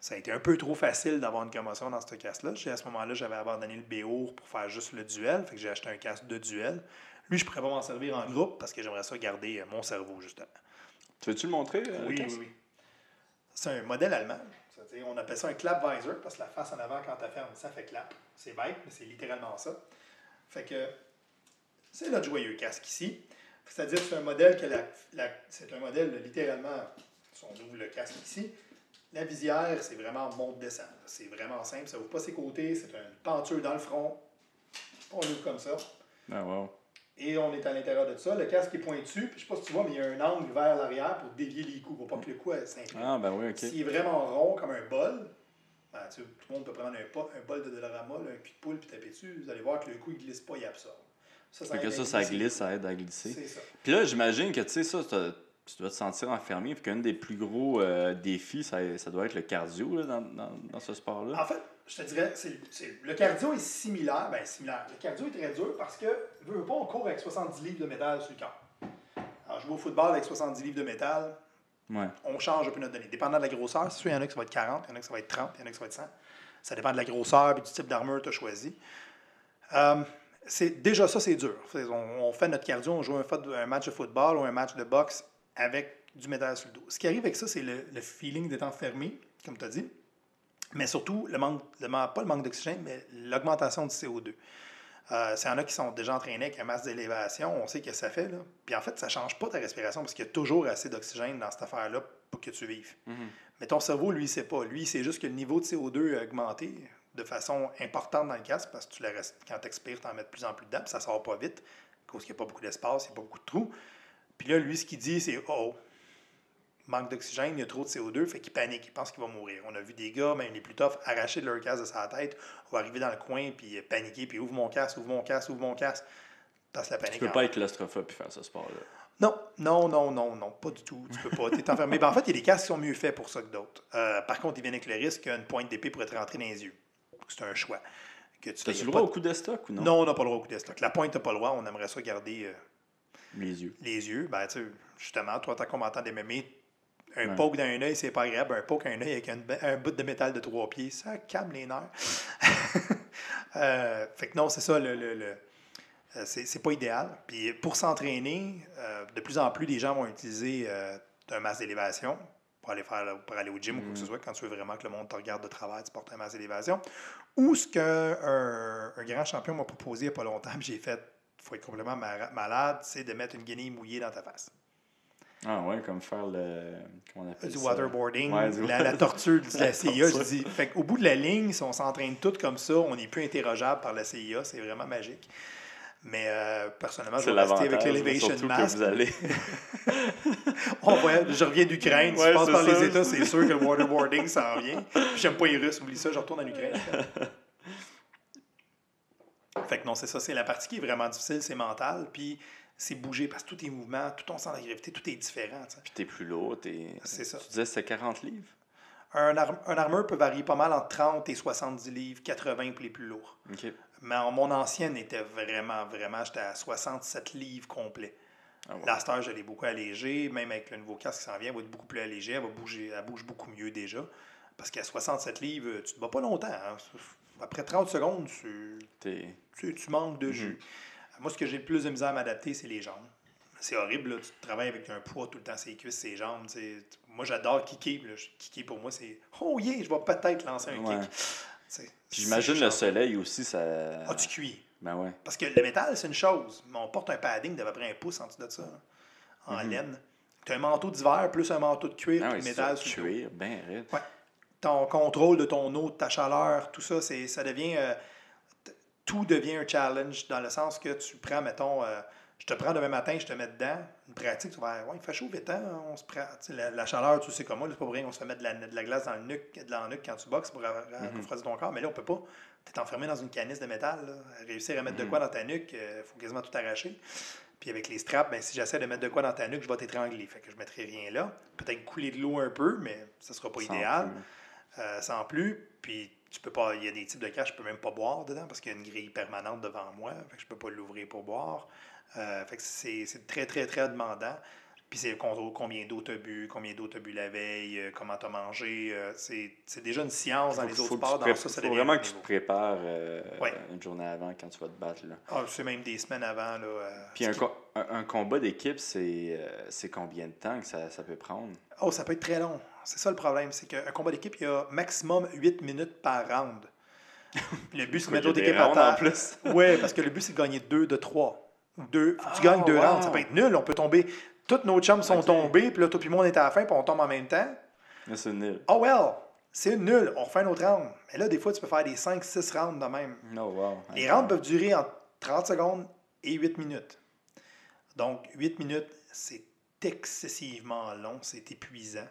Ça a été un peu trop facile d'avoir une commotion dans ce casque-là. À ce moment-là, j'avais abandonné le BO pour faire juste le duel. Fait que j'ai acheté un casque de duel. Lui, je pourrais pas m'en servir en groupe parce que j'aimerais ça garder euh, mon cerveau, justement. Tu veux-tu le montrer? oui, oui, oui. C'est un modèle allemand. On appelle ça un clap visor parce que la face en avant, quand tu fermes, ça fait clap. C'est bête, mais c'est littéralement ça. Fait que c'est notre joyeux casque ici. C'est-à-dire que c'est un modèle que la, c'est un modèle littéralement, si on ouvre le casque ici, la visière, c'est vraiment monte-descend. C'est vraiment simple, ça ouvre pas ses côtés, c'est une penture dans le front. On ouvre comme ça. Ah, wow. Et on est à l'intérieur de ça. Le casque est pointu. Puis je sais pas si tu vois, mais il y a un angle vers l'arrière pour dévier les coups, pour pas que le coup s'incline. Ah, ben oui, OK. S'il est vraiment rond comme un bol, ben, tout le monde peut prendre un, un bol de Dollarama, un cul de poule, puis taper dessus. Vous allez voir que le coup, il glisse pas, il absorbe. Ça, ça, que ça, ça glisse, ça aide à glisser. C'est ça. Puis là, j'imagine que, tu sais, ça, tu dois te sentir enfermé. Puis qu'un des plus gros euh, défis, ça, ça, doit être le cardio là, dans, dans, dans, ce sport-là. En fait, je te dirais, c'est, le cardio est similaire. Ben, similaire. Le cardio est très dur parce que, veux pas, on court avec 70 livres de métal sur le corps. Alors, je vais au football avec 70 livres de métal. Ouais. On change un peu notre donnée. Dépendant de la grosseur, c'est sûr, il y en a qui ça va être 40, il y en a qui ça va être 30, il y en a qui ça va être 100. Ça dépend de la grosseur et du type d'armure que tu as choisi. Euh, c'est déjà ça, c'est dur. On, fait notre cardio, on joue un, match de football ou un match de boxe avec du métal sur le dos. Ce qui arrive avec ça, c'est le, feeling d'être enfermé, comme tu as dit, mais surtout, le manque, le, pas le manque d'oxygène, mais l'augmentation du CO2. Euh, c'est y en a qui sont déjà entraînés avec un masse d'élévation, on sait que ça fait. Là. Puis en fait, ça ne change pas ta respiration parce qu'il y a toujours assez d'oxygène dans cette affaire-là pour que tu vives. Mm-hmm. Mais ton cerveau, lui, il ne sait pas. Lui, c'est juste que le niveau de CO2 a augmenté de façon importante dans le casque parce que tu la restes, quand tu expires, tu en mets de plus en plus dedans, puis ça sort pas vite, parce qu'il n'y a pas beaucoup d'espace, il n'y a pas beaucoup de trous. Puis là, lui, ce qu'il dit, c'est Oh, manque d'oxygène, il y a trop de CO2, fait qu'il panique, il pense qu'il va mourir. On a vu des gars, même les plus toughs, arracher leur casque de sa tête ou arriver dans le coin, puis paniquer, puis ouvre mon casque, ouvre mon casque, ouvre mon casque. Parce la panique. Tu peux pas être claustrophobe et faire ce sport-là. Non, non, non, non, non, pas du tout. Tu peux pas. Tu es enfermé. Ben, en fait, il y a des casques qui sont mieux faits pour ça que d'autres. Euh, par contre, il vient avec le risque qu'une pointe d'épée pourrait te rentrer dans les yeux c'est un choix. Que tu as le droit au coup de stock ou non? Non, on n'a pas le droit au coup de stock. La pointe, tu pas le droit. On aimerait ça garder euh, les yeux. Les yeux. Ben, tu justement, toi, tant combattant des mémés, un poke dans un œil, c'est pas agréable. Un poke dans un œil avec un, bout de métal de trois pieds, ça calme les nerfs. euh, fait que non, c'est ça, le, le, le euh, c'est pas idéal. Puis pour s'entraîner, euh, de plus en plus, les gens vont utiliser un masque d'élévation pour aller, faire, pour aller au gym ou quoi que ce mm. soit, quand tu veux vraiment que le monde te regarde de travail, tu portes un masque d'élévation. Ou ce qu'un un grand champion m'a proposé il n'y a pas longtemps, j'ai fait, il faut être complètement malade, c'est de mettre une guenille mouillée dans ta face. Ah ouais, comme faire le. Comment on appelle du waterboarding, la, torture de la CIA. je dis, fait au bout de la ligne, si on s'entraîne tous comme ça, on n'est plus interrogeable par la CIA, c'est vraiment magique. Mais euh, personnellement, je vais rester avec l'Elevation Mask. vous allez. On je reviens d'Ukraine. si je passe par les États, c'est sûr que le waterboarding s'en vient. J'aime pas les Russes, oublie ça, je retourne en Ukraine. Fait que non, c'est ça. C'est la partie qui est vraiment difficile, c'est mental. Puis c'est bouger parce que tous tes mouvements, tout ton sens de gravité, tout est différent. Puis t'es plus lourd, t'es... C'est ça. Tu disais que c'était 40 livres? Un, arm- un armure peut varier pas mal entre 30 et 70 livres, 80 pour les plus lourds. Mais mon ancienne était vraiment, vraiment, j'étais à 67 livres complets. Ah ouais. La star, je l'ai beaucoup allégé, même avec le nouveau casque qui s'en vient, elle va être beaucoup plus allégée, elle, va bouger, elle bouge beaucoup mieux déjà. Parce qu'à 67 livres, tu te bats pas longtemps. hein. Après 30 secondes, tu, T'es... tu, tu manques de Mhm. jus. Moi, ce que j'ai le plus de misère à m'adapter, c'est les jambes. C'est horrible, là. tu travailles avec un poids tout le temps, ses cuisses, ses jambes. Moi, j'adore kicker. là. Kicker, pour moi, c'est « Oh yeah, je vais peut-être lancer un Ouais. kick. J'imagine le soleil aussi, ça... Ah, tu cuis. Ben ouais. Parce que le métal, c'est une chose, mais on porte un padding d'à peu près un pouce en dessous de ça, là, en Mhm. laine. Tu as un manteau d'hiver plus un manteau de cuir, Ah oui, métal sur le cuir, ben raide. Ton contrôle de ton eau, de ta chaleur, tout ça, c'est, ça devient. euh, tout devient un challenge dans le sens que tu prends, mettons, euh, je te prends demain matin, je te mets dedans. Une pratique, tu vas dire, ouais, il fait chaud vite, hein, on se prend. La, la chaleur, tu sais comme moi, c'est pas pour rien, on se fait mettre de la, de la glace dans le nuque, de la nuque quand tu boxes pour ra- Mhm. refroidir ton corps, mais là, on peut pas. Tu es enfermé dans une canisse de métal. là. Réussir à mettre de Mhm. quoi dans ta nuque, il faut quasiment tout arracher. Puis avec les straps, ben, si j'essaie de mettre de quoi dans ta nuque, je vais t'étrangler. Fait que je mettrai rien là. Peut-être couler de l'eau un peu, mais ça sera pas Sans idéal. plus. Euh, sans plus. Puis tu peux pas. Il y a des types de cas, je peux même pas boire dedans parce qu'il y a une grille permanente devant moi. Fait que je peux pas l'ouvrir pour boire. Euh, fait que c'est très, très, très demandant. Puis c'est combien d'eau tu as bu, combien d'eau tu as bu la veille, euh, comment tu as mangé. euh, c'est déjà une science dans Faut- les autres sports. Dans ça, ça faut vraiment que tu te prépares euh, Ouais. une journée avant quand tu vas te battre. Là. Ah, c'est même des semaines avant. Là, Puis un, co- un, un combat d'équipe, c'est combien de temps que ça, ça peut prendre? Oh, ça peut être très long. C'est ça le problème. C'est qu'un combat d'équipe, il y a maximum 8 minutes par round. Le but, c'est de mettre l'autre équipe à terre. plus. Oui, parce que le but, c'est de gagner 2 de 3. Deux, tu Ah, gagnes deux wow. rounds. Ça peut être nul. On peut tomber. Toutes nos chums sont Ok. tombés, puis là, toi puis moi, on est à la fin, puis on tombe en même temps. Là, c'est nul. Oh well, c'est nul. On refait un autre round. Mais là, des fois, tu peux faire des 5-6 rounds de même. Oh, wow. Les rounds peuvent durer entre 30 secondes et 8 minutes. Donc, 8 minutes, c'est excessivement long, c'est épuisant.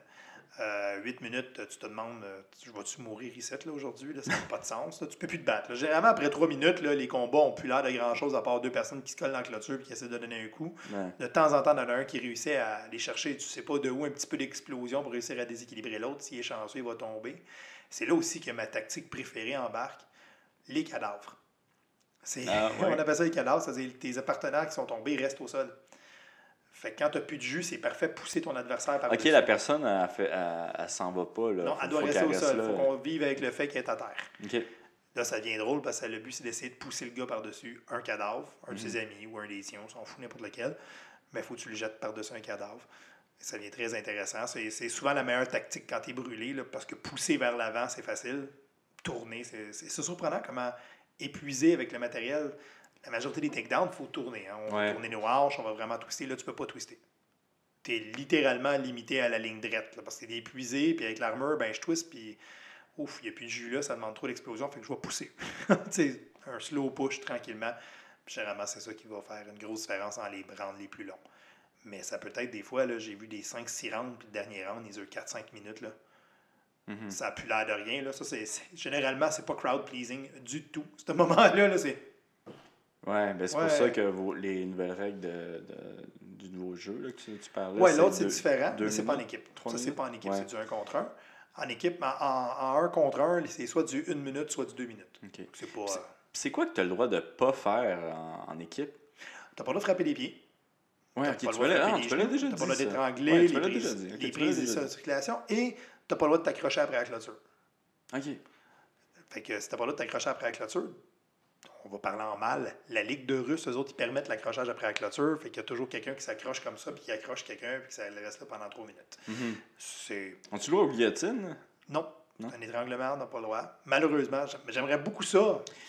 Euh, 8 minutes, tu te demandes, euh, je vais-tu mourir ici là, aujourd'hui? Là, ça n'a pas de sens. Là. Tu peux plus te battre. là. Généralement, après 3 minutes, là, les combats ont plus l'air de grand-chose à part deux personnes qui se collent dans la clôture et qui essaient de donner un coup. Ouais. De temps en temps, il y en a un qui réussit à aller chercher, tu sais pas de où, un petit peu d'explosion pour réussir à déséquilibrer l'autre. S'il est chanceux, il va tomber. C'est là aussi que ma tactique préférée embarque, les cadavres. C'est, Ah, ouais. On appelle ça les cadavres, c'est-à-dire tes partenaires qui sont tombés restent au sol. Fait que quand tu n'as plus de jus, c'est parfait pousser ton adversaire par Ok, la personne, elle, fait, elle, elle s'en va pas. Là. Non, Faut- elle doit faut rester au sol. Il faut qu'on vive avec le fait qu'elle est à terre. Ok. Là, ça devient drôle parce que le but, c'est d'essayer de pousser le gars par-dessus un cadavre, un de Mhm. ses amis ou un des siens, on s'en fout n'importe lequel. Mais il faut que tu le jettes par-dessus un cadavre. Ça devient très intéressant. C'est souvent la meilleure tactique quand tu es brûlé, là, parce que pousser vers l'avant, c'est facile. Tourner, c'est surprenant comment épuiser avec le matériel. La majorité des takedowns, il faut tourner. hein. On va tourner nos hanches, on va vraiment twister. Là, tu peux pas twister. Tu es littéralement limité à la ligne droite là, parce que tu es épuisé, puis avec l'armure, ben, je twist, puis ouf, il n'y a plus de jus là, ça demande trop d'explosion, fait que je vais pousser. Tu sais, un slow push tranquillement. Puis généralement, c'est ça qui va faire une grosse différence en les rounds les plus longs. Mais ça peut être des fois, là, j'ai vu des 5-6 rounds, puis le dernier round, ils durent 4-5 minutes. Là. Mhm. Ça n'a plus l'air de rien. Là. Ça, c'est, c'est- généralement, c'est pas crowd pleasing du tout. Ce moment-là, là, c'est. Ouais, ben c'est Ouais. pour ça que vos- les nouvelles règles de, de- du nouveau jeu là, que tu, tu parlais. Ouais, l'autre, c'est différent, deux mais c'est pas en équipe. Ça, c'est pas en équipe, Ouais. c'est du 1 contre 1. En équipe, en, en, en 1 contre 1, c'est soit du 1 minute, soit du 2 minutes. Ok. C'est pas. C'est- euh, C'est quoi que tu as le droit de pas faire en, en équipe? T'as pas le droit de frapper les pieds. Ouais, T'as pas tu l'as déjà T'as dit. pas le droit d'étrangler les prises, déjà dit. Ok, les prises de circulation et t'as pas le droit de t'accrocher après la clôture. Ok. Fait que si t'as pas le droit de t'accrocher après la clôture, on va parler en mal. La Ligue de Russes, eux autres, ils permettent l'accrochage après la clôture. Fait qu'il y a toujours quelqu'un qui s'accroche comme ça, puis qui accroche quelqu'un, puis que ça reste là pendant trois minutes. Mhm. C'est. Le droit aux guillotines? Non. Non? Un étranglement, on n'a pas le droit. Malheureusement, j'aim- j'aimerais beaucoup ça.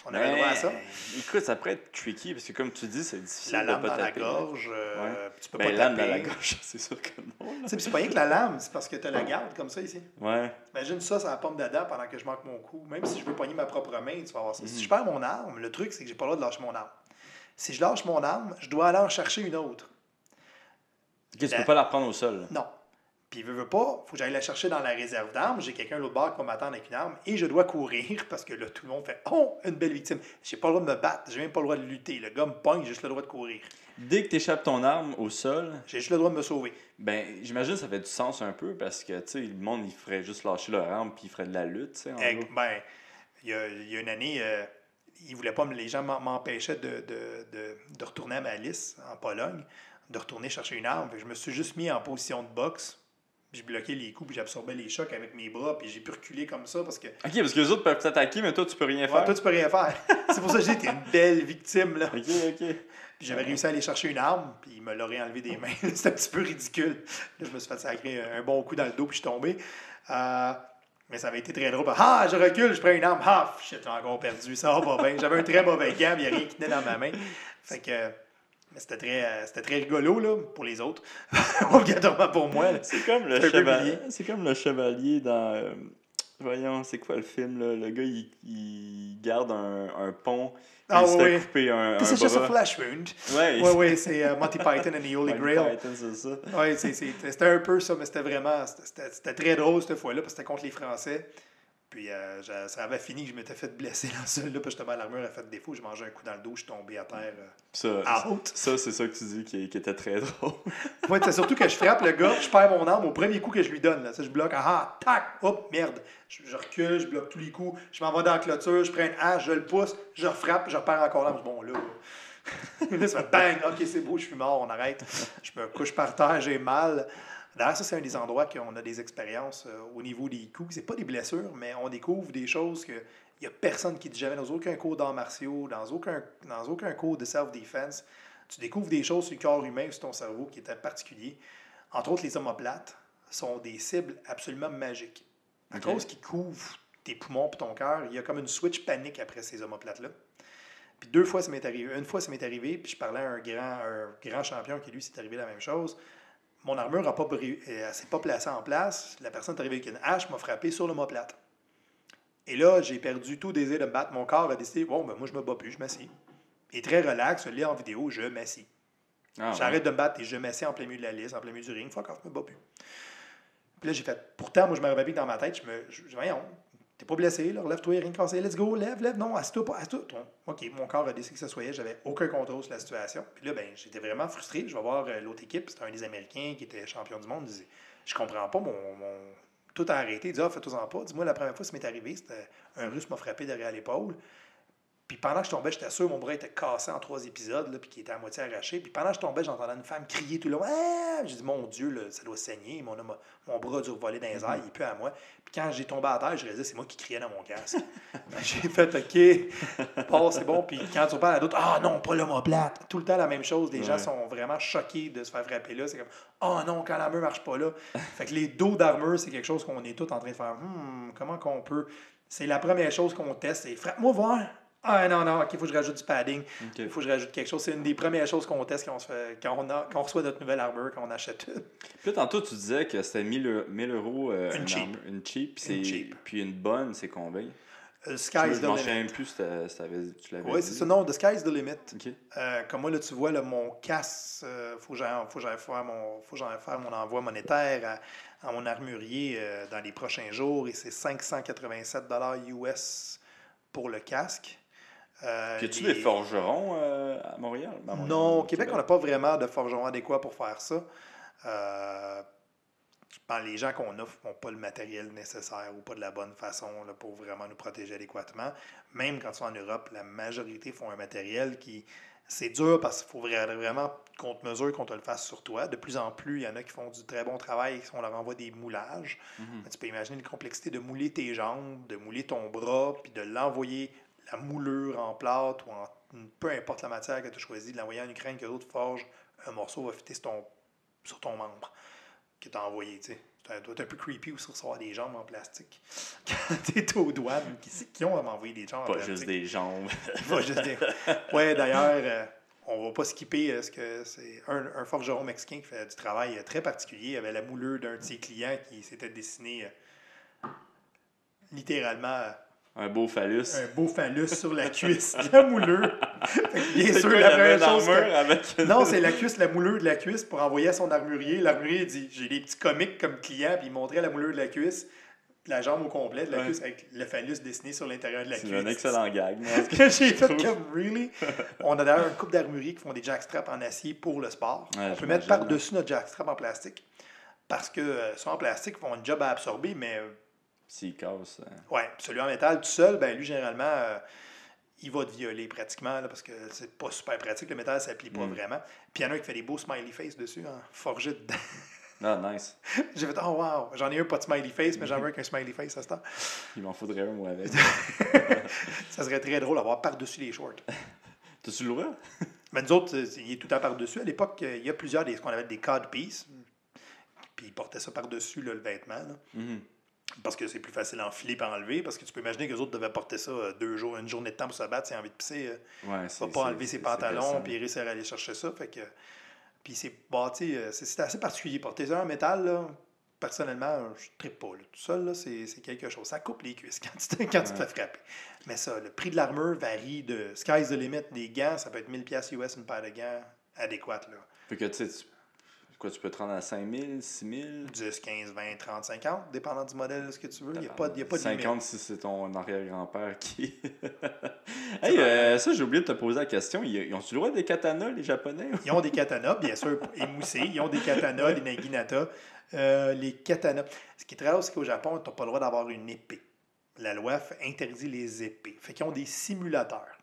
On avait le droit à ça. Écoute, ça pourrait être tricky parce que comme tu dis, c'est difficile La de lame pas dans la taper. gorge, euh, tu peux Ben, pas lame taper. dans la gorge, c'est sûr que non. Tu c'est pas rien que la lame, c'est parce que tu as la garde comme ça ici. Ouais. Imagine ça, ça la pomme d'Adam pendant que je manque mon coup. Même si je veux pogner ma propre main, tu vas avoir ça. Si je perds mon arme, le truc, c'est que j'ai pas le droit de lâcher mon arme. Si je lâche mon arme, je dois aller en chercher une autre. Ok, tu La- peux pas la reprendre au sol. Non. Puis il veut, veut pas, faut que j'aille la chercher dans la réserve d'armes. J'ai quelqu'un l'autre bord qui va m'attendre avec une arme et je dois courir parce que là, tout le monde fait Oh, une belle victime. J'ai pas le droit de me battre, j'ai même pas le droit de lutter. Le gars me pogne, j'ai juste le droit de courir. Dès que tu échappes ton arme au sol, J'ai juste le droit de me sauver. ben j'imagine que ça fait du sens un peu parce que tu sais, le monde il ferait juste lâcher leur arme puis il ferait de la lutte, tu sais. ben, il y a, il y a une année, euh, ils voulaient pas, les gens m'empêchaient de, de, de, de retourner à Malice, en Pologne, de retourner chercher une arme. Je me suis juste mis en position de boxe. J'ai bloqué les coups, puis j'absorbais les chocs avec mes bras, puis j'ai pu reculer comme ça parce que Ok, parce que les autres peuvent t'attaquer, mais toi tu peux rien Ouais, faire. toi, tu peux rien faire. C'est pour ça que j'ai été une belle victime. Là. Ok, ok. Puis j'avais réussi à aller chercher une arme, puis il me l'aurait enlevé des mains. C'était un petit peu ridicule. Là, je me suis fait sacrer un bon coup dans le dos, puis je suis tombé. Euh, mais ça avait été très drôle. Ah, je recule, je prends une arme. Ah, j'ai encore perdu. Ça va pas bien. J'avais un très mauvais gant, il n'y a rien qui tenait dans ma main. Fait que. Mais c'était très, euh, c'était très rigolo là, pour les autres. Obligatoirement pour moi. C'est comme le C'est un chevalier. C'est comme le chevalier dans. euh, voyons, c'est quoi le film là? Le gars il, il garde un, un pont. Ah il oui. couper un, un This is just a bras. flash wound. Ouais, Oui, oui, c'est euh, Monty Python and the Holy Grail. Python, c'est ça. Oui, c'est- c'est- c'était un peu ça, mais c'était vraiment. c'était très drôle cette fois-là, parce que c'était contre les Français. Puis euh, je- ça avait fini je m'étais fait blesser dans ce là puis justement l'armure a fait défaut. J'ai mangé un coup dans le dos, je suis tombé à terre. Ça, euh, out. ça c'est ça que tu dis qui, qui était très drôle. Ouais, c'est surtout que je frappe le gars, je perds mon arme au premier coup que je lui donne. Là. Ça, je bloque, ah, ah, tac, hop, merde. Je, je recule, je bloque tous les coups, je m'en vais dans la clôture, je prends une hache, je le pousse, je frappe, je repère encore l'arme. Je Bon, là. là, ça fait bang, ok, c'est beau, je suis mort, on arrête. Je me couche par terre, j'ai mal. D'ailleurs, ça, c'est un des endroits qu'on a des expériences euh, au niveau des coups. C'est pas des blessures, mais on découvre des choses que il n'y a personne qui dit jamais dans aucun cours d'arts martiaux, dans aucun, dans aucun cours de self-defense. Tu découvres des choses sur le corps humain, sur ton cerveau qui étaient particuliers. Entre autres, les omoplates sont des cibles absolument magiques. À Ok. cause qu'ils couvrent tes poumons et ton cœur, il y a comme une switch panique après ces omoplates-là. Puis deux fois, ça m'est arrivé. Une fois, ça m'est arrivé, puis je parlais à un grand, un grand champion qui, lui, s'est arrivé la même chose. Mon armure n'a pas, euh, elle s'est pas placée en place. La personne est arrivée avec une hache, m'a frappé sur l'omoplate. Et là, j'ai perdu tout désir de me battre. Mon corps a décidé, bon, ben moi, je me bats plus, je m'assis. Et très relax, je lis en vidéo, je m'assis. Ah, ouais. J'arrête de me battre et je m'assis en plein milieu de la liste, en plein milieu du ring. Fuck off, je me bats plus. Puis là, j'ai fait. Pourtant, moi, je me rappelle dans ma tête, je me. Je, je- voyons, t'es pas blessé, là, relève-toi, rien de cassé, let's go, lève, lève. Non, assis-toi pas, assis-toi. Ton- OK, mon corps a décidé que ça soit, j'avais aucun contrôle sur la situation. Puis là, ben, j'étais vraiment frustré. Je vais voir euh, l'autre équipe, c'était un des Américains qui était champion du monde. Il disait Je comprends pas, mon. mon- Tout a arrêté. Il dit Ah, fais-toi-en pas. Dis-moi, la première fois, ça m'est arrivé, c'était un russe m'a frappé derrière l'épaule. Puis pendant que je tombais, j'étais sûr, mon bras était cassé en trois épisodes, là, puis qui était à moitié arraché. Puis pendant que je tombais, j'entendais une femme crier tout le long. Ah! J'ai dit, mon Dieu, là, ça doit saigner. Mon, mon, mon bras a dû voler dans les airs, il est plus à moi. Quand j'ai tombé à terre, je réalisais, c'est moi qui criais dans mon casque. j'ai fait, OK, passe, c'est bon. Puis quand tu parles à d'autres, ah non, pas l'homoplate. Tout le temps la même chose. Les gens sont vraiment choqués de se faire frapper là. C'est comme, oh non, quand l'armure marche pas là. fait que les dos d'armure, c'est quelque chose qu'on est tous en train de faire. Hmm, comment qu'on peut. C'est la première chose qu'on teste, c'est frappe-moi voir. Ah non, non, ok, il faut que je rajoute du padding. Il faut que je rajoute quelque chose. C'est une des premières choses qu'on teste quand on, se fait, quand on, a- quand on reçoit notre nouvelle armure, quand on achète une. Puis tantôt, tu disais que c'était 1000 euros, 1000 euros euh, Une cheap. une cheap, puis Une c'est- cheap. Puis une bonne, c'est combien? Euh, Je sky's the limit. même plus si tu l'avais Oui, c'est ça. Non, the sky's the limit. Euh, comme moi, là, tu vois, là, mon casse, faut que j'aille faire, mon- faut que j'aille faire mon envoi monétaire à, à mon armurier euh, dans les prochains jours et c'est 587 US pour le casque. Euh, Puis as-tu les- des forgerons euh, à Montréal? Ben, à Montréal, Non, au Québec, on n'a pas vraiment de forgeron adéquat pour faire ça. Euh, que les gens qu'on offre n'ont pas le matériel nécessaire ou pas de la bonne façon là, pour vraiment nous protéger adéquatement. Même quand ils sont en Europe, la majorité font un matériel qui. C'est dur parce qu'il faut vra- vraiment qu'on te mesure, qu'on te le fasse sur toi. De plus en plus, il y en a qui font du très bon travail, on leur envoie des moulages. Mhm. Tu peux imaginer la complexité de mouler tes jambes, de mouler ton bras, puis de l'envoyer la moulure en plâtre ou en peu importe la matière que tu as choisi, de l'envoyer en Ukraine, que l'autre forge, un morceau va fitter sur ton, sur ton membre que tu as envoyé. tu doit être un peu creepy aussi recevoir des jambes en plastique. Quand tu es aux douanes, qui, qui ont à m'envoyer des jambes en Pas plastique? juste des jambes. Pas juste des- Ouais, d'ailleurs, euh, on va pas skipper euh, ce que c'est un, un forgeron mexicain qui fait du travail euh, très particulier. Il avait la moulure d'un de ses clients qui s'était dessiné euh, littéralement euh, Un beau phallus. un beau phallus sur la cuisse la moulure. Bien C'est sûr, quoi, la première chose. que- avec Non, c'est la cuisse, la moulure de la cuisse pour envoyer à son armurier. L'armurier dit J'ai des petits comiques comme clients, puis il montrait la moulure de la cuisse, la jambe au complet de la Ouais. cuisse avec le phallus dessiné sur l'intérieur de la C'est cuisse. un excellent gag. cas. que j'ai fait comme really? On a d'ailleurs une couple d'armuriers qui font des jackstraps en acier pour le sport. Ouais, on peut mettre par-dessus notre jackstrap en plastique. Parce que euh, ceux en plastique font un job à absorber, mais euh, S'il casse. euh, ouais, celui en métal tout seul, ben lui, généralement, euh, il va te violer pratiquement là, parce que c'est pas super pratique. Le métal, ça plie pas Mm. vraiment. Puis il y en a un qui fait des beaux smiley face dessus, hein, forgé dedans. Ah, nice. J'ai fait, oh wow, j'en ai un pas de smiley face, mais j'en veux un qu'un smiley face à ce temps. Il m'en faudrait un, moi, avec. Ça serait très drôle d'avoir par-dessus les shorts. T'as-tu le droit? Mais nous autres, il est tout le temps par-dessus. À l'époque, euh, il y a plusieurs des ce qu'on appelle des cod pieces. Puis ils portaient ça par-dessus le vêtement. là. Mhm. Parce que c'est plus facile à enfiler et enlever. Parce que tu peux imaginer que les autres devaient porter ça euh, deux jours, une journée de temps pour se battre. A envie de pisser, euh, Ouais, il c'est. va pas c'est- enlever ses c'est- c'est pantalons puis réussir à aller chercher ça. Fait que, puis c'est bâti, euh, c'est c'est assez particulier. Porter ça en métal, là, personnellement, je ne tripe pas. là. Tout seul, là, c'est c'est quelque chose. Ça coupe les cuisses quand tu te, quand tu te fais frapper. Mais ça, le prix de l'armure varie de sky's the limit. Des gants, ça peut être 1000$ piastres US une paire de gants adéquate. Là. Fait que, tu sais, tu- quoi, tu peux te rendre à 5000, 6000 10, 15, 20, 30, 50, dépendant du modèle, ce que tu veux. Il n'y a pas, y a pas de limite. 50 si c'est ton arrière-grand-père qui. hey, euh, ça, j'ai oublié de te poser la question. Ils, ont-tu le droit des katanas, les Japonais Ils ont des katanas, bien sûr, émoussés. Ils ont des katanas, des naginata. Euh, les katanas. Ce qui est très rare, c'est qu'au Japon, tu n'as pas le droit d'avoir une épée. La loi interdit les épées. Fait qu'ils ont des simulateurs.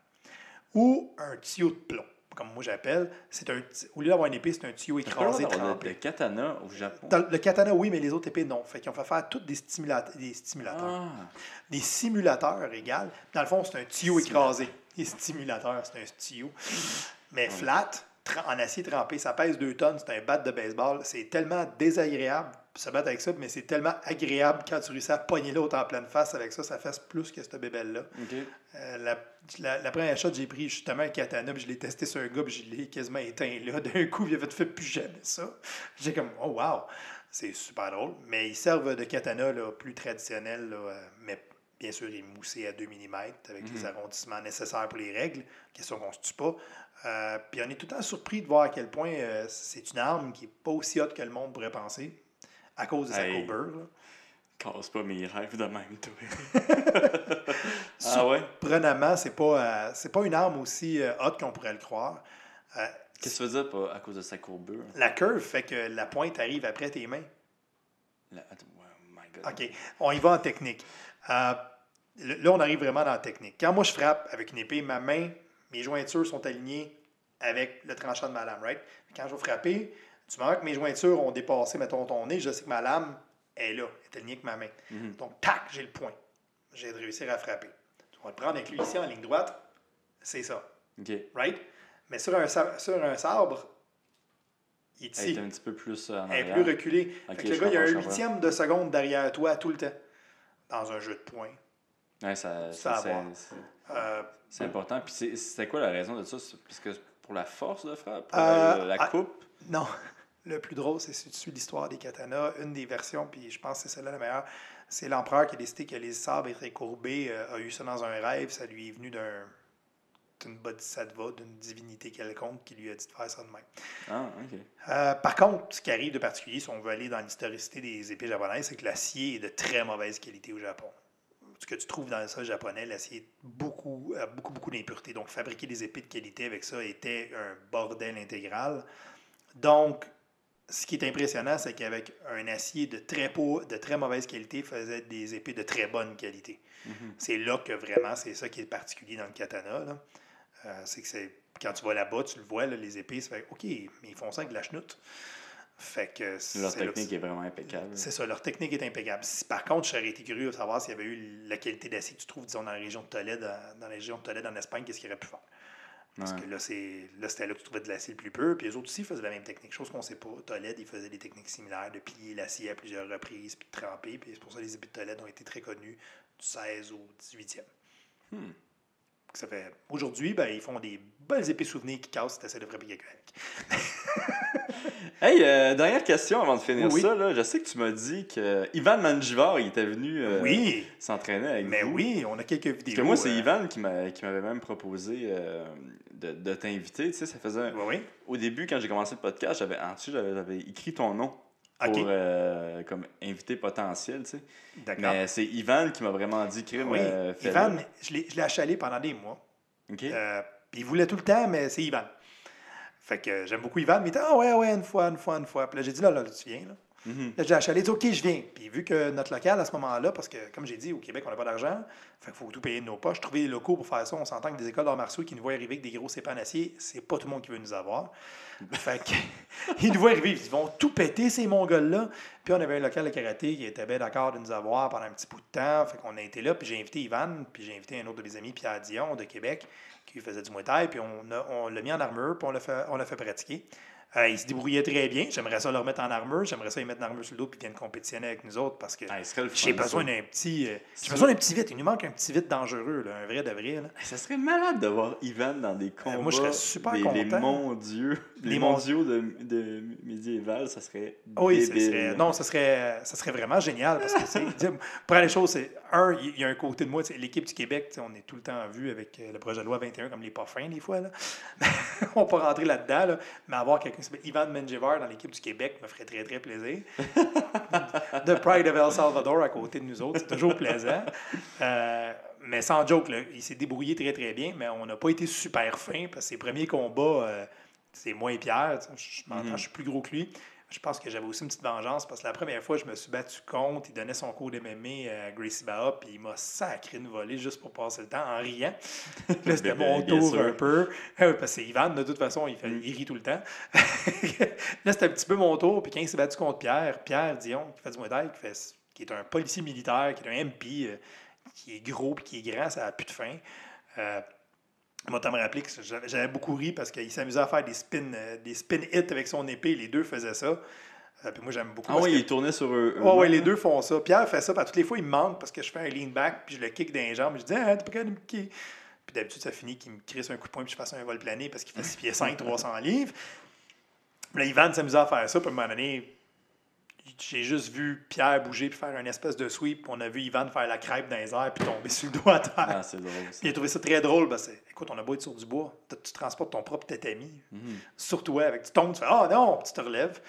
Ou un tuyau de plomb, comme moi j'appelle. C'est un, au lieu d'avoir une épée, c'est un tuyau le écrasé, de katana au Japon? Dans le katana, oui, mais les autres épées, non. Fait qu'ils ont fait faire toutes des, des stimulateurs. Ah, Des simulateurs égales. Dans le fond, c'est un tuyau écrasé. Les stimulateurs, c'est un tuyau. Mais flat, en acier trempé, ça pèse 2 tonnes, c'est un bat de baseball. C'est tellement désagréable se battre avec ça, mais c'est tellement agréable quand tu réussis à pogner l'autre en pleine face avec ça. Ça fait plus que cette bébelle-là. Euh, la, la, la première shot, j'ai pris justement un katana, puis je l'ai testé sur un gars, puis je l'ai quasiment éteint là. D'un coup, il avait fait plus jamais ça. J'ai comme, oh wow, c'est super drôle. Mais ils servent de katana là, plus traditionnel, là, euh, mais bien sûr émoussé à 2 mm avec les arrondissements nécessaires pour les règles. Question qu'on ne se tue pas. Euh, puis on est tout le temps surpris de voir à quel point euh, c'est une arme qui n'est pas aussi haute que le monde pourrait penser à cause de sa courbure. là. Casse pas mes rêves de même, toi. ah ouais? Surprenamment, c'est pas, euh, c'est pas une arme aussi euh, haute qu'on pourrait le croire. Euh, Qu'est-ce que tu veux dire pas à cause de sa courbure? La curve fait que la pointe arrive après tes mains. La- oh my god. OK. On y va en technique. Euh, là, on arrive vraiment dans la technique. Quand moi, je frappe avec une épée, ma main, mes jointures sont alignées avec le tranchant de ma lame, right? Quand je vais frapper, du moment que mes jointures ont dépassé, mettons, ton nez, je sais que ma lame est là, est alignée avec ma main. Mhm. Donc, tac, j'ai le point. J'ai de réussir à frapper. On va le prendre avec lui ici en ligne droite. C'est ça, Ok. right? Mais sur un, sur un sabre, il est Elle ici. est un petit peu plus euh, en Elle est plus reculée. Ok, Fait que le gars, il y a un huitième de seconde derrière toi tout le temps. Dans un jeu de points. Ouais, ça, Ça c'est- Euh, c'est important. Puis c'est- c'était quoi la raison de ça? C'est Parce que pour la force de frappe? Pour Euh, la, la ah, coupe? non. Le plus drôle, c'est si tu suis l'histoire des katanas. Une des versions, puis je pense que c'est celle-là la meilleure, c'est l'empereur qui a décidé que les sabres étaient courbés, euh, a eu ça dans un rêve. Ça lui est venu d'un d'une bodhisattva, d'une divinité quelconque qui lui a dit de faire ça de même. Ah, ok. Euh, par contre, ce qui arrive de particulier, si on veut aller dans l'historicité des épées japonaises, c'est que l'acier est de très mauvaise qualité au Japon. Ce que tu trouves dans le sol japonais, l'acier est beaucoup, a beaucoup, beaucoup d'impuretés. Donc, fabriquer des épées de qualité avec ça était un bordel intégral. Donc, ce qui est impressionnant, c'est qu'avec un acier de très, peau, de très mauvaise qualité, faisait des épées de très bonne qualité. Mhm. C'est là que vraiment, c'est ça qui est particulier dans le katana. Euh, c'est que c'est quand tu vas là-bas, tu le vois, là, les épées, ça fait OK, mais ils font ça avec de la chenoute. Fait que c'est Leur là technique est vraiment impeccable. c'est ça, leur technique est impeccable. Si, par contre, j'aurais été curieux de savoir s'il y avait eu la qualité d'acier que tu trouves, disons, dans la région de Tolède, dans, dans la région de Tolède en Espagne, qu'est-ce qu'il aurait pu faire? Parce Ouais. que là, c'est là, c'était là que tu trouvais de l'acier le plus pur. Puis les autres aussi faisaient la même technique. Chose qu'on ne sait pas. Tolède, ils faisaient des techniques similaires de plier l'acier à plusieurs reprises, puis de tremper. Puis c'est pour ça que les épées de Tolède ont été très connues du 16 au 18e. Hmm. Ça fait... Aujourd'hui, ben, ils font des belles épées souvenirs qui cassent si tu essaies de frapper quelqu'un. Hey, euh, dernière question avant de finir Oui. ça. Là. Je sais que tu m'as dit que Ivan Manjivar il était venu euh, Oui, s'entraîner avec mais vous. oui, on a quelques vidéos. Parce que moi, c'est euh, Ivan qui m'a- qui m'avait même proposé euh, de, de t'inviter. Tu sais, ça faisait... un- Oui, oui. Au début, quand j'ai commencé le podcast, j'avais en dessous, j'avais écrit ton nom pour euh, comme invité potentiel, tu sais. D'accord. Mais c'est Ivan qui m'a vraiment dit, crime, Oui, euh. Ivan, je l'ai je l'ai achalé pendant des mois. Euh, puis il voulait tout le temps, mais c'est Ivan. Fait que j'aime beaucoup Ivan, mais il était, ah ouais, ouais, une fois, une fois, une fois. Puis là, j'ai dit, là, là, tu viens, là. Mhm. Là, j'ai achalé, dit, OK, je viens. Puis vu que notre local, à ce moment-là, parce que, comme j'ai dit, au Québec, on n'a pas d'argent, fait qu'il faut tout payer de nos poches. Trouver des locaux pour faire ça, on s'entend que des écoles d'arts martiaux qui nous voient arriver avec des gros sépans d'acier, c'est pas tout le monde qui veut nous avoir. fait que, ils nous voient arriver, ils vont tout péter, ces Mongols-là. Puis on avait un local de karaté qui était bien d'accord de nous avoir pendant un petit bout de temps. Fait qu'on a été là, puis j'ai invité Ivan, puis j'ai invité un autre de mes amis, Pierre Dion, de Québec, qui faisait du Muay Thai, puis on, a- on l'a mis en armure, puis on l'a fait, on l'a fait pratiquer. Euh, il se débrouillait très bien. J'aimerais ça le remettre en armure. J'aimerais ça y mettre en armure sur le dos puis qu'il vienne compétitionner avec nous autres parce que Ah, j'ai besoin ça. d'un petit. euh, j'ai besoin d'un petit vite. Il nous manque un petit vite dangereux, là, un vrai de vrai. là. Hey, Ça serait malade de voir Ivan dans des combats. Euh, moi, je serais super les, les content. mondiaux. Les, Les mon- mondiaux de, de médiéval, ça serait. Ah Oui, ça débile. serait, non, ça serait, ça serait vraiment génial parce que, pour les choses, c'est un, il y a un côté de moi, l'équipe du Québec, on est tout le temps vu avec euh, le projet de loi 21 comme les pas fins des fois. Là. on peut rentrer là-dedans, là, mais avoir quelqu'un Ivan Menjivar dans l'équipe du Québec me ferait très, très plaisir. de Pride of El Salvador à côté de nous autres, c'est toujours plaisant. Euh, mais sans joke, là, il s'est débrouillé très, très bien, mais on n'a pas été super fin parce que ses premiers combats, euh, c'est moi et Pierre. Je, Mhm. je suis plus gros que lui. Je pense que j'avais aussi une petite vengeance parce que la première fois, je me suis battu contre. Il donnait son cours d'MMA à Gracie Baha, puis il m'a sacré une volée juste pour passer le temps en riant. Là, c'était mon tour sûr. un peu. Ah parce que c'est Ivan, de toute façon, il, fait, Mm. il rit tout le temps. là, c'était un petit peu mon tour. Puis quand il s'est battu contre Pierre, Pierre Dion, qui fait du Muay qui, fait, qui est un policier militaire, qui est un MP, euh, qui est gros puis qui est grand, ça n'a plus de fin. Euh, moi, t'as me rappelé que j'avais beaucoup ri parce qu'il s'amusait à faire des spin, euh, des spin hits avec son épée. Les deux faisaient ça. Euh, puis moi, j'aime beaucoup. Ah oui, que- il tournait sur eux. Ouais, eux-mêmes. les deux font ça. Pierre fait ça, puis toutes les fois, il me manque parce que je fais un lean back, puis je le kick dans les jambes. Je dis, ah, t'es pas capable de me kicker. Puis d'habitude, ça finit qu'il me crisse un coup de poing, puis je fasse un vol plané parce qu'il fait 6 pieds 5, 300 livres. Puis là, Ivan s'amusait à faire ça, puis à un moment donné, j'ai juste vu Pierre bouger, puis faire une espèce de sweep, on a vu Ivan faire la crêpe dans les airs, puis tomber sur le doigt à terre. Ah, c'est drôle. ça. Puis il a trouvé ça très drôle. parce que, écoute, on a beau être sur du bois, tu tu transportes ton propre tatami, Mhm. sur toi, avec tu tombes, tu fais Ah non, puis tu te relèves.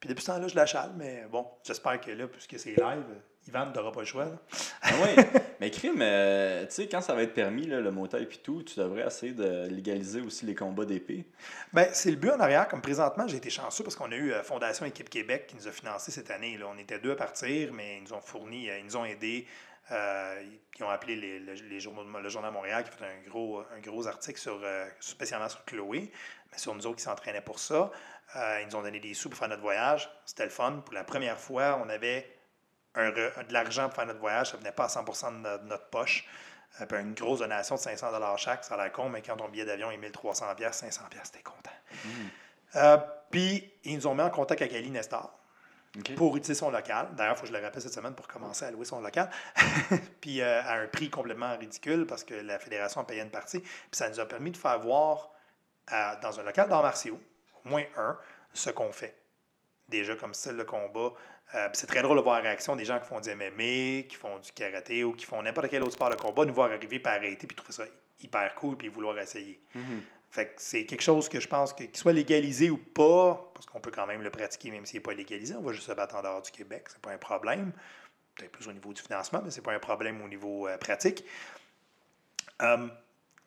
Puis depuis ce temps-là, je l'achale, mais bon, j'espère que là, puisque c'est live, Ivan n'aura pas le choix. Ah oui, mais crime, euh, tu sais, quand ça va être permis, là, le motail et tout, tu devrais essayer de légaliser aussi les combats d'épée. Ben, c'est le but en arrière. Comme présentement, j'ai été chanceux parce qu'on a eu euh, Fondation Équipe Québec qui nous a financé cette année. Là. On était deux à partir, mais ils nous ont fourni, euh, ils nous ont aidés. Euh, ils ont appelé les, le- les journaux le Journal de Montréal qui a fait un gros, un gros article sur, euh, spécialement sur Chloé, mais sur nous autres qui s'entraînaient pour ça. Euh, ils nous ont donné des sous pour faire notre voyage. C'était le fun. Pour la première fois, on avait un de l'argent pour faire notre voyage. Ça ne venait pas à 100% de notre, notre poche. Euh, puis une grosse donation de 500 chaque, ça a l'air con, mais quand ton billet d'avion est 1300 500 t'es content. Euh, puis, ils nous ont mis en contact avec Ali Nestor pour utiliser son local. D'ailleurs, il faut que je le rappelle cette semaine pour commencer à louer son local. puis, euh, à un prix complètement ridicule parce que la fédération payé une partie. Puis, ça nous a permis de faire voir à- dans un local d'arts martiaux, au moins un, ce qu'on fait. Déjà comme style de combat. Euh, c'est très drôle de voir la réaction des gens qui font du MMA, qui font du karaté ou qui font n'importe quel autre sport de combat, nous voir arriver par arrêter puis trouver ça hyper cool puis vouloir essayer. Mhm. Fait que c'est quelque chose que je pense que qu'il soit légalisé ou pas, parce qu'on peut quand même le pratiquer même s'il n'est pas légalisé, on va juste se battre en dehors du Québec, c'est pas un problème. Peut-être plus au niveau du financement, mais c'est pas un problème au niveau euh, pratique. Euh,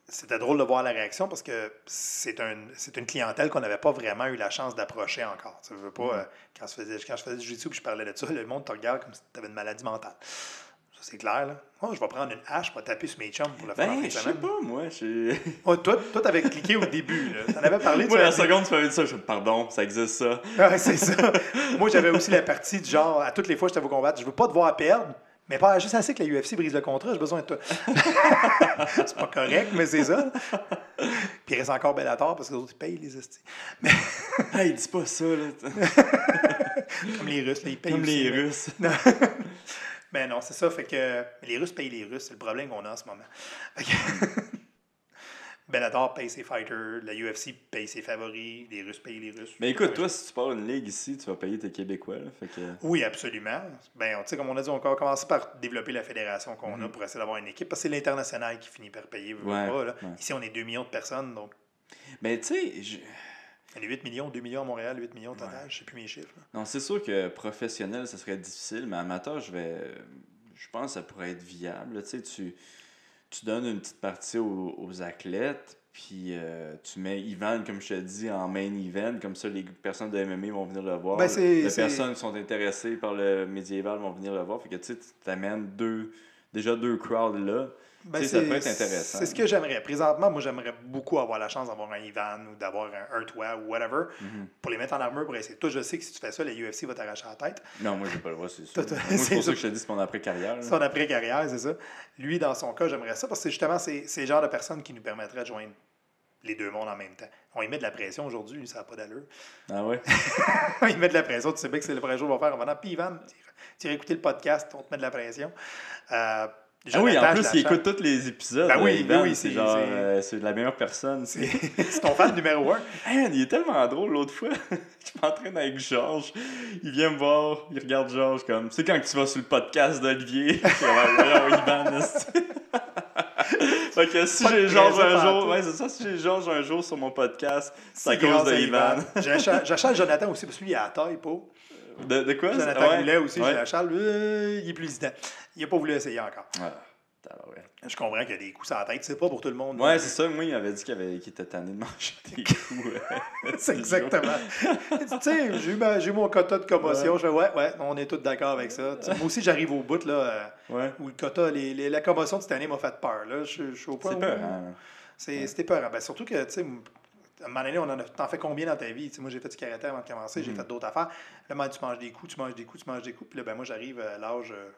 c'était drôle de voir la réaction parce que c'est un, une clientèle qu'on n'avait pas vraiment eu la chance d'approcher encore. Tu veux pas, Mhm. euh, quand, je faisais, quand je faisais du jiu-jitsu et je parlais de ça, le monde te regarde comme si tu avais une maladie mentale. Ça, c'est clair. Là. Je vais prendre une hache pour taper sur mes chums pour le faire Ben, de je sais pas, moi. Ouais, toi, toi, t'avais cliqué au début. Tu en avais parlé. tu Moi, la dit- seconde, tu m'avais dit ça. Je pardon, ça existe ça. Ouais, c'est ça. Moi, j'avais aussi la partie du genre, à toutes les fois que je te vois combattre, je veux pas te voir perdre, mais pas juste assez que la UFC brise le contrat, j'ai besoin de toi. c'est pas correct, mais c'est ça. Puis il reste encore Bellator parce que les autres, ils payent les estis. hey, dis pas ça, là. Comme les Russes, là, ils payent Comme aussi, les. Russes. Non. Ben non, c'est ça. Fait que mais les Russes payent les Russes. C'est le problème qu'on a en ce moment. Bellator paye ses fighters, la UFC paye ses favoris, les Russes payent les Russes. Mais écoute, toi, si tu pars une ligue ici, tu vas payer tes Québécois. Là, fait que... Oui, absolument. Ben, tu sais, comme on a dit, on va commencer par développer la fédération qu'on Mhm. a pour essayer d'avoir une équipe, parce que c'est l'international qui finit par payer. Ouais, pas, là. ouais. Ici, on est 2 millions de personnes, donc Mais tu sais, je- est 8 millions, 2 millions à Montréal, 8 millions total, je sais plus mes chiffres. là. non, c'est sûr que professionnel, ça serait difficile, mais amateur, je vais. Je pense que ça pourrait être viable. Tu sais, tu, tu donnes une petite partie aux, aux athlètes, puis euh, tu mets Ivan, comme je te dis, en main event, comme ça les personnes de MMA vont venir le voir. Ben, les personnes qui sont intéressées par le médiéval vont venir le voir. Fait que tu sais, tu amènes deux, déjà deux crowds là. Ben, ça c'est- peut être intéressant. C'est ce que j'aimerais. Présentement, moi, j'aimerais beaucoup avoir la chance d'avoir un Ivan ou d'avoir un, un ou whatever Mhm. pour les mettre en armure pour essayer. Toi, je sais que si tu fais ça, la UFC va t'arracher la tête. Non, moi, j'ai pas le droit, c'est sûr. Moi, c'est pour ça que je te dis, c'est mon après-carrière. Son après-carrière, c'est ça. Lui, dans son cas, j'aimerais ça parce que justement, c'est le genre de personne qui nous permettrait de joindre les deux mondes en même temps. On y met de la pression aujourd'hui, ça n'a pas d'allure. Ah ouais? il met de la pression, tu sais bien que c'est le premier jour qu'on va faire en venant. Puis Ivan, tu iras écouter le podcast, on te met de la pression. Euh, Ah oui, en plus, il écoute tous les épisodes. Ben oui, Ivan, oui, c'est genre, c'est- euh, la meilleure personne. C'est ton fan numéro un. Hey, man, il est tellement drôle l'autre fois. je m'entraîne avec Georges. Il vient me voir, il regarde Georges comme. C'est quand tu vas sur le podcast d'Olivier? Fait que si j'ai Georges un jour, ouais, c'est ça, si j'ai Georges un jour sur mon podcast, c'est à cause de Ivan. J'achète Jonathan aussi, parce que lui, il a la taille, pas. De, de quoi? Jonathan Ouais, Goulet aussi, ouais. je l'achète. Euh, il est plus hésitant. Il n'a pas voulu essayer encore. Je comprends qu'il y a des coups sur la tête. C'est pas pour tout le monde. Ouais, c'est ça. Moi, il m'avait dit qu'il avait- qu'il était tanné de manger des coups. euh, C'est ces exactement. tu sais, j'ai eu, ma- j'ai eu mon quota de commotion. Je fais, ouais, ouais, on est tous d'accord avec ça. Moi aussi, j'arrive au bout, là, euh. Ouais. où le quota, les, les- la commotion de cette année m'a fait peur. Là. Je, suis au point C'est où- peur, hein? C'est- C'était peur. Ben, surtout que, tu sais, à un moment donné, on en a, t'en fais combien dans ta vie? Moi, j'ai fait du karaté avant de commencer, j'ai Mhm. fait d'autres affaires. Là, man, tu manges des coups, tu manges des coups, tu manges des coups. Puis là, ben, moi, j'arrive à l'âge euh,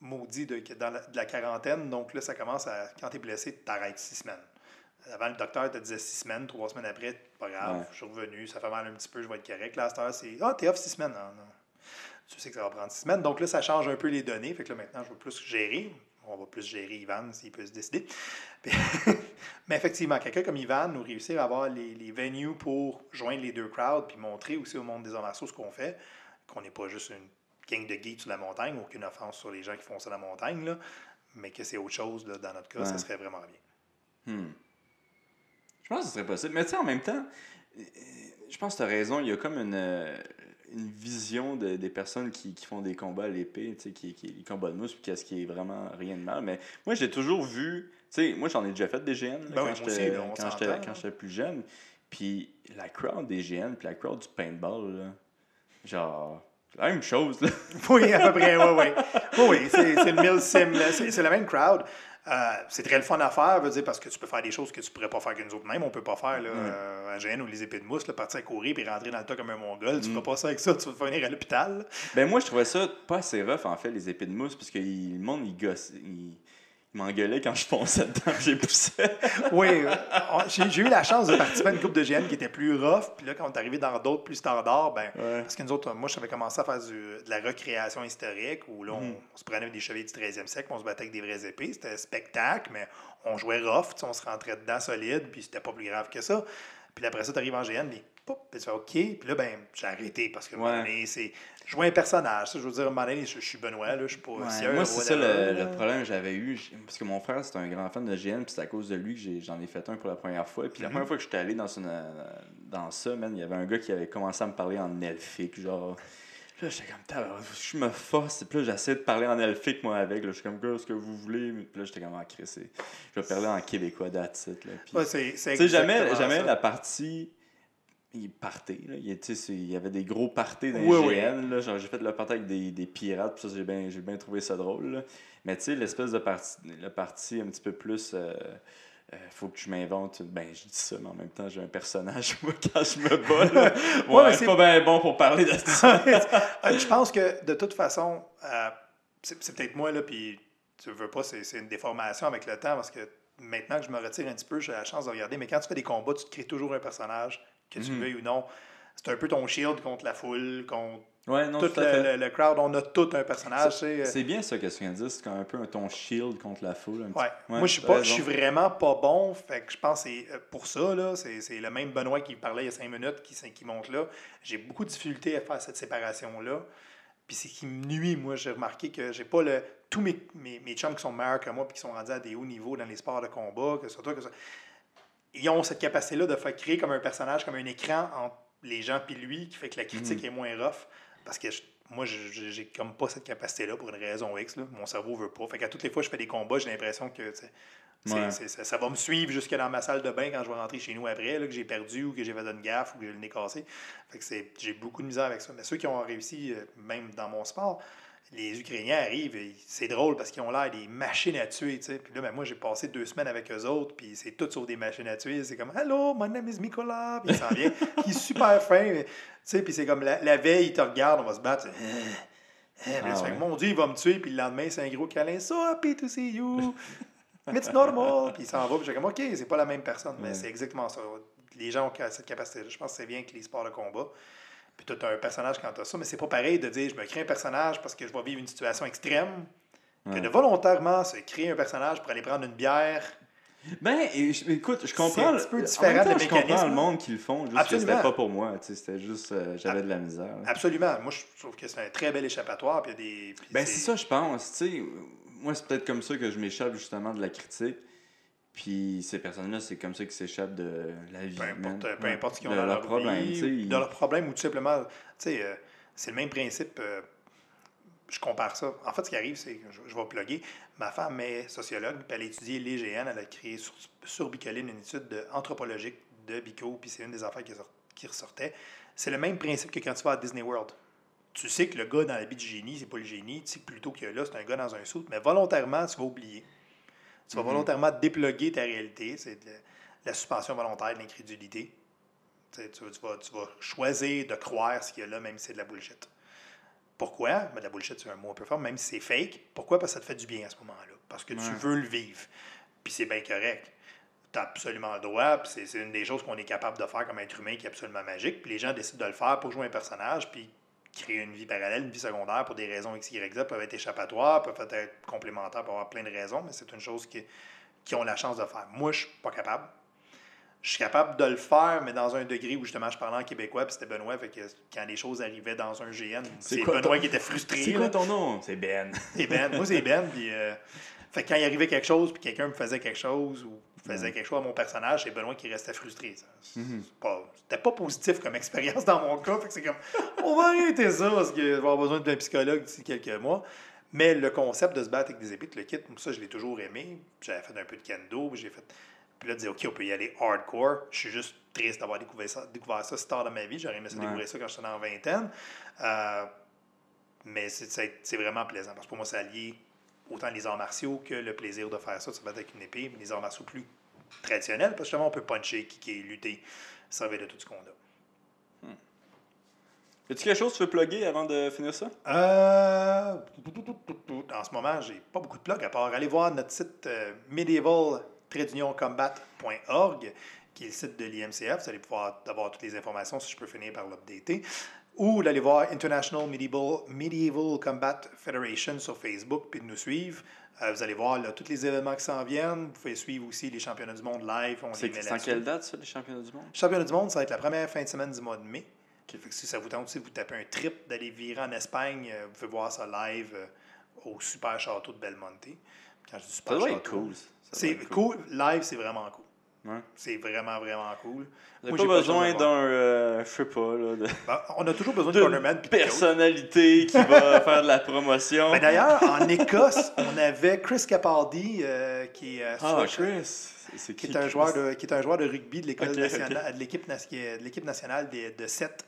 maudit de, dans la, de la quarantaine. Donc là, ça commence à, quand tu es blessé, tu t'arrêtes six semaines. Avant, le docteur te disait six semaines, trois semaines après, pas grave, Ouais. je suis revenu, ça fait mal un petit peu, je vais être correct. Là, à cette heure, c'est Ah, t'es off six semaines. Non, non. Tu sais que ça va prendre six semaines. Donc là, ça change un peu les données. Fait que là, maintenant, je vais plus gérer. On va plus gérer Ivan s'il peut se décider. Mais effectivement, quelqu'un comme Ivan nous réussir à avoir les, les venues pour joindre les deux crowds puis montrer aussi au monde des arts ce qu'on fait, qu'on n'est pas juste une gang de geeks sur la montagne, aucune offense sur les gens qui font ça la montagne, là, mais que c'est autre chose là, dans notre cas, ça serait vraiment bien. Hmm. Je pense que ce serait possible. Mais tu sais, en même temps, euh, je pense que tu as raison. Il y a comme une, euh, une vision de- des personnes qui, qui font des combats à l'épée, tu sais, qui, qui, les combats de mousse, puis qu'est-ce qui est vraiment rien de mal. Mais moi, j'ai toujours vu. Tu sais, moi, j'en ai déjà fait des GN là, Ben quand j'étais plus jeune. Puis la crowd des GN, puis la crowd du paintball, là, genre, c'est la même chose. Là. Oui, à peu près, oui, oui. Oui, oui, c'est le c'est la même crowd. Euh, c'est très le fun à faire, veut dire, parce que tu peux faire des choses que tu pourrais pas faire que nous autres même. On peut pas faire là, euh, un GN ou les épées de mousse, là, partir à courir puis rentrer dans le tas comme un mongol. Tu Mm. feras pas ça avec ça, tu vas finir à l'hôpital. Ben moi, je trouvais ça pas assez rough, en fait, les épées de mousse, parce que il- le monde, il gosse. Il m'engueulait quand je fonçais dedans, j'ai poussé. Oui, j'ai eu la chance de participer à une coupe de GN qui était plus rough. Puis là, quand on est arrivé dans d'autres plus standards, ben, Ouais. parce que nous autres, moi, j'avais commencé à faire du- de la recréation historique où là, on, Mhm. on se prenait avec des chevaliers du 13e siècle, on se battait avec des vraies épées. C'était spectacle, mais on jouait rough, on se rentrait dedans solide, puis c'était pas plus grave que ça. Puis après ça, tu arrives en GN, puis, pop, puis tu fais OK. Puis là, ben, j'ai arrêté parce que, un Ouais. c'est jouer un personnage. Ça, je veux dire, donné, je, je suis Benoît, là, je suis pas Ouais, sieur, moi, c'est ça le, problème que j'avais eu. Parce que mon frère, c'est un grand fan de GN, puis c'est à cause de lui que j'ai- j'en ai, fait un pour la première fois. Puis la Mhm. première fois que j'étais allé dans, une, dans ça, man, il y avait un gars qui avait commencé à me parler en elfique, genre. Là, j'étais comme, je me force. Puis là, j'essaie de parler en elfique, moi, avec. Là, je suis comme, gars, ce que vous voulez. Puis là, j'étais comme, ah, Chris, je vais parler en québécois, là. Puis- Ouais, c'est jamais, jamais ça. la partie. Il partait, là. Il, y avait des gros parties dans les oui. GN, là. Genre, j'ai fait le party avec des, des pirates, puis ça, j'ai bien, j'ai bien trouvé ça drôle, là. Mais tu sais, l'espèce de partie, le parti un petit peu plus. euh, euh, faut que je m'invente. Ben, je dis ça, mais en même temps, j'ai un personnage, moi, quand je me bats, là. Ouais, mais c'est pas bien bon pour parler de ça. Euh, je pense que de toute façon, euh, c'est c'est peut-être moi, là, puis tu veux pas, c'est c'est une déformation avec le temps parce que maintenant que je me retire un petit peu, j'ai la chance de regarder. Mais quand tu fais des combats, tu te crées toujours un personnage, que tu le veuilles ou non. c'est un peu ton shield contre la foule, contre Ouais, non, tout tout à le, fait. le- le crowd. On a tout un personnage. euh, C'est bien ça que tu viens de dire, c'est un peu ton shield contre la foule. un petit- Ouais. Ouais, Moi, je suis pas, je suis vraiment pas bon. Fait que je pense que c'est euh, pour ça, c'est, le même Benoît qui parlait il y a cinq minutes, qui, monte là. J'ai beaucoup de difficulté à faire cette séparation-là. Puis c'est ce qui me nuit, moi, j'ai remarqué que j'ai pas le. Tous mes, mes, mes chums qui sont meilleurs que moi puis qui sont rendus à des hauts niveaux dans les sports de combat, que ce soit toi, que soit. Ils ont cette capacité-là de faire créer comme un personnage, comme un écran entre les gens puis lui, qui fait que la critique Mm. est moins rough. Parce que je- moi, j'ai comme pas cette capacité-là pour une raison X. Là. Mon cerveau veut pas. Fait qu'à toutes les fois que je fais des combats, j'ai l'impression que Ouais. ça, ça va me suivre jusque dans ma salle de bain quand je vais rentrer chez nous après, là, que j'ai perdu ou que j'ai fait une gaffe ou que j'ai le nez cassé. Fait que c'est- j'ai beaucoup de misère avec ça. Mais ceux qui ont réussi, euh, même dans mon sport, les Ukrainiens arrivent, et c'est drôle parce qu'ils ont l'air des machines à tuer, tu sais. Puis là, ben, moi, j'ai passé deux semaines avec eux autres, puis c'est tout sauf des machines à tuer. C'est comme « Hello, my name is Mikola », puis il s'en vient. il est super fin, mais, tu sais, puis c'est comme la, la veille, il te regarde, on va se battre. Puis là, Ah ouais. Mon Dieu, il va me tuer, puis le lendemain, c'est un gros câlin. « So happy to see you! It's normal! » Puis il s'en va, puis j'ai comme « OK, c'est pas la même personne. Mais Ouais. c'est exactement ça. Les gens ont cette capacité-là. Je pense que c'est bien que les sports de combat. Puis tu as un personnage quand tu as ça, mais c'est pas pareil de dire je me crée un personnage parce que je vais vivre une situation extrême, que de volontairement se créer un personnage pour aller prendre une bière. Ben, écoute, je C'est comprends. un petit peu en différent même temps, de Je comprends le monde qui le font, juste Absolument. que c'était pas pour moi. tu sais, C'était juste, euh, j'avais de la misère. là. Absolument. Moi, je trouve que c'est un très bel échappatoire. Puis il y a des. puis Ben, c'est ça, je pense. Tu sais, moi, c'est peut-être comme ça que je m'échappe justement de la critique. Puis ces personnes-là, c'est comme ça qu'ils s'échappent de la vie. Peu importe, peu ce qu'ils ont De dans leur leur problème. vie, ou ils- Dans leur problème, ou tout simplement, tu sais, euh, c'est le même principe. euh, je compare ça. En fait, ce qui arrive, c'est que je, je vais plugger. Ma femme est sociologue, puis elle a étudié les GN. Elle a créé sur, sur Bicoline une étude de- anthropologique de Bico, puis c'est une des affaires qui, sort- qui ressortait. C'est le même principe que quand tu vas à Disney World. Tu sais que le gars dans la vie du génie, c'est pas le génie. Tu sais que plutôt que là, c'est un gars dans un saut, mais volontairement, tu vas oublier. Tu vas Mhm. volontairement déploguer ta réalité. C'est de la, suspension volontaire de l'incrédulité. Tu, vas- tu vas, choisir de croire ce qu'il y a là, même si c'est de la bullshit. Pourquoi? Ben, de la bullshit, c'est un mot un peu fort, même si c'est fake. Pourquoi? Parce que ça te fait du bien à ce moment-là. Parce que tu veux le vivre. Puis c'est bien correct. Tu as absolument le droit. Puis c'est, c'est une des choses qu'on est capable de faire comme être humain qui est absolument magique. Puis les gens décident de le faire pour jouer un personnage, puis créer une vie parallèle, une vie secondaire pour des raisons X, Y, Z, peuvent être échappatoires, peuvent être complémentaires, peuvent avoir plein de raisons, mais c'est une chose qui, qui ont la chance de faire. Moi, je suis pas capable. Je suis capable de le faire, mais dans un degré où justement je parlais en québécois, puis c'était Benoît, fait que quand les choses arrivaient dans un GN, c'est Benoît ton- qui était frustré. C'est quoi ton nom? C'est Ben. C'est Ben. Moi, c'est Ben. Puis, euh, fait que quand il arrivait quelque chose, puis quelqu'un me faisait quelque chose, ou faisait quelque chose à mon personnage, c'est Benoît qui restait frustré. C'est pas- C'était pas positif comme expérience dans mon cas. Fait que c'est comme, on va arrêter ça, parce que je vais avoir besoin d'un psychologue d'ici quelques mois. Mais le concept de se battre avec des épées, le kit, ça, je l'ai toujours aimé. J'avais fait un peu de kendo, puis j'ai fait. Puis là, de dire, OK, on peut y aller hardcore. Je suis juste triste d'avoir découvert ça, découvert ça si tard dans ma vie. J'aurais aimé ça Ouais. découvrir ça quand j'étais la vingtaine. Euh, mais c'est- c'est c'est vraiment plaisant parce que pour moi, ça allie autant les arts martiaux que le plaisir de faire ça, de se battre avec une épée, mais les arts martiaux plus traditionnels, parce que justement, on peut puncher, kicker, lutter, servir de tout ce qu'on a. As-tu quelque chose que tu veux plugger avant de finir ça? Euh, en ce moment, j'ai pas beaucoup de plugs à part aller voir notre site euh, medieval-combat.org, qui est le site de l'IMCF. Vous allez pouvoir avoir toutes les informations si je peux finir par l'updater. Ou d'aller voir International Medieval, Medieval Combat Federation sur Facebook puis de nous suivre. Euh, vous allez voir là, tous les événements qui s'en viennent. Vous pouvez suivre aussi les championnats du monde live. On C'est les met c'est en quelle date, ça, les championnats du monde? Championnat du monde, ça va être la première fin de semaine du mois de mai. Fait que si ça vous tente, si vous tapez un trip d'aller virer en Espagne, euh, vous pouvez voir ça live euh, au super château de Belmonte. Quand je dis super Ça doit château, être cool. ça. Doit cool. Live, c'est vraiment cool. Ouais. C'est vraiment, vraiment cool. N'avez j'ai pas besoin de d'un, euh, je sais pas, là, de, Ben, on a toujours besoin de de de coach. personnalité qui va faire de la promotion. Ben, D'ailleurs, en Écosse, on avait Chris Capaldi, euh, qui, est, euh, ah, Chris. C'est- C'est qui qui, est un joueur de qui est un joueur de rugby de nationale de l'équipe qui est de nationale de 7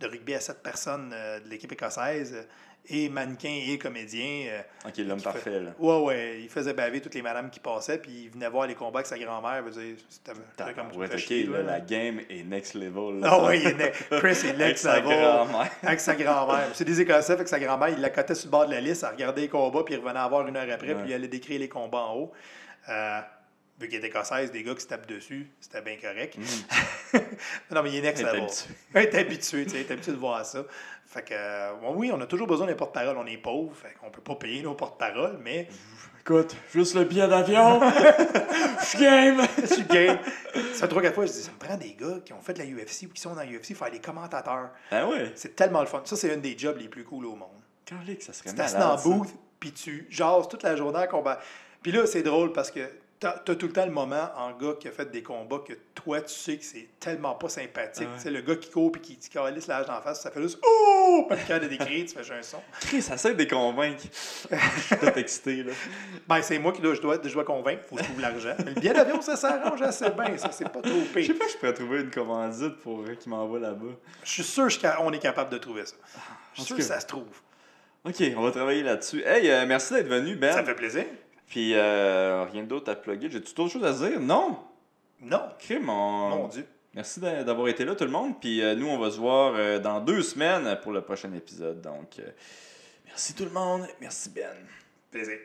de rugby à 7 personnes euh, de l'équipe écossaise euh, et mannequin et comédien euh, Ok, l'homme fait- parfait, là. ouais ouais il faisait baver toutes les madames qui passaient puis il venait voir les combats avec sa grand-mère c'était comme Ouais, tu me fais ok, chier, là, là. la game est next level. là. ah ouais il est ne- Chris est Avec next sa level grand-mère. avec sa grand-mère c'est des écossais que sa grand-mère il la cotait sur le bord de la liste elle regardait les combats puis il revenait à voir une heure après Ouais. puis il allait décrire les combats en haut Euh, vu qu'il est écossaise, des gars qui se tapent dessus, c'était bien correct. Mm. non, mais il est next level. habitué. Il est habitué, tu sais, il est habitué de voir ça. Fait que, euh, bon, oui, on a toujours besoin d'un porte-parole. On est pauvre, fait qu'on peut pas payer nos porte-paroles, mais Écoute, juste le billet d'avion. Je suis game. je suis game. Ça trois, quatre fois, je dis, ça me prend des gars qui ont fait de la UFC ou qui sont dans la UFC, faire des commentateurs. Ah ouais. C'est tellement le fun. Ça, c'est un des jobs les plus cool au monde. Calique, ça serait malade. dans booth, puis tu jases toute la journée en combat. Puis là, c'est drôle parce que t'as as tout le temps le moment en gars qui a fait des combats que toi, tu sais que c'est tellement pas sympathique. Ah ouais. Tu sais, le gars qui court puis qui calisse la hache d'en face, ça fait juste « Oh! » Pas le cas de décrire, tu fais juste un son. Chris, ça essaie de convaincre. Je suis excité, là. Ben, c'est moi qui dois, je dois, je dois convaincre, faut que je trouve l'argent. Mais le billet d'avion, ça s'arrange assez bien, ça, c'est pas trop Je sais pire. pas je pourrais trouver une commandite pour euh, qu'il m'envoie là-bas. Je suis sûr qu'on est capable de trouver ça. Je en suis sûr que ça se trouve. Ok, on va travailler là-dessus. Hey, euh, merci d'être venu, Ben. Ça me fait plaisir. Puis euh, rien d'autre à plugger. J'ai-tu d'autres choses à dire? Non! Non, Crime, on... mon Dieu. Merci d'a- d'avoir été là, tout le monde. Puis euh, nous, on va se voir euh, dans deux semaines pour le prochain épisode. Donc, euh, merci tout le monde. Merci Ben. Plaisir.